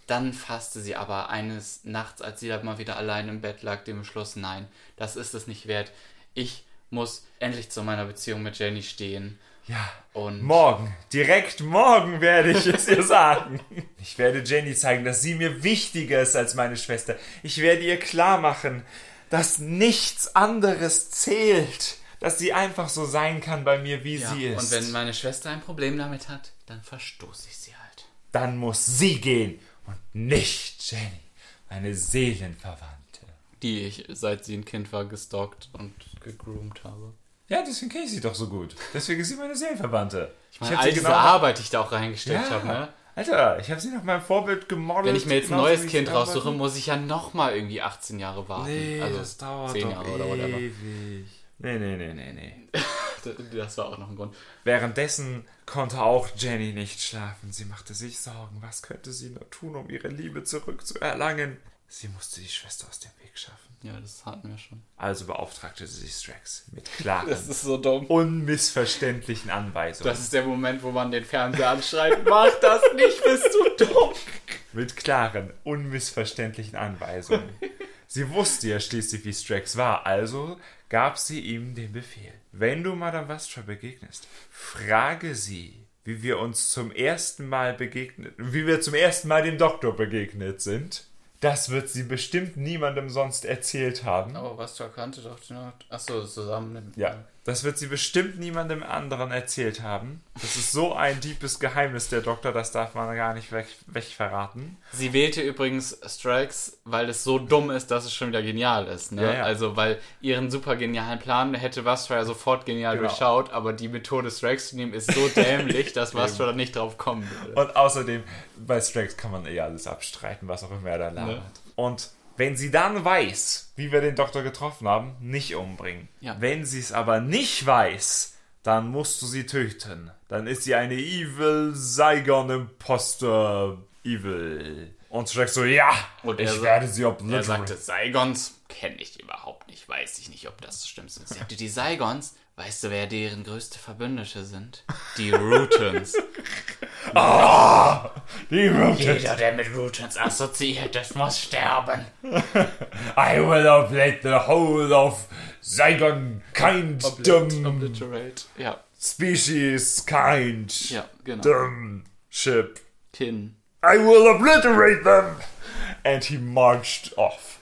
A: dann fasste sie aber eines Nachts, als sie da mal wieder allein im Bett lag, dem Schluss, nein, das ist es nicht wert. Ich muss endlich zu meiner Beziehung mit Jenny stehen.
B: Ja.
A: Und
B: Morgen, direkt morgen werde ich es ihr sagen. Ich werde Jenny zeigen, dass sie mir wichtiger ist als meine Schwester. Ich werde ihr klar machen, dass nichts anderes zählt. Dass sie einfach so sein kann bei mir, wie
A: ja,
B: sie ist.
A: und wenn meine Schwester ein Problem damit hat, dann verstoße ich sie halt.
B: Dann muss sie gehen und nicht Jenny, meine Seelenverwandte.
A: Die ich, seit sie ein Kind war, gestalkt und gegroomt habe.
B: Ja, deswegen kenne ich sie doch so gut. Deswegen ist sie meine Seelenverwandte.
A: Ich meine,
B: hab
A: all diese
B: genau-
A: Arbeit, die ich da auch reingesteckt
B: Ja.
A: habe, ne?
B: Alter, ich habe sie nach meinem Vorbild gemodelt.
A: Wenn ich mir jetzt ein neues Kind raussuche,
B: arbeiten.
A: muss ich ja nochmal irgendwie 18 Jahre warten.
B: Nee,
A: also
B: das dauert
A: 10
B: doch
A: Jahre oder whatever.
B: ewig. Nee, nee, nee, nee, nee.
A: Das war auch noch ein Grund.
B: Währenddessen konnte auch Jenny nicht schlafen. Sie machte sich Sorgen. Was könnte sie nur tun, um ihre Liebe zurückzuerlangen? Sie musste die Schwester aus dem Weg schaffen.
A: Ja, das hatten wir schon.
B: Also beauftragte sie Strax mit klaren,
A: Das ist so dumm.
B: unmissverständlichen Anweisungen.
A: Das ist der Moment, wo man den Fernseher anschreit, mach das nicht, bist du dumm.
B: mit klaren, unmissverständlichen Anweisungen. Sie wusste ja schließlich, wie Strax war, also gab sie ihm den Befehl. Wenn du Madame Vastra begegnest, frage sie, wie wir uns zum ersten Mal begegnet, wie wir zum ersten Mal dem Doktor begegnet sind. Das wird sie bestimmt niemandem sonst erzählt haben.
A: Aber du kannte doch noch. Achso, zusammen mit.
B: Ja, das wird sie bestimmt niemandem anderen erzählt haben. Das ist so ein deepes Geheimnis, der Doktor, das darf man gar nicht weg, wegverraten.
A: Sie wählte übrigens Strikes, weil es so dumm ist, dass es schon wieder genial ist. Ne?
B: Ja, ja.
A: Also, weil ihren super genialen Plan hätte Vastra ja sofort genial
B: Genau.
A: durchschaut, aber die Methode Strikes zu nehmen ist so dämlich, dass Vastra da nicht drauf kommen würde.
B: Und außerdem, bei Strax kann man eh alles abstreiten, was auch immer er da labert. Und wenn sie dann weiß, wie wir den Doktor getroffen haben, nicht umbringen.
A: Ja.
B: Wenn sie es aber nicht weiß, dann musst du sie töten. Dann ist sie eine Evil Saigon Imposter Evil. Und Strax so, ja,
A: Und
B: ich
A: er
B: werde sie
A: Er
B: obliterate.
A: sagte, Saigons kenne ich überhaupt nicht, weiß ich nicht, ob das stimmt. Und sie sagte, die Saigons, weißt du, wer deren größte Verbündete sind? Die Rutans.
B: Die Root-
A: Jeder, der mit Rutans assoziiert ist, muss sterben.
B: I will obliterate the whole of Saigon kind
A: Oblit obliterate. Ja,
B: species kind
A: ja, genau.
B: dumb ship.
A: Kin.
B: I will obliterate them. And he marched off.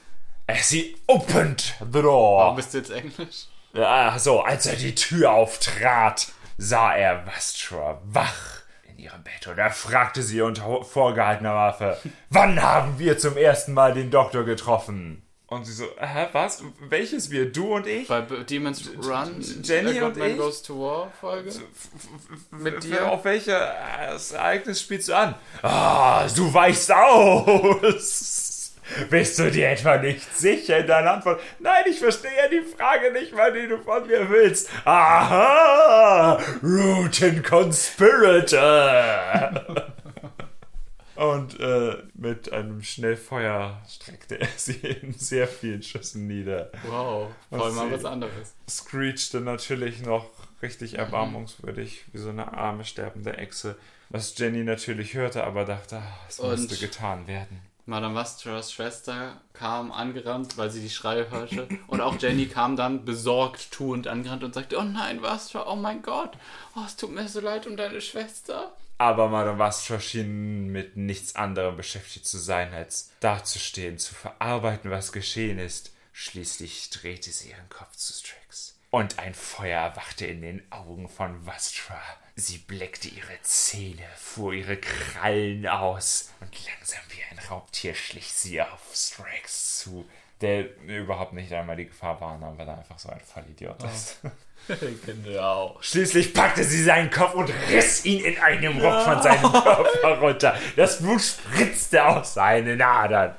B: As he opened the door.
A: Warum bist du jetzt Englisch?
B: Ja, so, als er die Tür auftrat, sah er Vastra wach in ihrem Bett und er fragte sie unter vorgehaltener Waffe, wann haben wir zum ersten Mal den Doktor getroffen? Und sie so, hä, was? Welches wir? Du und ich?
A: Bei Demons Run,
B: Jenny und ich?
A: Goes to War Folge.
B: Mit
A: dir?
B: dir? Auf welches Ereignis spielst du an? Ah, du weichst aus! Bist du dir etwa nicht sicher in deiner Antwort? Nein, ich verstehe ja die Frage nicht mal, die du von mir willst. Aha! Root Conspirator! Und äh, mit einem Schnellfeuer streckte er sie in sehr vielen Schüssen nieder.
A: Wow, voll mal was anderes.
B: screechte natürlich noch richtig erbarmungswürdig, wie so eine arme, sterbende Echse. Was Jenny natürlich hörte, aber dachte, ah, es musste getan werden.
A: Madame Vastras Schwester kam angerannt, weil sie die Schreie hörte. Und auch Jenny kam dann besorgt tuend angerannt und sagte, oh nein, Vastra, oh mein Gott, oh, es tut mir so leid um deine Schwester.
B: Aber Madame Vastra schien mit nichts anderem beschäftigt zu sein, als dazustehen, zu verarbeiten, was geschehen ist. Schließlich drehte sie ihren Kopf zu Strix. Und ein Feuer erwachte in den Augen von Vastra. Sie bleckte ihre Zähne, fuhr ihre Krallen aus und langsam wie ein Raubtier schlich sie auf Strix zu, der überhaupt nicht einmal die Gefahr wahrnahm, weil er einfach so ein Vollidiot ist.
A: genau.
B: Schließlich packte sie seinen Kopf und riss ihn in einem Ruck von seinem Körper runter. Das Blut spritzte aus seinen Adern.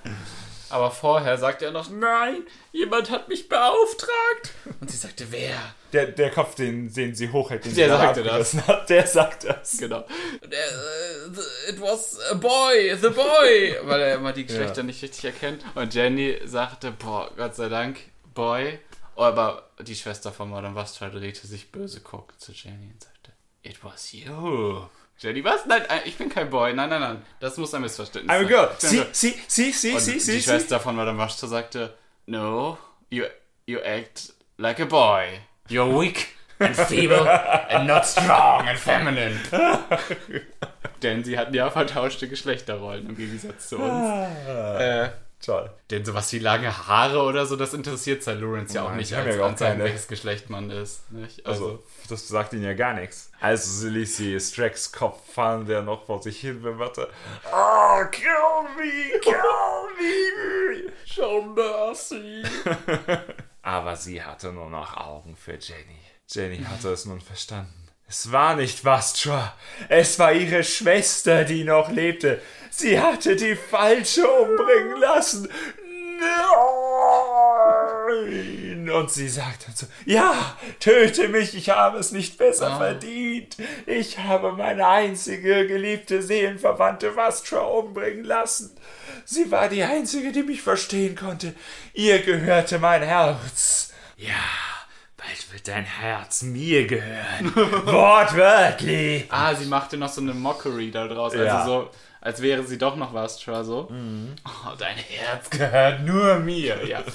A: Aber vorher sagte er noch, nein, jemand hat mich beauftragt. Und sie sagte, wer?
B: Der, der Kopf, den, den sie hochhält, den
A: Der
B: sie
A: sagte das.
B: Hat, der sagt das.
A: Genau. Äh, It was a boy, the boy. Weil er immer die Geschlechter
B: Ja.
A: nicht richtig erkennt. Und Jenny sagte, boah, Gott sei Dank, boy. Aber die Schwester von Madame Vastra drehte sich böse, guckte zu Jenny und sagte, It was you. Jenny, was? Nein, äh, ich bin kein Boy. Nein, nein, nein. Das muss ein Missverständnis
B: I'm a
A: sein.
B: girl.
A: Ich bin
B: Sie,
A: ein Girl.
B: sie, sie, sie,
A: Und
B: sie,
A: die
B: sie.
A: Schwester von Madame Vastra sagte, No, you, you act like a boy. You're weak and feeble and not strong and feminine. Denn sie hatten ja vertauschte Geschlechterrollen im Gegensatz zu uns. Äh,
B: Toll.
A: denn sowas wie lange Haare oder so, das interessiert St. Lawrence ja auch
B: Nein,
A: nicht, als
B: ja
A: anzeigen,
B: keine.
A: welches Geschlecht man ist. Nicht? Also,
B: Also, das sagt ihnen ja gar nichts. Also sie ließ sie Strax Kopf fallen, der noch vor sich hin wimmerte. Oh, kill me, kill me.
A: show mercy.
B: Aber sie hatte nur noch Augen für Jenny. Jenny hatte es nun verstanden. Es war nicht Vastra. Es war ihre Schwester, die noch lebte. Sie hatte die Falsche umbringen lassen. Nein! Und sie sagte dann so, ja, töte mich, ich habe es nicht besser
A: Ah.
B: verdient. Ich habe meine einzige geliebte Seelenverwandte Vastra umbringen lassen. Sie war die einzige, die mich verstehen konnte. Ihr gehörte mein Herz. Ja, bald wird dein Herz mir gehören. Wortwörtlich.
A: Ah, sie machte noch so eine Mockery da draus.
B: Ja.
A: Also so, als wäre sie doch noch Vastra so. Oh, dein Herz gehört nur mir. Ja.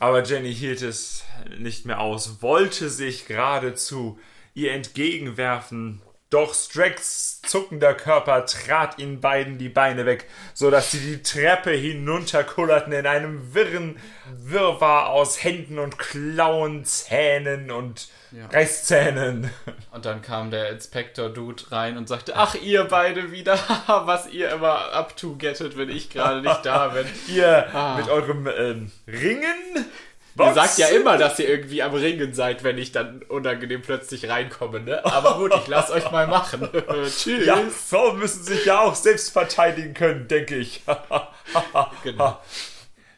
B: Aber Jenny hielt es nicht mehr aus, wollte sich geradezu ihr entgegenwerfen. Doch Strax zuckender Körper trat ihnen beiden die Beine weg, so dass sie die Treppe hinunterkullerten in einem wirren Wirrwarr aus Händen und Klauen, Zähnen und Reißzähnen.
A: Und dann kam der Inspektor-Dude rein und sagte, ach, ihr beide wieder, was ihr immer up to gettet, wenn ich gerade nicht da bin.
B: Ihr
A: Ah.
B: mit eurem ähm, Ringen.
A: Ihr sagt ja immer, dass ihr irgendwie am Ringen seid, wenn ich dann unangenehm plötzlich reinkomme, ne? Aber gut, ich lass euch mal machen. Tschüss.
B: Ja, Frauen müssen sich ja auch selbst verteidigen können, denke ich.
A: Genau.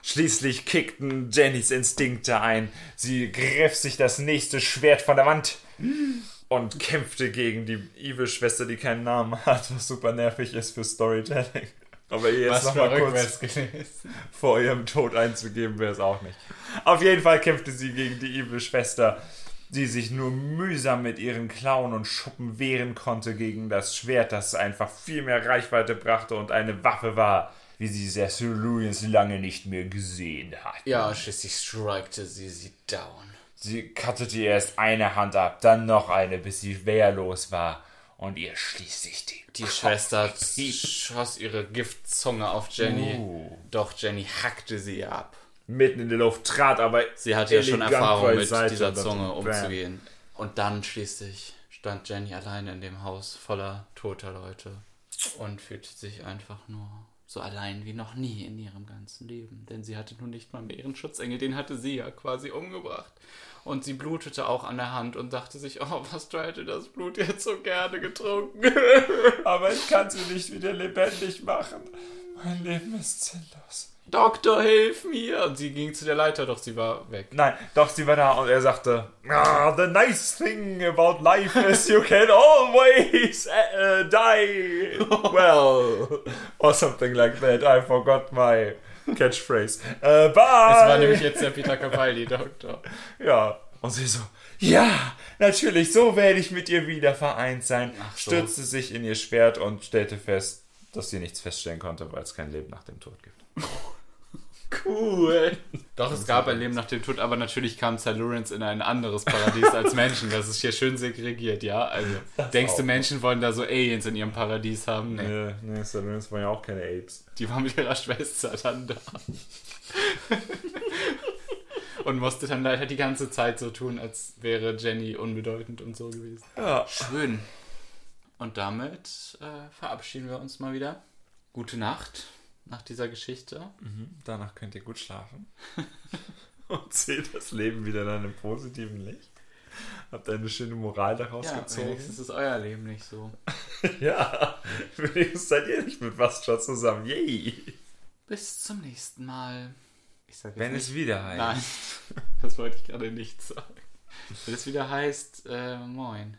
B: Schließlich kickten Jennys Instinkte ein. Sie griff sich das nächste Schwert von der Wand und kämpfte gegen die Evil-Schwester, die keinen Namen hat, was super nervig ist für Storytelling. Aber ihr jetzt
A: Was
B: noch
A: für
B: mal kurz vor ihrem Tod einzugeben, wäre es auch nicht. Auf jeden Fall kämpfte sie gegen die Evil-Schwester, die sich nur mühsam mit ihren Klauen und Schuppen wehren konnte gegen das Schwert, das einfach viel mehr Reichweite brachte und eine Waffe war, wie sie Lewis lange nicht mehr gesehen hat.
A: Ja, schließlich strikte sie sie down.
B: Sie cuttete ihr erst eine Hand ab, dann noch eine, bis sie wehrlos war und ihr schließlich die,
A: Die Schwester schoss ihre Giftzunge auf Jenny.
B: Oh.
A: Doch Jenny hackte sie ab.
B: mitten in die Luft trat, aber
A: Sie hatte ja schon Erfahrung mit
B: beiseite
A: dieser Zunge umzugehen. Und dann schließlich stand Jenny alleine in dem Haus voller toter Leute und fühlte sich einfach nur so allein wie noch nie in ihrem ganzen Leben. Denn sie hatte nun nicht mal mehr ihren Schutzengel, den hatte sie ja quasi umgebracht. Und sie blutete auch an der Hand und dachte sich, oh, was hätte das Blut jetzt so gerne getrunken.
B: Aber ich kann sie nicht wieder lebendig machen. Mein Leben ist sinnlos.
A: Doktor, hilf mir! Und sie ging zu der Leiter, doch sie war weg.
B: Nein, doch, sie war da und er sagte, ah, the nice thing about life is you can always uh, die well. Or something like that. I forgot my catchphrase. Uh, bye!
A: Es war nämlich jetzt der Peter Capaldi, Doktor.
B: Ja. Und sie so, ja, natürlich, so werde ich mit ihr wieder vereint sein.
A: Ach so.
B: Stürzte sich in ihr Schwert und stellte fest, dass sie nichts feststellen konnte, weil es kein Leben nach dem Tod gibt.
A: Cool. Doch, es gab ein Leben nach dem Tod, aber natürlich kam Silurians in ein anderes Paradies als Menschen. Das ist hier schön segregiert, ja? Also, denkst du. Menschen wollen da so Aliens in ihrem Paradies haben? Nee.
B: Nee, nee, Salons waren ja auch keine Apes.
A: Die war mit ihrer Schwester dann da. und musste dann leider die ganze Zeit so tun, als wäre Jenny unbedeutend und so gewesen.
B: Ja.
A: Schön. Und damit äh, verabschieden wir uns mal wieder. Gute Nacht nach dieser Geschichte.
B: Mhm. Danach könnt ihr gut schlafen. Und seht das Leben wieder in einem positiven Licht. Habt eine schöne Moral daraus
A: Ja,
B: gezogen.
A: wenigstens ist euer Leben nicht so.
B: Ja, wenigstens seid ihr nicht mit Wascha zusammen. Yay!
A: Bis zum nächsten Mal. Ich sag jetzt
B: Wenn
A: nicht,
B: es wieder heißt.
A: Nein, das wollte ich gerade nicht sagen. Wenn es wieder heißt, äh, moin.